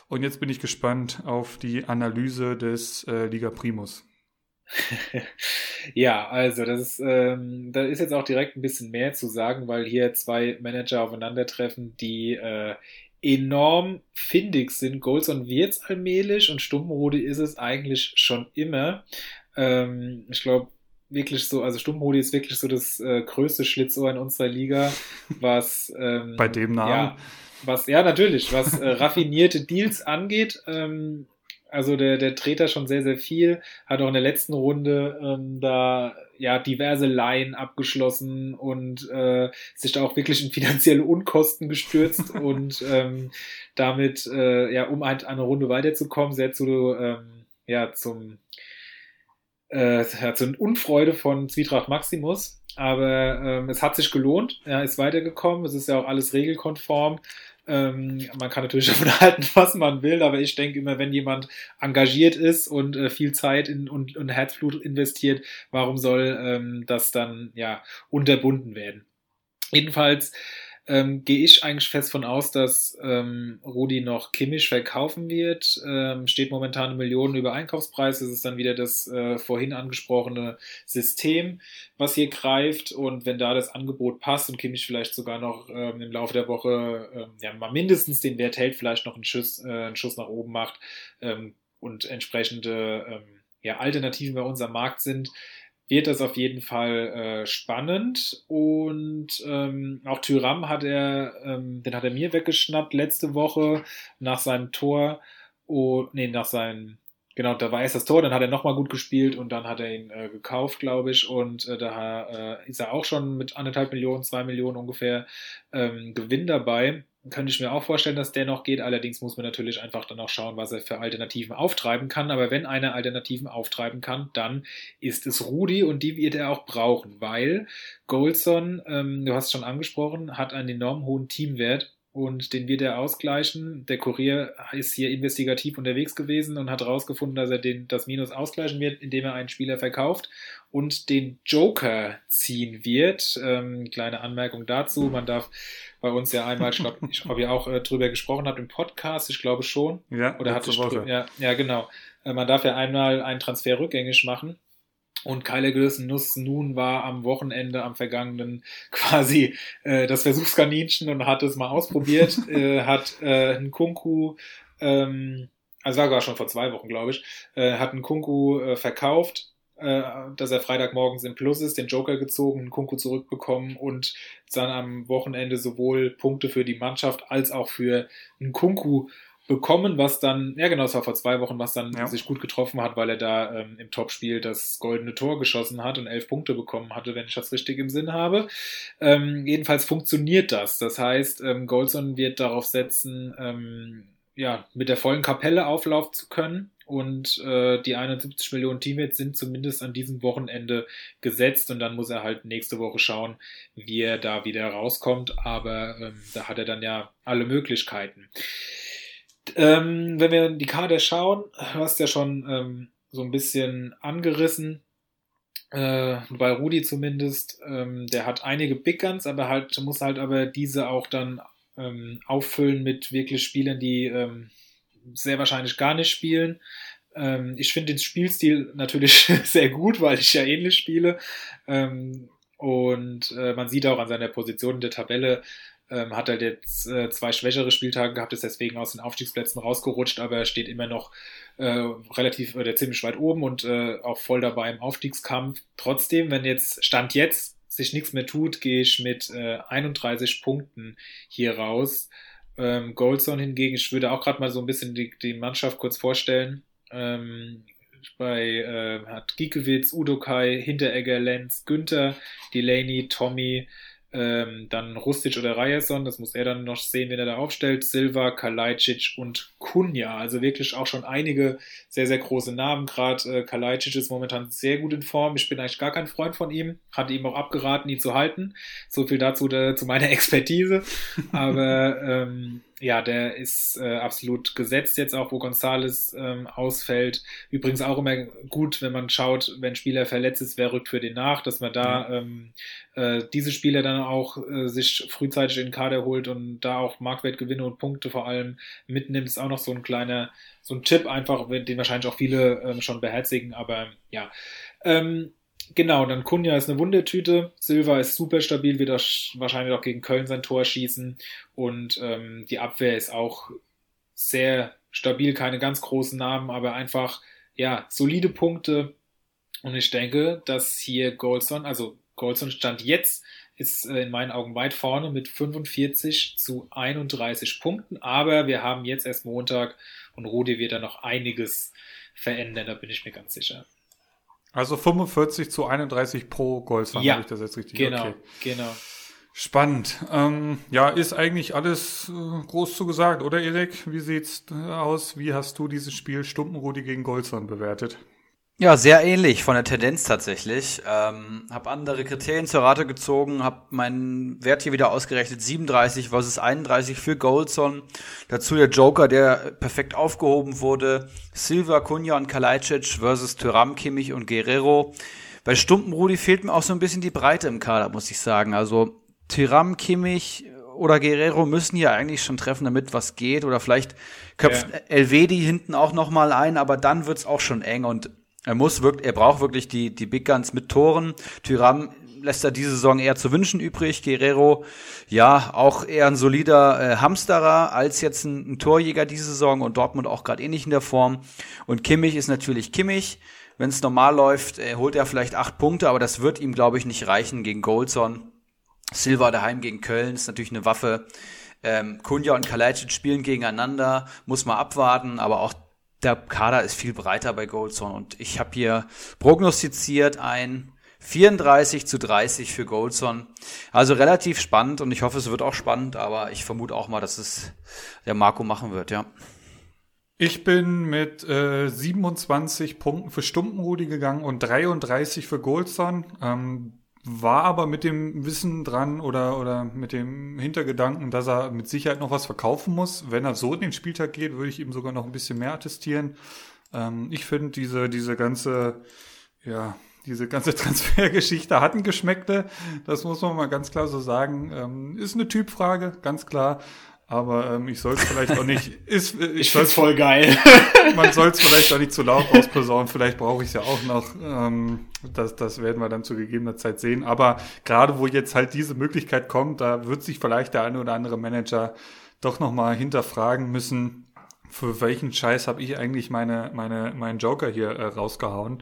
Und jetzt bin ich gespannt auf die Analyse des äh, Liga Primus. ja, also das ist, ähm, da ist jetzt auch direkt ein bisschen mehr zu sagen, weil hier zwei Manager aufeinandertreffen, die äh, enorm findig sind. Golson wird's allmählich und Stumpenrudi ist es eigentlich schon immer. Ähm, ich glaube, wirklich so, also Stummholi ist wirklich so das äh, größte Schlitzohr in unserer Liga, was ähm, bei dem Namen. Ja, was, ja, natürlich, was äh, raffinierte Deals angeht. Ähm, also der, der dreht da schon sehr, sehr viel, hat auch in der letzten Runde ähm, da ja diverse Laien abgeschlossen und äh, sich da auch wirklich in finanzielle Unkosten gestürzt und ähm, damit, äh, ja, um halt eine Runde weiterzukommen, sehr zu, ähm, ja, zum äh, so eine Unfreude von Zwietracht Maximus, aber ähm, es hat sich gelohnt. Er ist weitergekommen. Es ist ja auch alles regelkonform. Ähm, man kann natürlich davon halten, was man will, aber ich denke immer, wenn jemand engagiert ist und äh, viel Zeit in, und, und Herzblut investiert, warum soll ähm, das dann ja unterbunden werden? Jedenfalls ähm, gehe ich eigentlich fest von aus, dass ähm, Rudi noch Kimmich verkaufen wird. Ähm, steht momentan eine Million über Einkaufspreis. Das ist dann wieder das äh, vorhin angesprochene System, was hier greift. Und wenn da das Angebot passt und Kimmich vielleicht sogar noch ähm, im Laufe der Woche ähm, ja, mal mindestens den Wert hält, vielleicht noch einen Schuss, äh, einen Schuss nach oben macht ähm, und entsprechende ähm, ja, Alternativen bei unserem Markt sind, wird das auf jeden Fall äh, spannend. Und ähm, auch Tyram hat er, ähm, den hat er mir weggeschnappt letzte Woche nach seinem Tor. Oh, nee, nach seinem, genau, da war erst das Tor, dann hat er nochmal gut gespielt und dann hat er ihn äh, gekauft, glaube ich. Und äh, da äh, ist er auch schon mit anderthalb Millionen, zwei Millionen ungefähr ähm, Gewinn dabei könnte ich mir auch vorstellen, dass der noch geht. Allerdings muss man natürlich einfach dann auch schauen, was er für Alternativen auftreiben kann. Aber wenn einer Alternativen auftreiben kann, dann ist es Rudi und die wird er auch brauchen, weil Goldson, ähm, du hast es schon angesprochen, hat einen enorm hohen Teamwert und den wird er ausgleichen. Der Kurier ist hier investigativ unterwegs gewesen und hat herausgefunden, dass er den, das Minus ausgleichen wird, indem er einen Spieler verkauft und den Joker ziehen wird. Ähm, kleine Anmerkung dazu, man darf bei uns ja einmal, ich glaube, ich habe ja auch äh, drüber gesprochen habt im Podcast, ich glaube schon. Ja, oder hat. Ja, ja, genau. Äh, man darf ja einmal einen Transfer rückgängig machen. Und Kyler Nuss nun war am Wochenende, am vergangenen quasi äh, das Versuchskaninchen und hat es mal ausprobiert, äh, hat äh, einen Kunku, ähm, also war sogar schon vor zwei Wochen, glaube ich, äh, hat einen Kunku äh, verkauft, äh, dass er Freitagmorgens im Plus ist, den Joker gezogen, einen Kunku zurückbekommen und dann am Wochenende sowohl Punkte für die Mannschaft als auch für einen Kunku bekommen, was dann, ja genau, es war vor zwei Wochen, was dann ja. sich gut getroffen hat, weil er da ähm, im Topspiel das goldene Tor geschossen hat und elf Punkte bekommen hatte, wenn ich das richtig im Sinn habe. Ähm, jedenfalls funktioniert das. Das heißt, ähm, Goldson wird darauf setzen, ähm, ja, mit der vollen Kapelle auflaufen zu können. Und äh, die 71 Millionen Teammates sind zumindest an diesem Wochenende gesetzt und dann muss er halt nächste Woche schauen, wie er da wieder rauskommt. Aber ähm, da hat er dann ja alle Möglichkeiten. Ähm, wenn wir in die Karte schauen, hast ja schon ähm, so ein bisschen angerissen. Äh, bei Rudi zumindest, ähm, der hat einige Big Guns, aber halt muss halt aber diese auch dann ähm, auffüllen mit wirklich Spielern, die ähm, sehr wahrscheinlich gar nicht spielen. Ähm, ich finde den Spielstil natürlich sehr gut, weil ich ja ähnlich spiele. Und äh, man sieht auch an seiner Position in der Tabelle, ähm, hat er jetzt äh, zwei schwächere Spieltage gehabt, ist deswegen aus den Aufstiegsplätzen rausgerutscht, aber er steht immer noch äh, relativ oder ziemlich weit oben und äh, auch voll dabei im Aufstiegskampf. Trotzdem, wenn jetzt Stand jetzt sich nichts mehr tut, gehe ich mit äh, 31 Punkten hier raus. Ähm, Goldson hingegen, ich würde auch gerade mal so ein bisschen die, die Mannschaft kurz vorstellen. Ähm, bei äh, hat Giekewitz, Udokai, Hinteregger, Lenz, Günther, Delaney, Tommy, ähm, dann Rustic oder Ryerson, das muss er dann noch sehen, wenn er da aufstellt. Silva, Kalajdzic und Kunja. Also wirklich auch schon einige sehr, sehr große Namen. Gerade äh, Kalajdzic ist momentan sehr gut in Form. Ich bin eigentlich gar kein Freund von ihm. Hatte ihm auch abgeraten, ihn zu halten. So viel dazu da, zu meiner Expertise. Aber ähm, ja, der ist äh, absolut gesetzt jetzt auch, wo Gonzales ähm, ausfällt. Übrigens auch immer gut, wenn man schaut, wenn Spieler verletzt ist, wer rückt für den nach, dass man da ähm, äh, diese Spieler dann auch äh, sich frühzeitig in den Kader holt und da auch Marktwertgewinne und Punkte vor allem mitnimmt, ist auch noch so ein kleiner, so ein Tipp einfach, den wahrscheinlich auch viele ähm, schon beherzigen, aber ja. Ähm, Genau, dann Kunja ist eine Wundertüte. Silva ist super stabil, wird auch wahrscheinlich auch gegen Köln sein Tor schießen. Und ähm, die Abwehr ist auch sehr stabil, keine ganz großen Namen, aber einfach, ja, solide Punkte. Und ich denke, dass hier Goldson, also Goldson stand jetzt, ist äh, in meinen Augen weit vorne mit 45 zu 31 Punkten. Aber wir haben jetzt erst Montag und Rudi wird da noch einiges verändern, da bin ich mir ganz sicher. Also 45 zu 31 pro Goldsmann, ja, habe ich das jetzt richtig Genau, okay. genau. Spannend. Ähm, ja, ist eigentlich alles äh, groß zu gesagt, oder Erik? Wie sieht's äh, aus? Wie hast du dieses Spiel Stumpenrudi gegen Goldsmann bewertet? Ja, sehr ähnlich von der Tendenz tatsächlich. Ähm, habe andere Kriterien zur Rate gezogen, habe meinen Wert hier wieder ausgerechnet, 37 versus 31 für Goldson. Dazu der Joker, der perfekt aufgehoben wurde. Silva, Kunja und Kalajdzic versus Thuram, Kimmich und Guerrero. Bei Stumpenrudi fehlt mir auch so ein bisschen die Breite im Kader, muss ich sagen. Also Thuram, Kimmich oder Guerrero müssen hier eigentlich schon treffen, damit was geht. Oder vielleicht köpft ja. Elvedi hinten auch noch mal ein, aber dann wird's auch schon eng und er muss wirklich, er braucht wirklich die, die Big Guns mit Toren. Tyram lässt er diese Saison eher zu wünschen übrig. Guerrero, ja, auch eher ein solider äh, Hamsterer als jetzt ein, ein Torjäger diese Saison und Dortmund auch gerade ähnlich in der Form. Und Kimmich ist natürlich Kimmich. Wenn es normal läuft, äh, holt er vielleicht acht Punkte, aber das wird ihm, glaube ich, nicht reichen gegen Goldson. Silva daheim gegen Köln ist natürlich eine Waffe. Ähm, Kunja und Kalajdzic spielen gegeneinander, muss man abwarten, aber auch der Kader ist viel breiter bei Goldson und ich habe hier prognostiziert ein 34 zu 30 für Goldson. Also relativ spannend und ich hoffe, es wird auch spannend, aber ich vermute auch mal, dass es der Marco machen wird, ja. Ich bin mit äh, 27 Punkten für Stumpenrudi gegangen und 33 für Goldson. Ähm, war aber mit dem Wissen dran oder, oder mit dem Hintergedanken, dass er mit Sicherheit noch was verkaufen muss. Wenn er so in den Spieltag geht, würde ich ihm sogar noch ein bisschen mehr attestieren. Ähm, ich finde diese, diese ganze, ja, diese ganze Transfergeschichte hat ein Geschmäckte. Das muss man mal ganz klar so sagen. Ähm, ist eine Typfrage, ganz klar. Aber ähm, ich soll es vielleicht auch nicht. Ist, äh, ich ich finde voll geil. man soll es vielleicht auch nicht zu laut ausposaunen. Vielleicht brauche ich es ja auch noch. Ähm, das, das werden wir dann zu gegebener Zeit sehen. Aber gerade wo jetzt halt diese Möglichkeit kommt, da wird sich vielleicht der eine oder andere Manager doch nochmal hinterfragen müssen, für welchen Scheiß habe ich eigentlich meine, meine, meinen Joker hier äh, rausgehauen.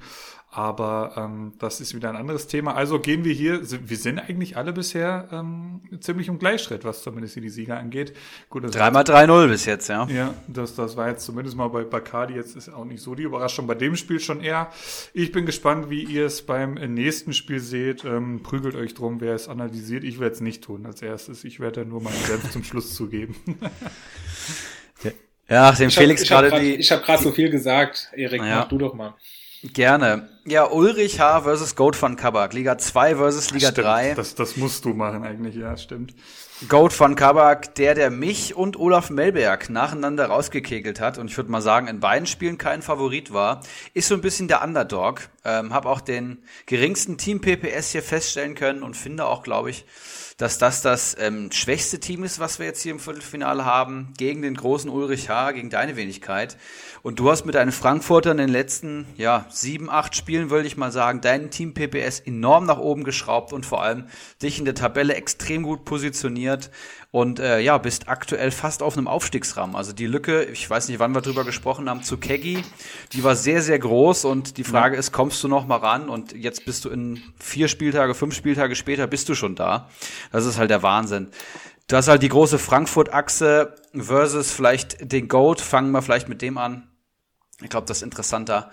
Aber ähm, das ist wieder ein anderes Thema. Also gehen wir hier, wir sind eigentlich alle bisher ähm, ziemlich im Gleichschritt, was zumindest hier die Sieger angeht. Gut, Dreimal 3-0 bis jetzt, ja. Ja, das, das war jetzt zumindest mal bei Bacardi jetzt ist auch nicht so die Überraschung. Bei dem Spiel schon eher. Ich bin gespannt, wie ihr es beim nächsten Spiel seht. Ähm, prügelt euch drum, wer es analysiert. Ich werde es nicht tun als erstes. Ich werde nur meinen Selbst zum Schluss zugeben. ja, dem Felix gerade die. Ich habe gerade so viel gesagt. Erik, ja. mach du doch mal. Gerne. Ja, Ulrich H. versus Goat von Kabak. Liga 2 versus Liga stimmt, 3. Das, das musst du machen eigentlich, ja, stimmt. Goat von Kabak, der, der mich und Olaf Melberg nacheinander rausgekegelt hat und ich würde mal sagen, in beiden Spielen kein Favorit war, ist so ein bisschen der Underdog. Ähm, hab auch den geringsten Team PPS hier feststellen können und finde auch, glaube ich, dass das das ähm, schwächste Team ist, was wir jetzt hier im Viertelfinale haben, gegen den großen Ulrich H., gegen deine Wenigkeit. Und du hast mit deinen Frankfurtern in den letzten, ja, sieben, acht Spielen, würde ich mal sagen, dein Team PPS enorm nach oben geschraubt und vor allem dich in der Tabelle extrem gut positioniert und äh, ja, bist aktuell fast auf einem Aufstiegsrahmen. Also die Lücke, ich weiß nicht, wann wir drüber gesprochen haben, zu Keggy, die war sehr, sehr groß und die Frage ja. ist, kommst du noch mal ran? Und jetzt bist du in vier Spieltage, fünf Spieltage später bist du schon da. Das ist halt der Wahnsinn. Du hast halt die große Frankfurt-Achse versus vielleicht den Goat. Fangen wir vielleicht mit dem an. Ich glaube, das ist interessanter.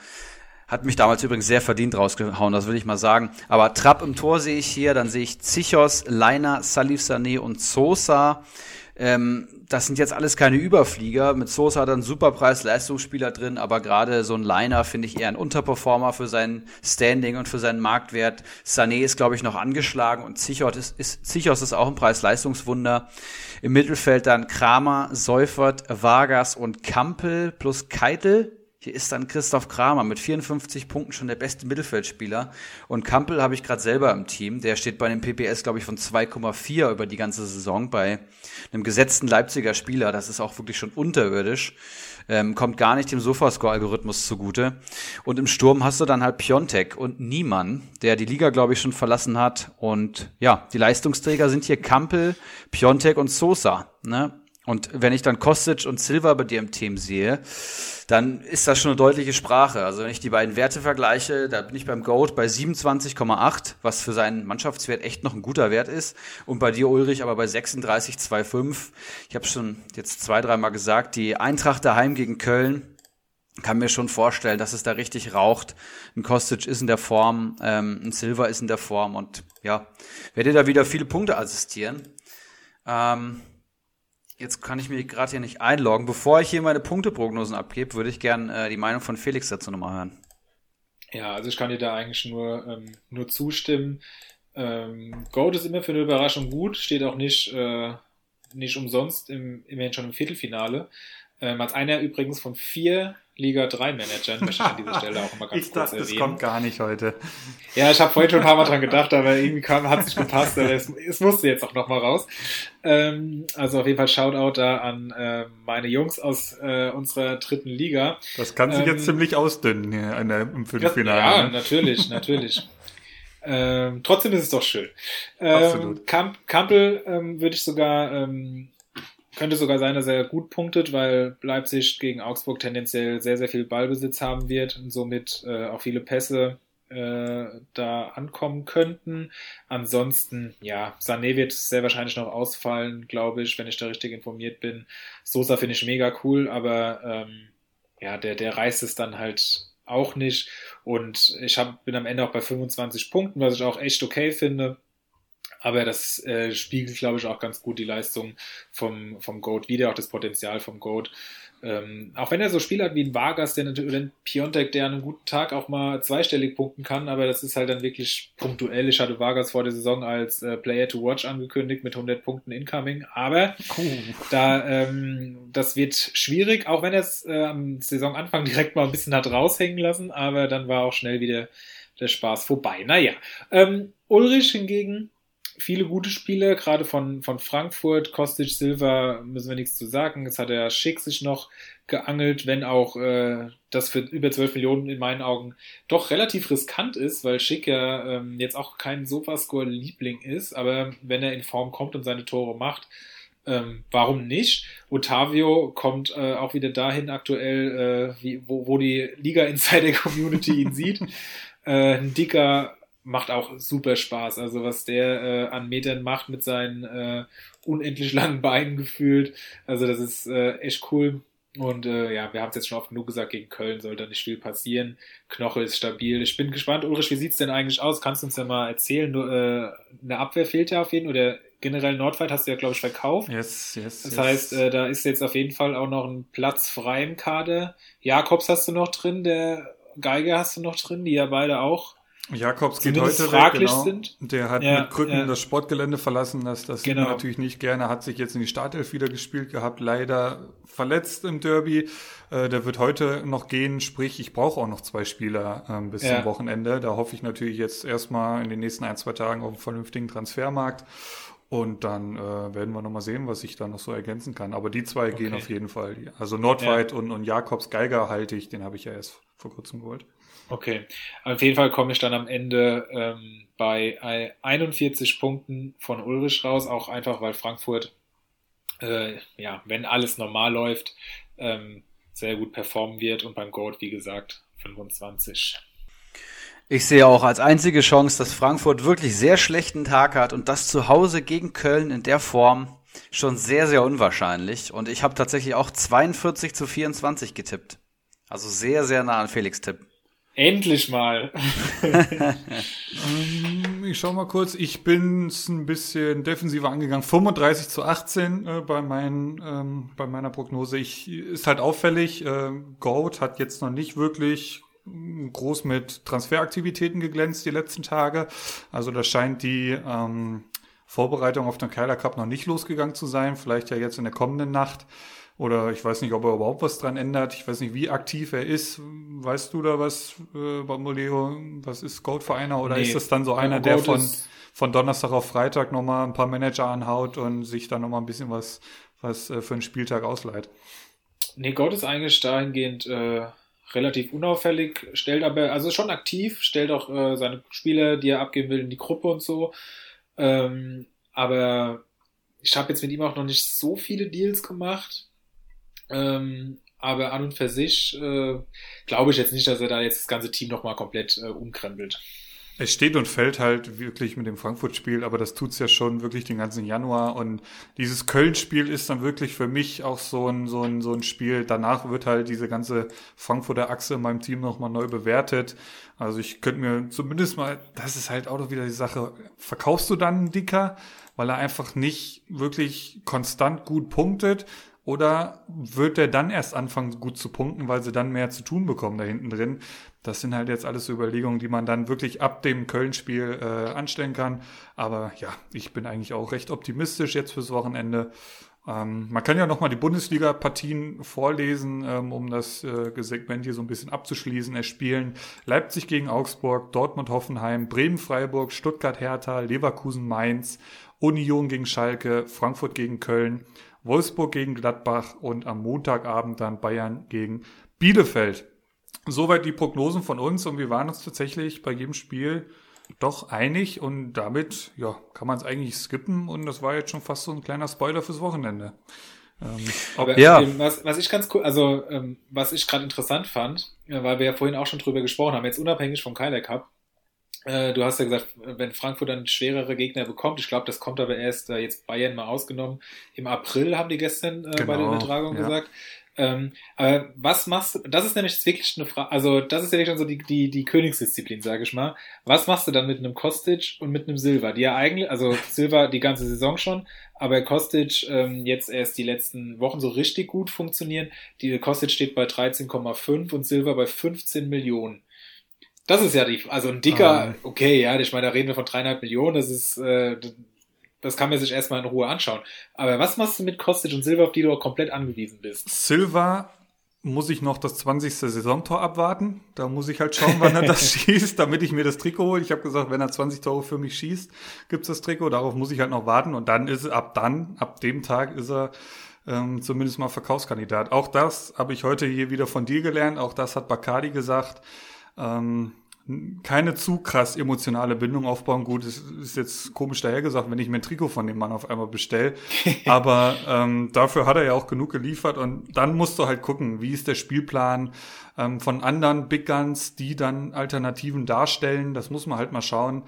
Hat mich damals übrigens sehr verdient rausgehauen, das will ich mal sagen. Aber Trapp im Tor sehe ich hier, dann sehe ich Zichos, Leiner, Salif Sané und Sosa. Ähm, das sind jetzt alles keine Überflieger. Mit Sosa hat er einen super Preis-Leistungsspieler drin, aber gerade so ein Liner finde ich eher ein Unterperformer für sein Standing und für seinen Marktwert. Sané ist, glaube ich, noch angeschlagen und Zichos ist, ist, Zichos ist auch ein Preis-Leistungswunder. Im Mittelfeld dann Kramer, Seufert, Vargas und Kampel plus Keitel. Hier ist dann Christoph Kramer mit 54 Punkten schon der beste Mittelfeldspieler. Und Kampel habe ich gerade selber im Team. Der steht bei einem PPS, glaube ich, von 2,4 über die ganze Saison bei einem gesetzten Leipziger Spieler. Das ist auch wirklich schon unterirdisch. Ähm, kommt gar nicht dem Sofascore-Algorithmus zugute. Und im Sturm hast du dann halt Piontek und Niemann, der die Liga, glaube ich, schon verlassen hat. Und ja, die Leistungsträger sind hier Kampel, Piontek und Sosa. Ne? Und wenn ich dann Kostic und Silva bei dir im Team sehe, dann ist das schon eine deutliche Sprache. Also wenn ich die beiden Werte vergleiche, da bin ich beim Goat bei 27,8, was für seinen Mannschaftswert echt noch ein guter Wert ist. Und bei dir, Ulrich, aber bei 36,25. Ich habe schon jetzt zwei, dreimal gesagt, die Eintracht daheim gegen Köln, kann mir schon vorstellen, dass es da richtig raucht. Ein Kostic ist in der Form, ähm, ein Silva ist in der Form und ja, werde da wieder viele Punkte assistieren. Ähm, Jetzt kann ich mich gerade hier nicht einloggen. Bevor ich hier meine Punkteprognosen abgebe, würde ich gerne äh, die Meinung von Felix dazu nochmal hören. Ja, also ich kann dir da eigentlich nur, ähm, nur zustimmen. Ähm, Goat ist immer für eine Überraschung gut, steht auch nicht, äh, nicht umsonst im, immerhin schon im Viertelfinale. Ähm, als einer übrigens von vier Liga 3 Managern möchte ich an dieser Stelle auch mal ganz ich kurz dachte, erwähnen. das kommt gar nicht heute. Ja, ich habe vorhin schon ein paar Mal dran gedacht, aber irgendwie kam, hat es nicht gepasst. Aber es, es musste jetzt auch noch mal raus. Ähm, also auf jeden Fall Shoutout da an äh, meine Jungs aus äh, unserer dritten Liga. Das kann sich Ähm, jetzt ziemlich ausdünnen hier in der, im Viertelfinale. ja, ne? natürlich, natürlich. ähm, trotzdem ist es doch schön. Ähm, Absolut. Kamp Kampel ähm, würde ich sogar, ähm, könnte sogar sein, dass er gut punktet, weil Leipzig gegen Augsburg tendenziell sehr, sehr viel Ballbesitz haben wird und somit äh, auch viele Pässe äh, da ankommen könnten. Ansonsten, ja, Sané wird sehr wahrscheinlich noch ausfallen, glaube ich, wenn ich da richtig informiert bin. Sosa finde ich mega cool, aber ähm, ja, der, der reißt es dann halt auch nicht. Und ich hab, bin am Ende auch bei 25 Punkten, was ich auch echt okay finde. Aber das äh, spiegelt, glaube ich, auch ganz gut die Leistung vom, vom Goat wieder, auch das Potenzial vom Goat. Ähm, auch wenn er so Spieler hat wie ein Vargas, der natürlich, ein Piontek, der an einem guten Tag auch mal zweistellig punkten kann, aber das ist halt dann wirklich punktuell. Ich hatte Vargas vor der Saison als äh, Player to Watch angekündigt mit 100 Punkten incoming, aber da, ähm, das wird schwierig, auch wenn er es äh, am Saisonanfang direkt mal ein bisschen hat raushängen lassen, aber dann war auch schnell wieder der Spaß vorbei. Naja, ähm, Ulrich hingegen, viele gute Spiele, gerade von, von Frankfurt, Kostic, Silva, müssen wir nichts zu sagen. Jetzt hat der Schick sich noch geangelt, wenn auch äh, das für über 12 Millionen in meinen Augen doch relativ riskant ist, weil Schick ja ähm, jetzt auch kein Sofascore-Liebling ist, aber wenn er in Form kommt und seine Tore macht, ähm, warum nicht? Otavio kommt äh, auch wieder dahin aktuell, äh, wie, wo, wo die Liga Insider Community ihn sieht. Äh, ein dicker macht auch super Spaß. Also was der äh, an Metern macht mit seinen äh, unendlich langen Beinen gefühlt. Also das ist äh, echt cool. Und äh, ja, wir haben es jetzt schon oft genug gesagt, gegen Köln soll da nicht viel passieren. Knoche ist stabil. Ich bin gespannt, Ulrich, wie sieht's denn eigentlich aus? Kannst du uns ja mal erzählen? Du, äh, eine Abwehr fehlt ja auf jeden Fall. Oder generell Nordweit hast du ja, glaube ich, verkauft. Yes, yes, Das yes. heißt, äh, da ist jetzt auf jeden Fall auch noch ein Platz frei im Kader. Jakobs hast du noch drin, der Geiger hast du noch drin, die ja beide auch Jakobs geht heute fraglich weg, genau. sind. Der hat Ja, mit Krücken ja. das Sportgelände verlassen. Das, das Genau. natürlich nicht gerne. Hat sich jetzt in die Startelf wieder gespielt gehabt. Leider verletzt im Derby. Äh, der wird heute noch gehen. Sprich, ich brauche auch noch zwei Spieler ähm, bis Ja. zum Wochenende. Da hoffe ich natürlich jetzt erstmal in den nächsten ein, zwei Tagen auf einen vernünftigen Transfermarkt. Und dann äh, werden wir nochmal sehen, was ich da noch so ergänzen kann. Aber die zwei gehen Okay. auf jeden Fall. Also Nordweit und, und Jakobs Geiger halte ich. Den habe ich ja erst vor kurzem geholt. Okay. Auf jeden Fall komme ich dann am Ende ähm, bei äh, 41 Punkten von Ulrich raus, auch einfach weil Frankfurt, äh, ja, wenn alles normal läuft, ähm, sehr gut performen wird und beim Gold, wie gesagt, 25. Ich sehe auch als einzige Chance, dass Frankfurt wirklich sehr schlechten Tag hat und das zu Hause gegen Köln in der Form schon sehr, sehr unwahrscheinlich. Und ich habe tatsächlich auch 42 zu 24 getippt. Also sehr, sehr nah an Felix Tipp. Endlich mal. Ähm, Ich schau mal kurz. Ich bin ein bisschen defensiver angegangen. 35 zu 18 äh, bei, meinen, ähm, bei meiner Prognose. Ich, ist halt auffällig. Äh, Goat hat jetzt noch nicht wirklich mm, groß mit Transferaktivitäten geglänzt die letzten Tage. Also da scheint die ähm, Vorbereitung auf den Keiler Cup noch nicht losgegangen zu sein. Vielleicht ja jetzt in der kommenden Nacht. Oder ich weiß nicht, ob er überhaupt was dran ändert. Ich weiß nicht, wie aktiv er ist. Weißt du da was, äh, Bamboleo? Was ist Goat für einer? Oder Nee. ist das dann so einer, der von, von Donnerstag auf Freitag nochmal ein paar Manager anhaut und sich dann nochmal ein bisschen was, was äh, für einen Spieltag ausleiht? Nee, Gott ist eigentlich dahingehend äh, relativ unauffällig, stellt aber, also schon aktiv, stellt auch äh, seine Spieler, die er abgeben will, in die Gruppe und so. Ähm, aber ich habe jetzt mit ihm auch noch nicht so viele Deals gemacht. Ähm, aber an und für sich äh, glaube ich jetzt nicht, dass er da jetzt das ganze Team nochmal komplett äh, umkrempelt. Es steht und fällt halt wirklich mit dem Frankfurt-Spiel, aber das tut's ja schon wirklich den ganzen Januar. Und dieses Köln-Spiel ist dann wirklich für mich auch so ein, so ein, so ein Spiel. Danach wird halt diese ganze Frankfurter Achse in meinem Team nochmal neu bewertet. Also ich könnte mir zumindest mal, das ist halt auch wieder die Sache, verkaufst du dann einen Dicker, weil er einfach nicht wirklich konstant gut punktet? Oder wird er dann erst anfangen, gut zu punkten, weil sie dann mehr zu tun bekommen da hinten drin? Das sind halt jetzt alles so Überlegungen, die man dann wirklich ab dem Köln-Spiel äh, anstellen kann. Aber ja, ich bin eigentlich auch recht optimistisch jetzt fürs Wochenende. Ähm, man kann ja nochmal die Bundesliga-Partien vorlesen, ähm, um das äh, Segment hier so ein bisschen abzuschließen. Es spielen Leipzig gegen Augsburg, Dortmund Hoffenheim, Bremen Freiburg, Stuttgart Hertha, Leverkusen Mainz, Union gegen Schalke, Frankfurt gegen Köln, Wolfsburg gegen Gladbach und am Montagabend dann Bayern gegen Bielefeld. Soweit die Prognosen von uns und wir waren uns tatsächlich bei jedem Spiel doch einig und damit ja, kann man es eigentlich skippen und das war jetzt schon fast so ein kleiner Spoiler fürs Wochenende. Ähm, Aber ja. was, was ich ganz cool, also ähm, was ich gerade interessant fand, ja, weil wir ja vorhin auch schon drüber gesprochen haben, jetzt unabhängig vom Kyler Cup, äh, du hast ja gesagt, wenn Frankfurt dann schwerere Gegner bekommt, ich glaube, das kommt aber erst äh, jetzt Bayern mal ausgenommen. Im April haben die gestern äh, genau, bei der genau, Übertragung ja. gesagt. Ähm, aber was machst du, das ist nämlich wirklich eine Frage, also das ist ja wirklich so die, die, die Königsdisziplin, sage ich mal. Was machst du dann mit einem Kostic und mit einem Silva? Die ja eigentlich, also Silva die ganze Saison schon, aber Kostic ähm, jetzt erst die letzten Wochen so richtig gut funktionieren. Die Kostic steht bei 13,5 und Silva bei 15 Millionen. Das ist ja die, also ein dicker, ah. okay, ja, ich meine, da reden wir von dreieinhalb Millionen, das ist, äh, das kann man sich erstmal in Ruhe anschauen. Aber was machst du mit Kostic und Silva, auf die du auch komplett angewiesen bist? Silva muss ich noch das 20. Saisontor abwarten. Da muss ich halt schauen, wann er das schießt, damit ich mir das Trikot hole. Ich habe gesagt, wenn er 20 Tore für mich schießt, gibt's das Trikot. Darauf muss ich halt noch warten. Und dann ist ab dann, ab dem Tag ist er ähm, zumindest mal Verkaufskandidat. Auch das habe ich heute hier wieder von dir gelernt. Auch das hat Bacardi gesagt. Ähm, keine zu krass emotionale Bindung aufbauen. Gut, es ist jetzt komisch dahergesagt, wenn ich mir ein Trikot von dem Mann auf einmal bestell. Aber ähm, dafür hat er ja auch genug geliefert und dann musst du halt gucken, wie ist der Spielplan ähm, von anderen Big Guns, die dann Alternativen darstellen. Das muss man halt mal schauen.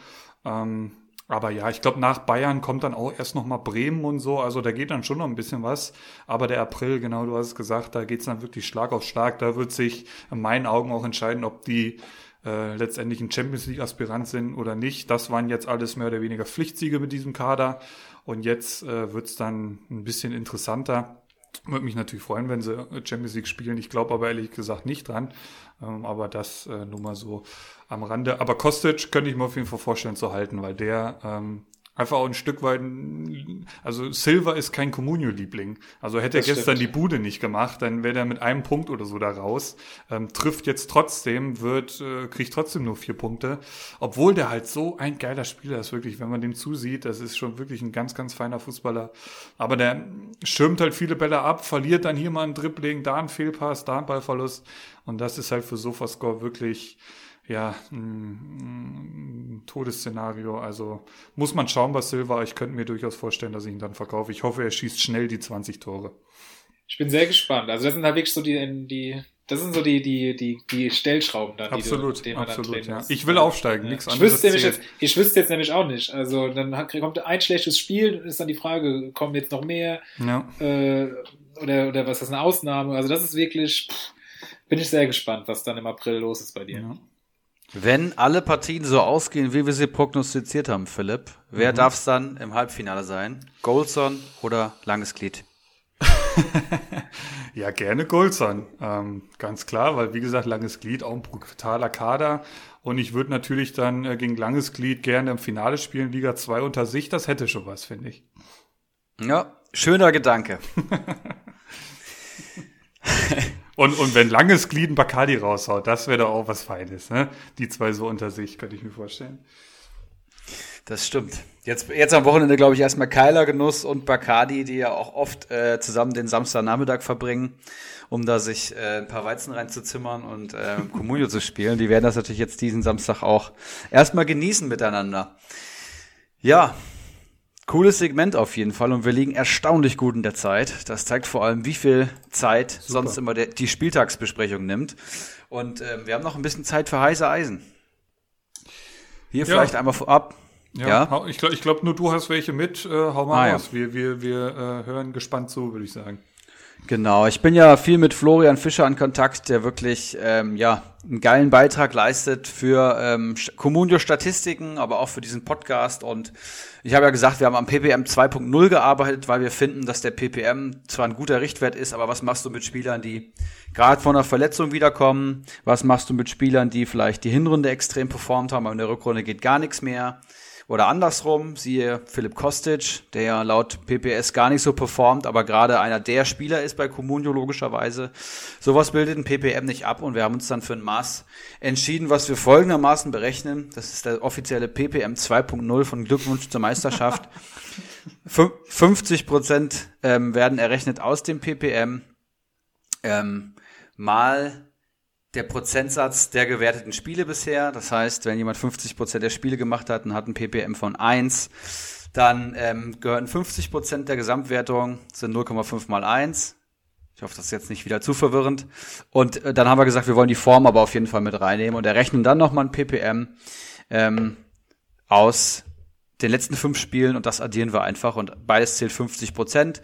Ähm, aber ja, ich glaube, nach Bayern kommt dann auch erst noch mal Bremen und so. Also da geht dann schon noch ein bisschen was. Aber der April, genau, du hast es gesagt, da geht's dann wirklich Schlag auf Schlag. Da wird sich in meinen Augen auch entscheiden, ob die äh, letztendlich ein Champions League Aspirant sind oder nicht. Das waren jetzt alles mehr oder weniger Pflichtsiege mit diesem Kader und jetzt äh, wird es dann ein bisschen interessanter. Würde mich natürlich freuen, wenn sie Champions League spielen. Ich glaube aber ehrlich gesagt nicht dran. Ähm, aber das äh, nur mal so am Rande. Aber Kostic könnte ich mir auf jeden Fall vorstellen zu halten, weil der ähm, einfach auch ein Stück weit, also Silver ist kein Comunio-Liebling. Also hätte das er gestern stimmt. die Bude nicht gemacht, dann wäre er mit einem Punkt oder so da raus. Ähm, trifft jetzt trotzdem, wird, äh, kriegt trotzdem nur vier Punkte. Obwohl der halt so ein geiler Spieler ist, wirklich, wenn man dem zusieht, das ist schon wirklich ein ganz, ganz feiner Fußballer. Aber der schirmt halt viele Bälle ab, verliert dann hier mal ein Dribbling, da ein Fehlpass, da ein Ballverlust. Und das ist halt für Sofascore wirklich, ja, ein, ein Todesszenario. Also muss man schauen bei Silva. Ich könnte mir durchaus vorstellen, dass ich ihn dann verkaufe. Ich hoffe, er schießt schnell die 20 Tore. Ich bin sehr gespannt. Also das sind halt wirklich so die, die das sind so die, die, die, die Stellschrauben dann, absolut, die du, absolut, man dann ja. Ich will aufsteigen, ja. nichts ich anderes. Wüsste nämlich jetzt, ich wüsste jetzt nämlich auch nicht. Also dann kommt ein schlechtes Spiel, ist dann die Frage, kommen jetzt noch mehr? Ja. Äh, oder, oder was ist eine Ausnahme? Also das ist wirklich, pff, bin ich sehr gespannt, was dann im April los ist bei dir. Ja. Wenn alle Partien so ausgehen, wie wir sie prognostiziert haben, Philipp, wer mhm. darf es dann im Halbfinale sein? Goldson oder Langes Glied? ja, gerne Goldson. Ähm, ganz klar, weil wie gesagt, Langes Glied auch ein brutaler Kader. Und ich würde natürlich dann äh, gegen Langes Glied gerne im Finale spielen, Liga 2 unter sich. Das hätte schon was, finde ich. Ja, schöner Gedanke. Und, und wenn langes Glied ein Bacardi raushaut, das wäre doch auch was Feines, ne? Die zwei so unter sich, könnte ich mir vorstellen. Das stimmt. Jetzt, jetzt am Wochenende, glaube ich, erstmal Keiler Genuss und Bacardi, die ja auch oft äh, zusammen den Samstagnachmittag verbringen, um da sich äh, ein paar Weizen reinzuzimmern und äh, Comunio zu spielen. Die werden das natürlich jetzt diesen Samstag auch erstmal genießen miteinander. Ja, Cooles Segment auf jeden Fall und wir liegen erstaunlich gut in der Zeit. Das zeigt vor allem, wie viel Zeit Super. sonst immer der, die Spieltagsbesprechung nimmt. Und ähm, wir haben noch ein bisschen Zeit für heiße Eisen. Hier ja. vielleicht einmal vorab. Ja, ja? ich glaube, glaub, nur du hast welche mit. Äh, hau mal ah, raus. Ja. Wir, wir, wir äh, hören gespannt zu, würde ich sagen. Genau, ich bin ja viel mit Florian Fischer in Kontakt, der wirklich ähm, ja einen geilen Beitrag leistet für ähm, Communio-Statistiken, aber auch für diesen Podcast. Und ich habe ja gesagt, wir haben am PPM 2.0 gearbeitet, weil wir finden, dass der PPM zwar ein guter Richtwert ist, aber was machst du mit Spielern, die gerade von einer Verletzung wiederkommen? Was machst du mit Spielern, die vielleicht die Hinrunde extrem performt haben, aber in der Rückrunde geht gar nichts mehr? Oder andersrum, siehe Philipp Kostic, der laut PPS gar nicht so performt, aber gerade einer der Spieler ist bei Comunio logischerweise. Sowas bildet ein PPM nicht ab und wir haben uns dann für ein Maß entschieden, was wir folgendermaßen berechnen. Das ist der offizielle PPM 2.0 von Glückwunsch zur Meisterschaft. 50 Prozent ähm, werden errechnet aus dem PPM ähm, mal der Prozentsatz der gewerteten Spiele bisher. Das heißt, wenn jemand 50 Prozent der Spiele gemacht hat und hat ein PPM von 1, dann ähm, gehören 50 Prozent der Gesamtwertung, sind 0,5 mal 1. Ich hoffe, das ist jetzt nicht wieder zu verwirrend. Und äh, dann haben wir gesagt, wir wollen die Form aber auf jeden Fall mit reinnehmen und errechnen dann nochmal ein PPM ähm, aus den letzten fünf Spielen und das addieren wir einfach und beides zählt 50 Prozent,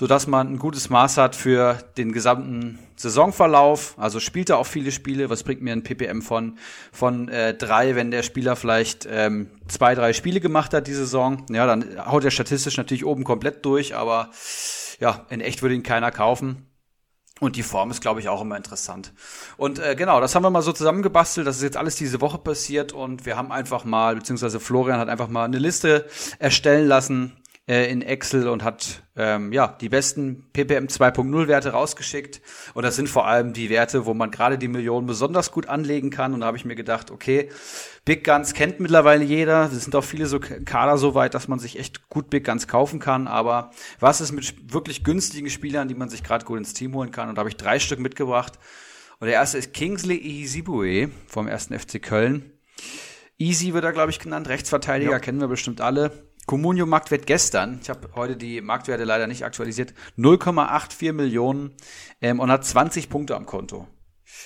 sodass man ein gutes Maß hat für den gesamten Saisonverlauf. Also spielt er auch viele Spiele. Was bringt mir ein PPM von, von äh, drei, wenn der Spieler vielleicht ähm, zwei, drei Spiele gemacht hat die Saison? Ja, dann haut er statistisch natürlich oben komplett durch, aber ja, in echt würde ihn keiner kaufen. Und die Form ist, glaube ich, auch immer interessant. Und äh, genau, das haben wir mal so zusammengebastelt. Das ist jetzt alles diese Woche passiert und wir haben einfach mal, beziehungsweise Florian hat einfach mal eine Liste erstellen lassen äh, in Excel und hat ähm, ja die besten ppm 2.0 Werte rausgeschickt. Und das sind vor allem die Werte, wo man gerade die Millionen besonders gut anlegen kann. Und da habe ich mir gedacht, okay, Big Guns kennt mittlerweile jeder. Es sind auch viele so Kader so weit, dass man sich echt gut Big Guns kaufen kann. Aber was ist mit wirklich günstigen Spielern, die man sich gerade gut ins Team holen kann? Und da habe ich drei Stück mitgebracht. Und der erste ist Kingsley Ihizibue vom ersten FC Köln. Easy wird er, glaube ich, genannt. Rechtsverteidiger ja. kennen wir bestimmt alle. Comunio Marktwert gestern, ich habe heute die Marktwerte leider nicht aktualisiert, 0,84 Millionen ähm, und hat 20 Punkte am Konto.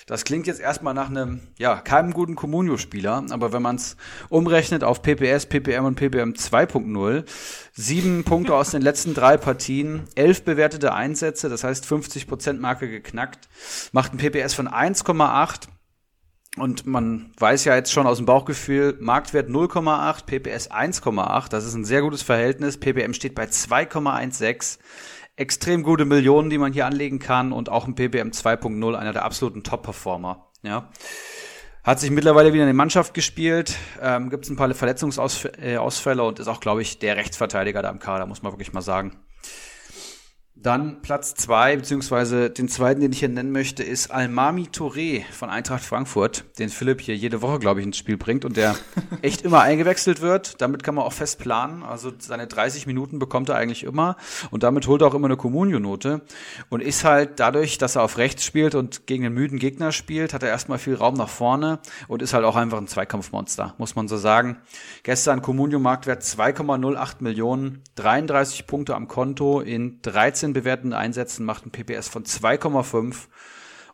Das klingt jetzt erstmal nach einem, ja, keinem guten Comunio-Spieler, aber wenn man es umrechnet auf PPS, PPM und PPM 2.0, sieben Punkte aus den letzten drei Partien, elf bewertete Einsätze, das heißt 50% Marke geknackt, macht ein PPS von 1,8 und man weiß ja jetzt schon aus dem Bauchgefühl, Marktwert 0,8, PPS 1,8. Das ist ein sehr gutes Verhältnis. PPM steht bei 2,16. Extrem gute Millionen, die man hier anlegen kann und auch ein PPM 2.0, einer der absoluten Top-Performer. Ja. Hat sich mittlerweile wieder in die Mannschaft gespielt, ähm, gibt es ein paar Verletzungsausfälle und ist auch, glaube ich, der Rechtsverteidiger da im Kader, muss man wirklich mal sagen. Dann Platz zwei, beziehungsweise den zweiten, den ich hier nennen möchte, ist Almami Touré von Eintracht Frankfurt, den Philipp hier jede Woche, glaube ich, ins Spiel bringt und der echt immer eingewechselt wird. Damit kann man auch fest planen. Also seine 30 Minuten bekommt er eigentlich immer und damit holt er auch immer eine Communio-Note und ist halt dadurch, dass er auf rechts spielt und gegen einen müden Gegner spielt, hat er erstmal viel Raum nach vorne und ist halt auch einfach ein Zweikampfmonster, muss man so sagen. Gestern Communio-Marktwert 2,08 Millionen, 33 Punkte am Konto in 13 bewerteten Einsätzen macht ein PPS von 2,5.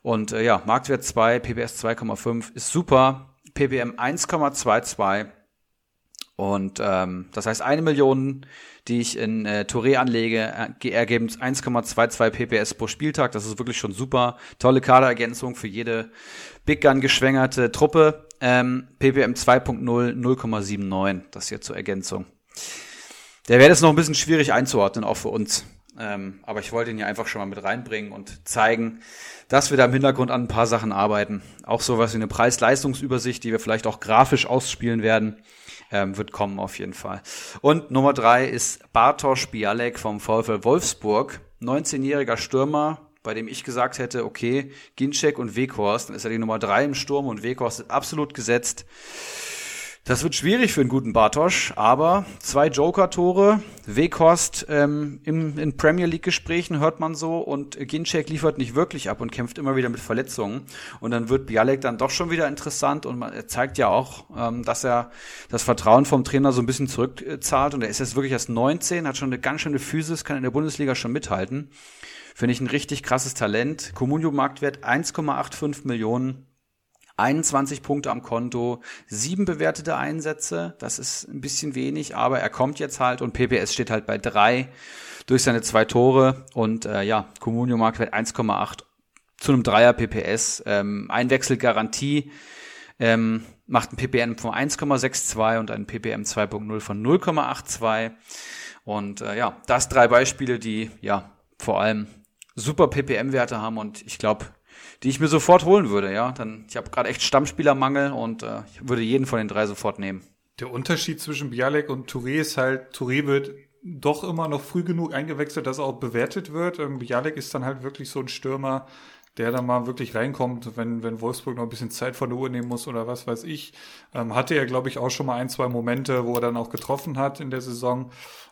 Und äh, ja, Marktwert 2, PPS 2,5 ist super. PPM 1,22. Und ähm, das heißt, eine Million, die ich in äh, Touré anlege, äh, ergeben 1,22 PPS pro Spieltag. Das ist wirklich schon super. Tolle Kaderergänzung für jede Big Gun geschwängerte Truppe. Ähm, PPM 2.0 0,79. Das hier zur Ergänzung. Der wäre jetzt noch ein bisschen schwierig einzuordnen, auch für uns. Ähm, aber ich wollte ihn ja einfach schon mal mit reinbringen und zeigen, dass wir da im Hintergrund an ein paar Sachen arbeiten. Auch sowas wie eine Preis-Leistungsübersicht, die wir vielleicht auch grafisch ausspielen werden, ähm, wird kommen auf jeden Fall. Und Nummer drei ist Bartosz Bialek vom VfL Wolfsburg, 19-jähriger Stürmer, bei dem ich gesagt hätte, okay, Ginczek und Weghorst, dann ist er die Nummer drei im Sturm und Weghorst ist absolut gesetzt. Das wird schwierig für einen guten Bartosch, aber zwei Joker-Tore, Weghorst ähm, im, in Premier League-Gesprächen hört man so und Ginczek liefert nicht wirklich ab und kämpft immer wieder mit Verletzungen. Und dann wird Bialek dann doch schon wieder interessant und man, er zeigt ja auch, ähm, dass er das Vertrauen vom Trainer so ein bisschen zurückzahlt und er ist jetzt wirklich erst 19, hat schon eine ganz schöne Physis, kann in der Bundesliga schon mithalten. Finde ich ein richtig krasses Talent. Comunio-Marktwert 1,85 Millionen 21 Punkte am Konto, sieben bewertete Einsätze, das ist ein bisschen wenig, aber er kommt jetzt halt und PPS steht halt bei drei durch seine zwei Tore und äh, ja, Comunio Marktwert 1,8 zu einem Dreier PPS, ähm, Einwechselgarantie, ähm, macht ein PPM von 1,62 und ein PPM 2.0 von 0,82 und äh, ja, das drei Beispiele, die ja vor allem super PPM-Werte haben und ich glaube, die ich mir sofort holen würde, ja. Dann, ich habe gerade echt Stammspielermangel und äh, ich würde jeden von den drei sofort nehmen. Der Unterschied zwischen Bialek und Touré ist halt, Touré wird doch immer noch früh genug eingewechselt, dass er auch bewertet wird. Ähm, Bialek ist dann halt wirklich so ein Stürmer, der dann mal wirklich reinkommt, wenn, wenn Wolfsburg noch ein bisschen Zeit von der Uhr nehmen muss oder was weiß ich. Ähm, hatte er, glaube ich, auch schon mal ein, zwei Momente, wo er dann auch getroffen hat in der Saison.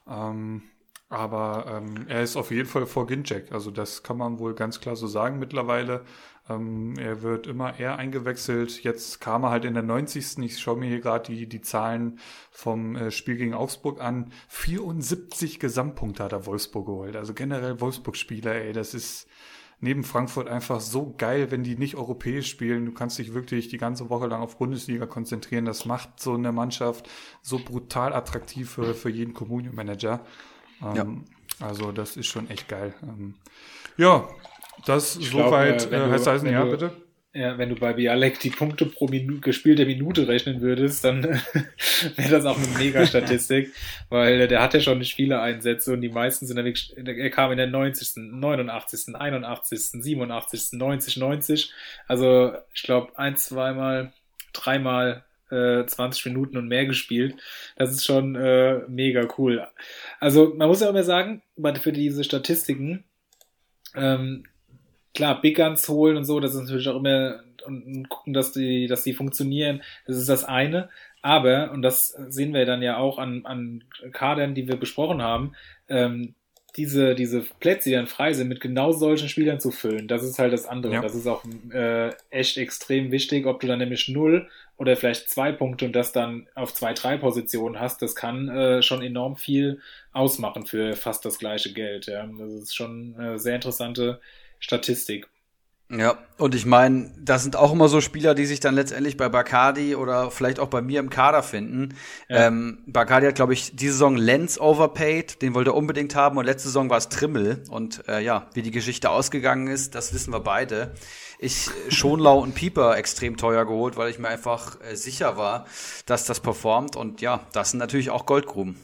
Ähm, aber ähm, er ist auf jeden Fall vor Ginczek. Also das kann man wohl ganz klar so sagen mittlerweile. Ähm, er wird immer eher eingewechselt. Jetzt kam er halt in der 90. Ich schaue mir hier gerade die, die Zahlen vom äh, Spiel gegen Augsburg an. 74 Gesamtpunkte hat er Wolfsburg geholt. Also generell Wolfsburg-Spieler, ey, das ist neben Frankfurt einfach so geil, wenn die nicht europäisch spielen. Du kannst dich wirklich die ganze Woche lang auf Bundesliga konzentrieren. Das macht so eine Mannschaft so brutal attraktiv für, für jeden Communio-Manager. Ähm, ja. Also das ist schon echt geil. Ähm, ja, das ich soweit glaub, äh, heißt heißen, ja, bitte. Ja, wenn du bei Bialek die Punkte pro Minu gespielte Minute rechnen würdest, dann wäre das auch eine Mega-Statistik, weil der hatte schon viele Einsätze und die meisten sind wirklich, er kam in der 90., 89., 81., 87., 90, 90. Also ich glaube ein, zweimal, dreimal äh, 20 Minuten und mehr gespielt. Das ist schon äh, mega cool. Also man muss ja auch mal sagen, für diese Statistiken, ähm, klar, Big Guns holen und so, das ist natürlich auch immer und gucken, dass die, dass die funktionieren. Das ist das eine. Aber, und das sehen wir dann ja auch an, an Kadern, die wir besprochen haben, ähm, diese, diese Plätze, die dann frei sind, mit genau solchen Spielern zu füllen, das ist halt das andere. Ja. Das ist auch äh, echt extrem wichtig, ob du dann nämlich null oder vielleicht zwei Punkte und das dann auf zwei, drei Positionen hast, das kann äh, schon enorm viel ausmachen für fast das gleiche Geld. Ja. Das ist schon eine sehr interessante Statistik. Ja, und ich meine, das sind auch immer so Spieler, die sich dann letztendlich bei Bacardi oder vielleicht auch bei mir im Kader finden. Ja. Ähm, Bacardi hat, glaube ich, diese Saison Lenz overpaid, den wollte er unbedingt haben und letzte Saison war es Trimmel. Und äh, ja, wie die Geschichte ausgegangen ist, das wissen wir beide. Ich Schonlau und Pieper extrem teuer geholt, weil ich mir einfach äh, sicher war, dass das performt. Und ja, das sind natürlich auch Goldgruben.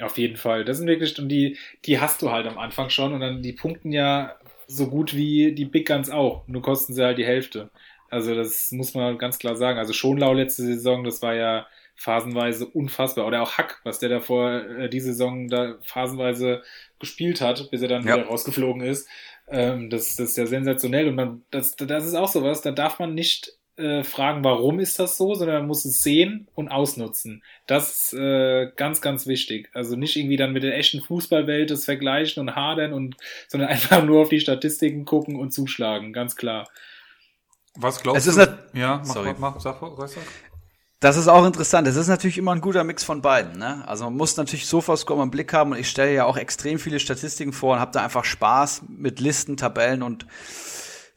Auf jeden Fall. Das sind wirklich, und die, die hast du halt am Anfang schon und dann die punkten ja so gut wie die Big Guns auch, nur kosten sie halt die Hälfte. Also das muss man ganz klar sagen. Also Schonlau letzte Saison, das war ja phasenweise unfassbar. Oder auch Hack, was der davor äh, die Saison da phasenweise gespielt hat, bis er dann ja. wieder rausgeflogen ist. Ähm, das, das ist ja sensationell. Und man, das, das ist auch sowas, da darf man nicht äh, fragen, warum ist das so, sondern man muss es sehen und ausnutzen. Das ist äh, ganz, ganz wichtig. Also nicht irgendwie dann mit der echten Fußballwelt das vergleichen und hadern und, sondern einfach nur auf die Statistiken gucken und zuschlagen, ganz klar. Was glaubst es du? Ja, mach, sorry. mach, mach, sag, sag, sag. Das ist auch interessant. Es ist natürlich immer ein guter Mix von beiden. Ne? Also man muss natürlich Sofascore im Blick haben und ich stelle ja auch extrem viele Statistiken vor und habe da einfach Spaß mit Listen, Tabellen und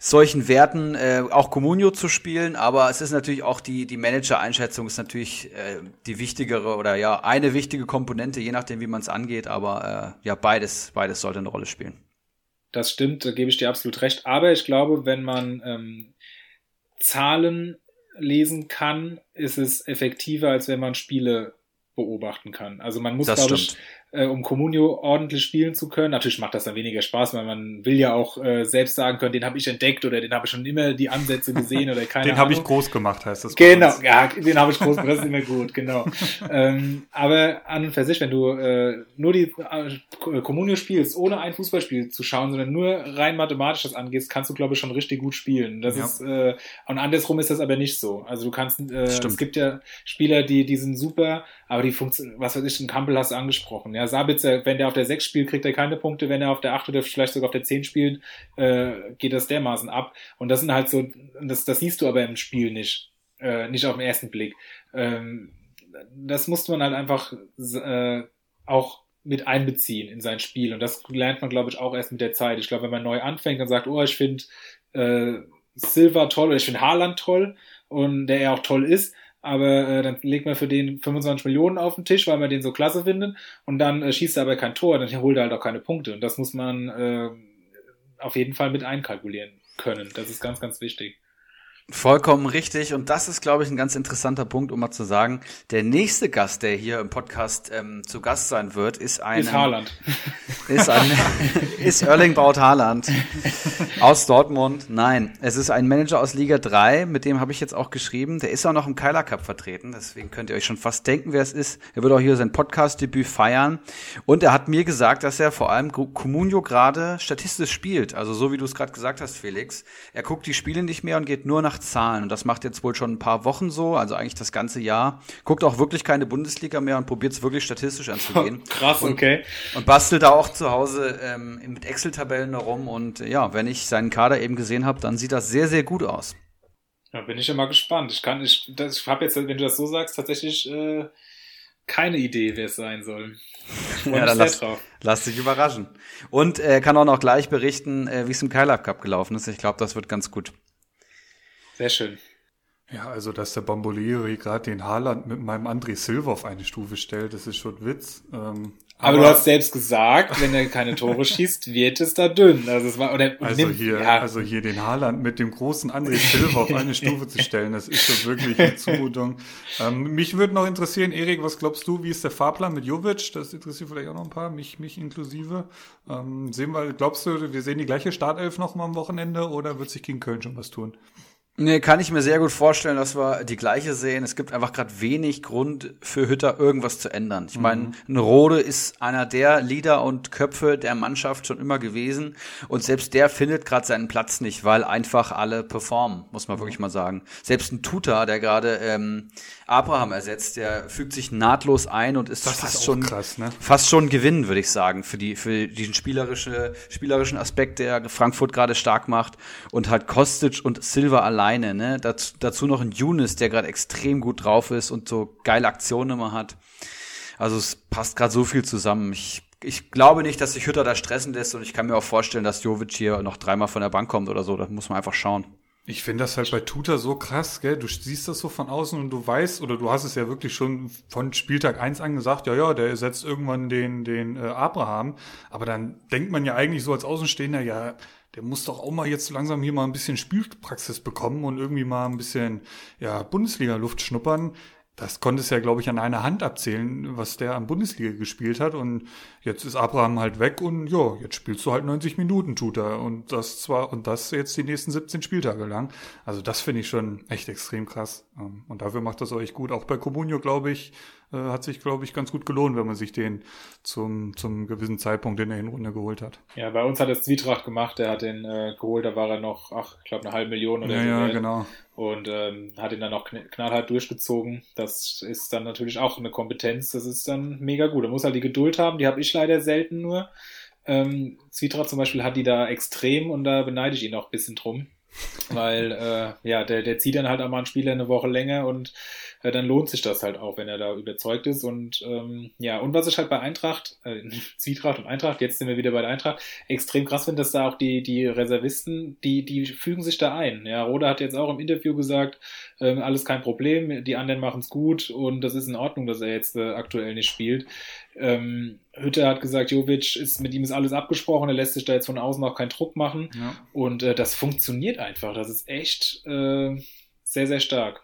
solchen Werten äh, auch Comunio zu spielen, aber es ist natürlich auch die, die Manager-Einschätzung ist natürlich äh, die wichtigere oder ja, eine wichtige Komponente, je nachdem, wie man es angeht, aber äh, ja, beides, beides sollte eine Rolle spielen. Das stimmt, da gebe ich dir absolut recht. Aber ich glaube, wenn man ähm, Zahlen lesen kann, ist es effektiver, als wenn man Spiele beobachten kann. Also man muss, glaube ich, äh, um Comunio ordentlich spielen zu können. Natürlich macht das dann weniger Spaß, weil man will ja auch äh, selbst sagen können, den habe ich entdeckt oder den habe ich schon immer die Ansätze gesehen oder keine Den habe ich groß gemacht, heißt das. Genau, ja, den habe ich groß gemacht, das ist immer gut, genau. ähm, aber an und für sich, wenn du äh, nur die äh, Comunio spielst, ohne ein Fußballspiel zu schauen, sondern nur rein mathematisch das angehst, kannst du, glaube ich, schon richtig gut spielen. Das ja. ist, äh, und andersrum ist das aber nicht so. Also du kannst, äh, es gibt ja Spieler, die, die sind super, aber die funktionieren, was weiß ich, den Campbell hast du angesprochen, ja, Sabitzer, wenn der auf der 6 spielt, kriegt er keine Punkte, wenn er auf der 8 oder vielleicht sogar auf der 10 spielt, äh, geht das dermaßen ab. Und das sind halt so, das, das siehst du aber im Spiel nicht, äh, nicht auf den ersten Blick. Ähm, das musste man halt einfach äh, auch mit einbeziehen in sein Spiel. Und das lernt man, glaube ich, auch erst mit der Zeit. Ich glaube, wenn man neu anfängt und sagt, oh, ich finde äh, Silva toll oder ich finde Haaland toll und der ja auch toll ist, aber äh, dann legt man für den 25 Millionen auf den Tisch, weil man den so klasse findet und dann äh, schießt er aber kein Tor, dann holt er halt auch keine Punkte und das muss man äh, auf jeden Fall mit einkalkulieren können. Das ist ganz, ganz wichtig. Vollkommen richtig. Und das ist, glaube ich, ein ganz interessanter Punkt, um mal zu sagen. Der nächste Gast, der hier im Podcast ähm, zu Gast sein wird, ist ein. Ist Haaland. Ist, ein, ist Erling Braut Haaland aus Dortmund. Nein, es ist ein Manager aus Liga 3, mit dem habe ich jetzt auch geschrieben. Der ist auch noch im Keiler Cup vertreten. Deswegen könnt ihr euch schon fast denken, wer es ist. Er wird auch hier sein Podcast-Debüt feiern. Und er hat mir gesagt, dass er vor allem Comunio gerade statistisch spielt. Also so wie du es gerade gesagt hast, Felix. Er guckt die Spiele nicht mehr und geht nur nach Zahlen. Und das macht jetzt wohl schon ein paar Wochen so, also eigentlich das ganze Jahr. Guckt auch wirklich keine Bundesliga mehr und probiert es wirklich statistisch anzugehen. Krass, okay. Und, und bastelt da auch zu Hause ähm, mit Excel-Tabellen herum. Und ja, wenn ich seinen Kader eben gesehen habe, dann sieht das sehr, sehr gut aus. Da bin ich ja mal gespannt. Ich kann, ich, ich habe jetzt, wenn du das so sagst, tatsächlich äh, keine Idee, wer es sein soll. ja, dann lass, lass dich überraschen. Und er äh, kann auch noch gleich berichten, äh, wie es im Kyle Cup gelaufen ist. Ich glaube, das wird ganz gut. Sehr schön. Ja, also dass der Bambolieri gerade den Haaland mit meinem André Silva auf eine Stufe stellt, das ist schon Witz. Ähm, aber, aber, du hast selbst gesagt, wenn er keine Tore schießt, wird es da dünn. Also, es war, oder also nimmt, hier, ja. also hier den Haaland mit dem großen André Silva auf eine Stufe zu stellen, das ist schon wirklich eine Zumutung. Ähm, mich würde noch interessieren, Erik, was glaubst du, wie ist der Fahrplan mit Jovic? Das interessiert vielleicht auch noch ein paar, mich, mich inklusive. Ähm, sehen wir, glaubst du, wir sehen die gleiche Startelf noch mal am Wochenende oder wird sich gegen Köln schon was tun? Nee, kann ich mir sehr gut vorstellen, dass wir die gleiche sehen. Es gibt einfach gerade wenig Grund für Hütter irgendwas zu ändern. Ich meine, mhm. ein Rode ist einer der Leader und Köpfe der Mannschaft schon immer gewesen und selbst der findet gerade seinen Platz nicht, weil einfach alle performen, muss man wirklich mal sagen. Selbst ein Tuta, der gerade ähm, Abraham ersetzt, der fügt sich nahtlos ein und ist das fast ist schon krass, ne? fast schon Gewinn, würde ich sagen, für die für diesen spielerische, spielerischen Aspekt, der Frankfurt gerade stark macht und halt Kostic und Silva allein alleine, ne? Dazu, dazu noch ein Younes, der gerade extrem gut drauf ist und so geile Aktionen immer hat. Also es passt gerade so viel zusammen. Ich, ich glaube nicht, dass sich Hütter da stressen lässt und ich kann mir auch vorstellen, dass Jovic hier noch dreimal von der Bank kommt oder so. Da muss man einfach schauen. Ich finde das halt bei Tuta so krass, gell? Du siehst das so von außen und du weißt, oder du hast es ja wirklich schon von Spieltag eins an gesagt, ja, ja, der setzt irgendwann den, den äh, Abraham. Aber dann denkt man ja eigentlich so als Außenstehender, ja, der muss doch auch mal jetzt langsam hier mal ein bisschen Spielpraxis bekommen und irgendwie mal ein bisschen ja, Bundesliga-Luft schnuppern. Das konnte es ja, glaube ich, an einer Hand abzählen, was der am Bundesliga gespielt hat. Und jetzt ist Abraham halt weg und ja, jetzt spielst du halt 90 Minuten, tut er. Und das zwar, und das jetzt die nächsten 17 Spieltage lang. Also das finde ich schon echt extrem krass. Ähm, und dafür macht das euch gut. Auch bei Comunio, glaube ich, äh, hat sich, glaube ich, ganz gut gelohnt, wenn man sich den zum, zum gewissen Zeitpunkt in der Hinrunde geholt hat. Ja, bei uns hat es Zwietracht gemacht, der hat den äh, geholt, da war er noch, ach, ich glaube, eine halbe Million oder ja, so. Ja, genau. Und ähm, hat ihn dann auch knallhart durchgezogen. Das ist dann natürlich auch eine Kompetenz, das ist dann mega gut. Er muss halt die Geduld haben, die habe ich leider selten nur. Ähm, Zwietracht zum Beispiel hat die da extrem und da beneide ich ihn auch ein bisschen drum. Weil, äh, ja, der, der zieht dann halt auch mal einen Spieler eine Woche länger und äh, dann lohnt sich das halt auch, wenn er da überzeugt ist. Und ähm, ja, und was ich halt bei Eintracht, äh, Zwietracht und Eintracht, jetzt sind wir wieder bei der Eintracht, extrem krass finde, dass da auch die, die Reservisten, die, die fügen sich da ein. Ja, Rode hat jetzt auch im Interview gesagt, äh, alles kein Problem, die anderen machen es gut und das ist in Ordnung, dass er jetzt äh, aktuell nicht spielt. Ähm, Hütte hat gesagt, Jovic ist mit ihm ist alles abgesprochen, er lässt sich da jetzt von außen auch keinen Druck machen. Ja. Und äh, das funktioniert einfach. Das ist echt äh, sehr, sehr stark.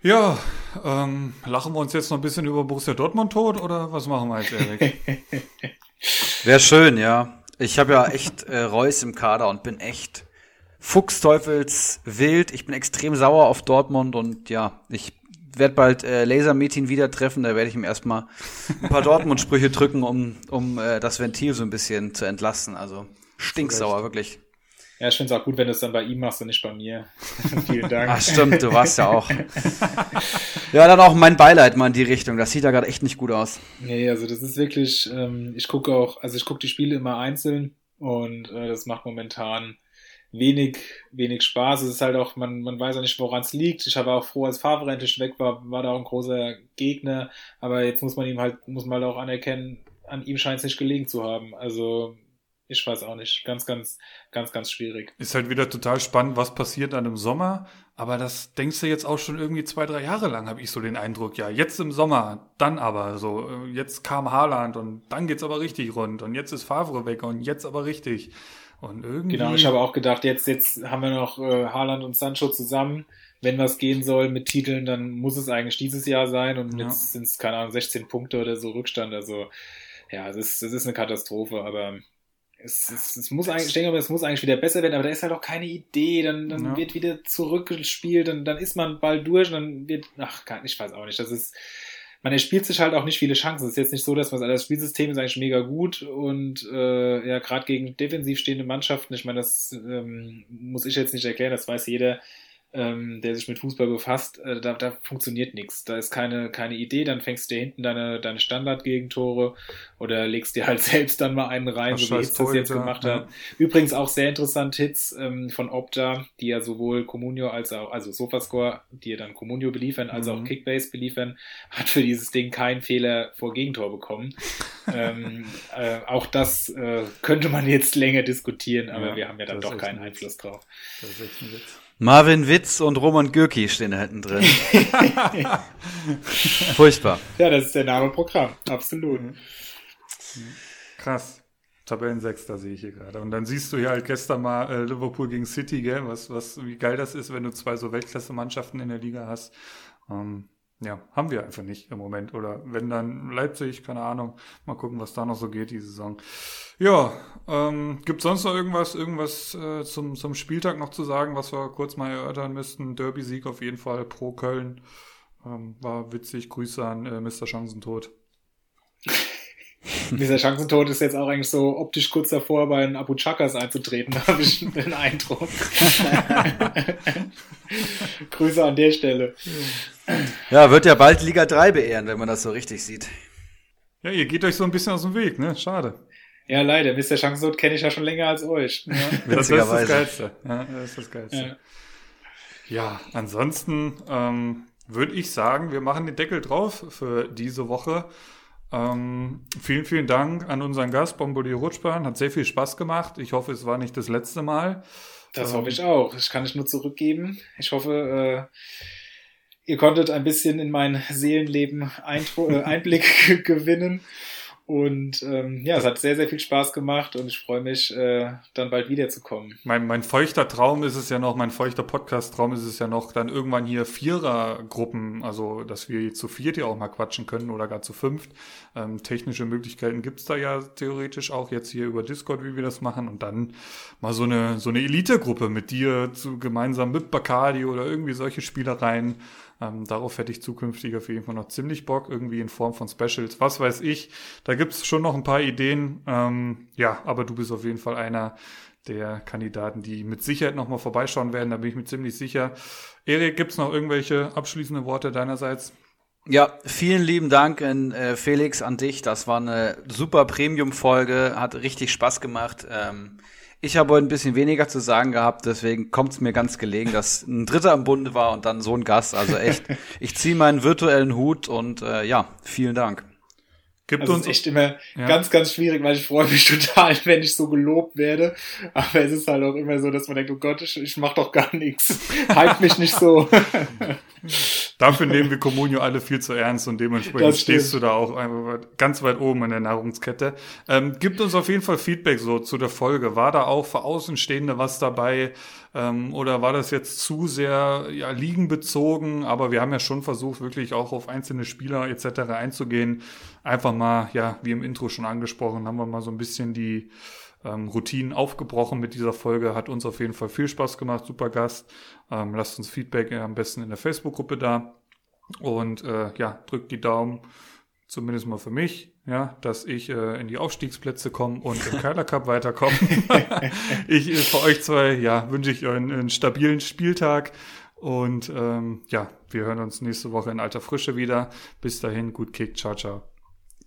Ja, ähm, lachen wir uns jetzt noch ein bisschen über Borussia Dortmund tot oder was machen wir jetzt, Erik? Wäre schön, ja. Ich habe ja echt äh, Reus im Kader und bin echt Fuchsteufels wild. Ich bin extrem sauer auf Dortmund und ja, ich werde bald äh, Laser-Meeting wieder treffen. Da werde ich ihm erstmal ein paar Dortmund-Sprüche drücken, um, um äh, das Ventil so ein bisschen zu entlasten. Also stinksauer, wirklich. Ja, ich finde es auch gut, wenn du es dann bei ihm machst und nicht bei mir. Vielen Dank. Ach stimmt, du warst ja auch. ja, dann auch mein Beileid mal in die Richtung. Das sieht ja gerade echt nicht gut aus. Nee, also das ist wirklich, ähm, ich gucke auch, also ich gucke die Spiele immer einzeln und äh, das macht momentan wenig, wenig Spaß. Es ist halt auch, man, man weiß ja nicht, woran es liegt. Ich habe auch froh, als Favre endlich weg war, war da auch ein großer Gegner. Aber jetzt muss man ihm halt, muss man halt auch anerkennen, an ihm scheint es nicht gelegen zu haben. Also ich weiß auch nicht. Ganz, ganz, ganz, ganz schwierig. Ist halt wieder total spannend, was passiert dann im Sommer. Aber das denkst du jetzt auch schon irgendwie zwei, drei Jahre lang, habe ich so den Eindruck. Ja, jetzt im Sommer, dann aber so. äh, Jetzt kam Haaland und dann geht's aber richtig rund. Und jetzt ist Favre weg und jetzt aber richtig. Und irgendwie. Genau, ich habe auch gedacht, jetzt, jetzt haben wir noch äh, Haaland und Sancho zusammen. Wenn was gehen soll mit Titeln, dann muss es eigentlich dieses Jahr sein. Und Ja. jetzt sind es, keine Ahnung, 16 Punkte oder so Rückstand. Also, ja, es ist, es ist eine Katastrophe, aber es, es, es muss eigentlich, ich denke es muss eigentlich wieder besser werden, aber da ist halt auch keine Idee. Dann, dann Ja. wird wieder zurückgespielt, dann, dann ist man bald durch und dann wird, ach, ich weiß auch nicht. Das ist, man erspielt sich halt auch nicht viele Chancen. Es ist jetzt nicht so, dass man das Spielsystem ist eigentlich mega gut und äh, ja, gerade gegen defensiv stehende Mannschaften, ich meine, das ähm, muss ich jetzt nicht erklären, das weiß jeder, ähm, der sich mit Fußball befasst, äh, da, da funktioniert nichts. Da ist keine, keine Idee, dann fängst du dir hinten deine, deine Standardgegentore oder legst dir halt selbst dann mal einen rein, Ach, so wie Hitz das jetzt gemacht ja. hat. Übrigens auch sehr interessant Hits ähm, von Opta, die ja sowohl Comunio als auch, also Sofascore, die ja dann Comunio beliefern, als Mhm. auch Kickbase beliefern, hat für dieses Ding keinen Fehler vor Gegentor bekommen. ähm, äh, auch das äh, könnte man jetzt länger diskutieren, aber Ja, wir haben ja dann doch keinen. Einfluss drauf. Das ist echt ein Witz. Marvin Witz und Roman Gürki stehen da hinten drin. Furchtbar. Ja, das ist der Name Programm, absolut. Krass. Tabellensechster sehe ich hier gerade. Und dann siehst du ja halt gestern mal äh, Liverpool gegen City, gell? Was, was, wie geil das ist, wenn du zwei so Weltklasse-Mannschaften in der Liga hast. Ähm, ja, haben wir einfach nicht im Moment. Oder wenn dann Leipzig, keine Ahnung. Mal gucken, was da noch so geht, die Saison. Ja, ähm, gibt sonst noch irgendwas, irgendwas äh, zum, zum Spieltag noch zu sagen, was wir kurz mal erörtern müssten? Derby-Sieg auf jeden Fall pro Köln. Ähm, war witzig. Grüße an äh, Mr. Chancentod. Dieser Chancentod ist jetzt auch eigentlich so optisch kurz davor, bei den Abu Chakas einzutreten, da habe ich den Eindruck. Grüße an der Stelle. Ja, wird ja bald Liga 3 beehren, wenn man das so richtig sieht. Ja, ihr geht euch so ein bisschen aus dem Weg, ne? Schade. Ja, leider. Mr. Chancentod kenne ich ja schon länger als euch. Das, das ist das Witzigerweise. Geilste. Ja, das ist das Geilste. Ja, ansonsten ähm, würde ich sagen, wir machen den Deckel drauf für diese Woche. Ähm, vielen, vielen Dank an unseren Gast, Bombardier Rutschbahn. Hat sehr viel Spaß gemacht. Ich hoffe, es war nicht das letzte Mal. Das Ähm, hoffe ich auch. Das kann ich nur zurückgeben. Ich hoffe, äh, ihr konntet ein bisschen in mein Seelenleben Eindru äh, Einblick gewinnen. Und ähm, ja, es hat sehr, sehr viel Spaß gemacht und ich freue mich, äh, dann bald wiederzukommen. Mein, mein feuchter Traum ist es ja noch, mein feuchter Podcast-Traum ist es ja noch, dann irgendwann hier Vierergruppen, also dass wir zu viert hier auch mal quatschen können oder gar zu fünft. Ähm, technische Möglichkeiten gibt's da ja theoretisch auch jetzt hier über Discord, wie wir das machen. Und dann mal so eine, so eine Elite-Gruppe mit dir zu, gemeinsam mit Bacardi oder irgendwie solche Spielereien. Ähm, darauf hätte ich zukünftig auf jeden Fall noch ziemlich Bock, irgendwie in Form von Specials, was weiß ich. Da gibt's schon noch ein paar Ideen. Ähm, ja, aber du bist auf jeden Fall einer der Kandidaten, die mit Sicherheit nochmal vorbeischauen werden. Da bin ich mir ziemlich sicher. Erik, gibt's noch irgendwelche abschließende Worte deinerseits? Ja, vielen lieben Dank, in, äh, Felix, an dich. Das war eine super Premium-Folge, hat richtig Spaß gemacht. Ähm, ich habe heute ein bisschen weniger zu sagen gehabt, deswegen kommt es mir ganz gelegen, dass ein Dritter im Bunde war und dann so ein Gast. Also echt, ich ziehe meinen virtuellen Hut und äh, ja, vielen Dank. Gibt Also uns ist echt immer Ja. ganz, ganz schwierig, weil ich freue mich total, wenn ich so gelobt werde. Aber es ist halt auch immer so, dass man denkt, oh Gott, ich, ich mach doch gar nichts. Halt mich nicht so. Dafür nehmen wir Communio alle viel zu ernst und dementsprechend stehst du da auch ganz weit oben in der Nahrungskette. Ähm, gibt uns auf jeden Fall Feedback so zu der Folge. War da auch für Außenstehende was dabei ähm, oder war das jetzt zu sehr ja, liegenbezogen? Aber wir haben ja schon versucht, wirklich auch auf einzelne Spieler etc. einzugehen. Einfach mal, ja, wie im Intro schon angesprochen, haben wir mal so ein bisschen die ähm, Routinen aufgebrochen mit dieser Folge. Hat uns auf jeden Fall viel Spaß gemacht. Super Gast. Ähm, lasst uns Feedback äh, am besten in der Facebook-Gruppe da. Und äh, ja, drückt die Daumen, zumindest mal für mich, ja, dass ich äh, in die Aufstiegsplätze komme und im Keiler Cup weiterkomme. ich äh, für euch zwei, ja, wünsche ich euch einen, einen stabilen Spieltag. Und ähm, ja, wir hören uns nächste Woche in alter Frische wieder. Bis dahin, gut Kick, ciao, ciao.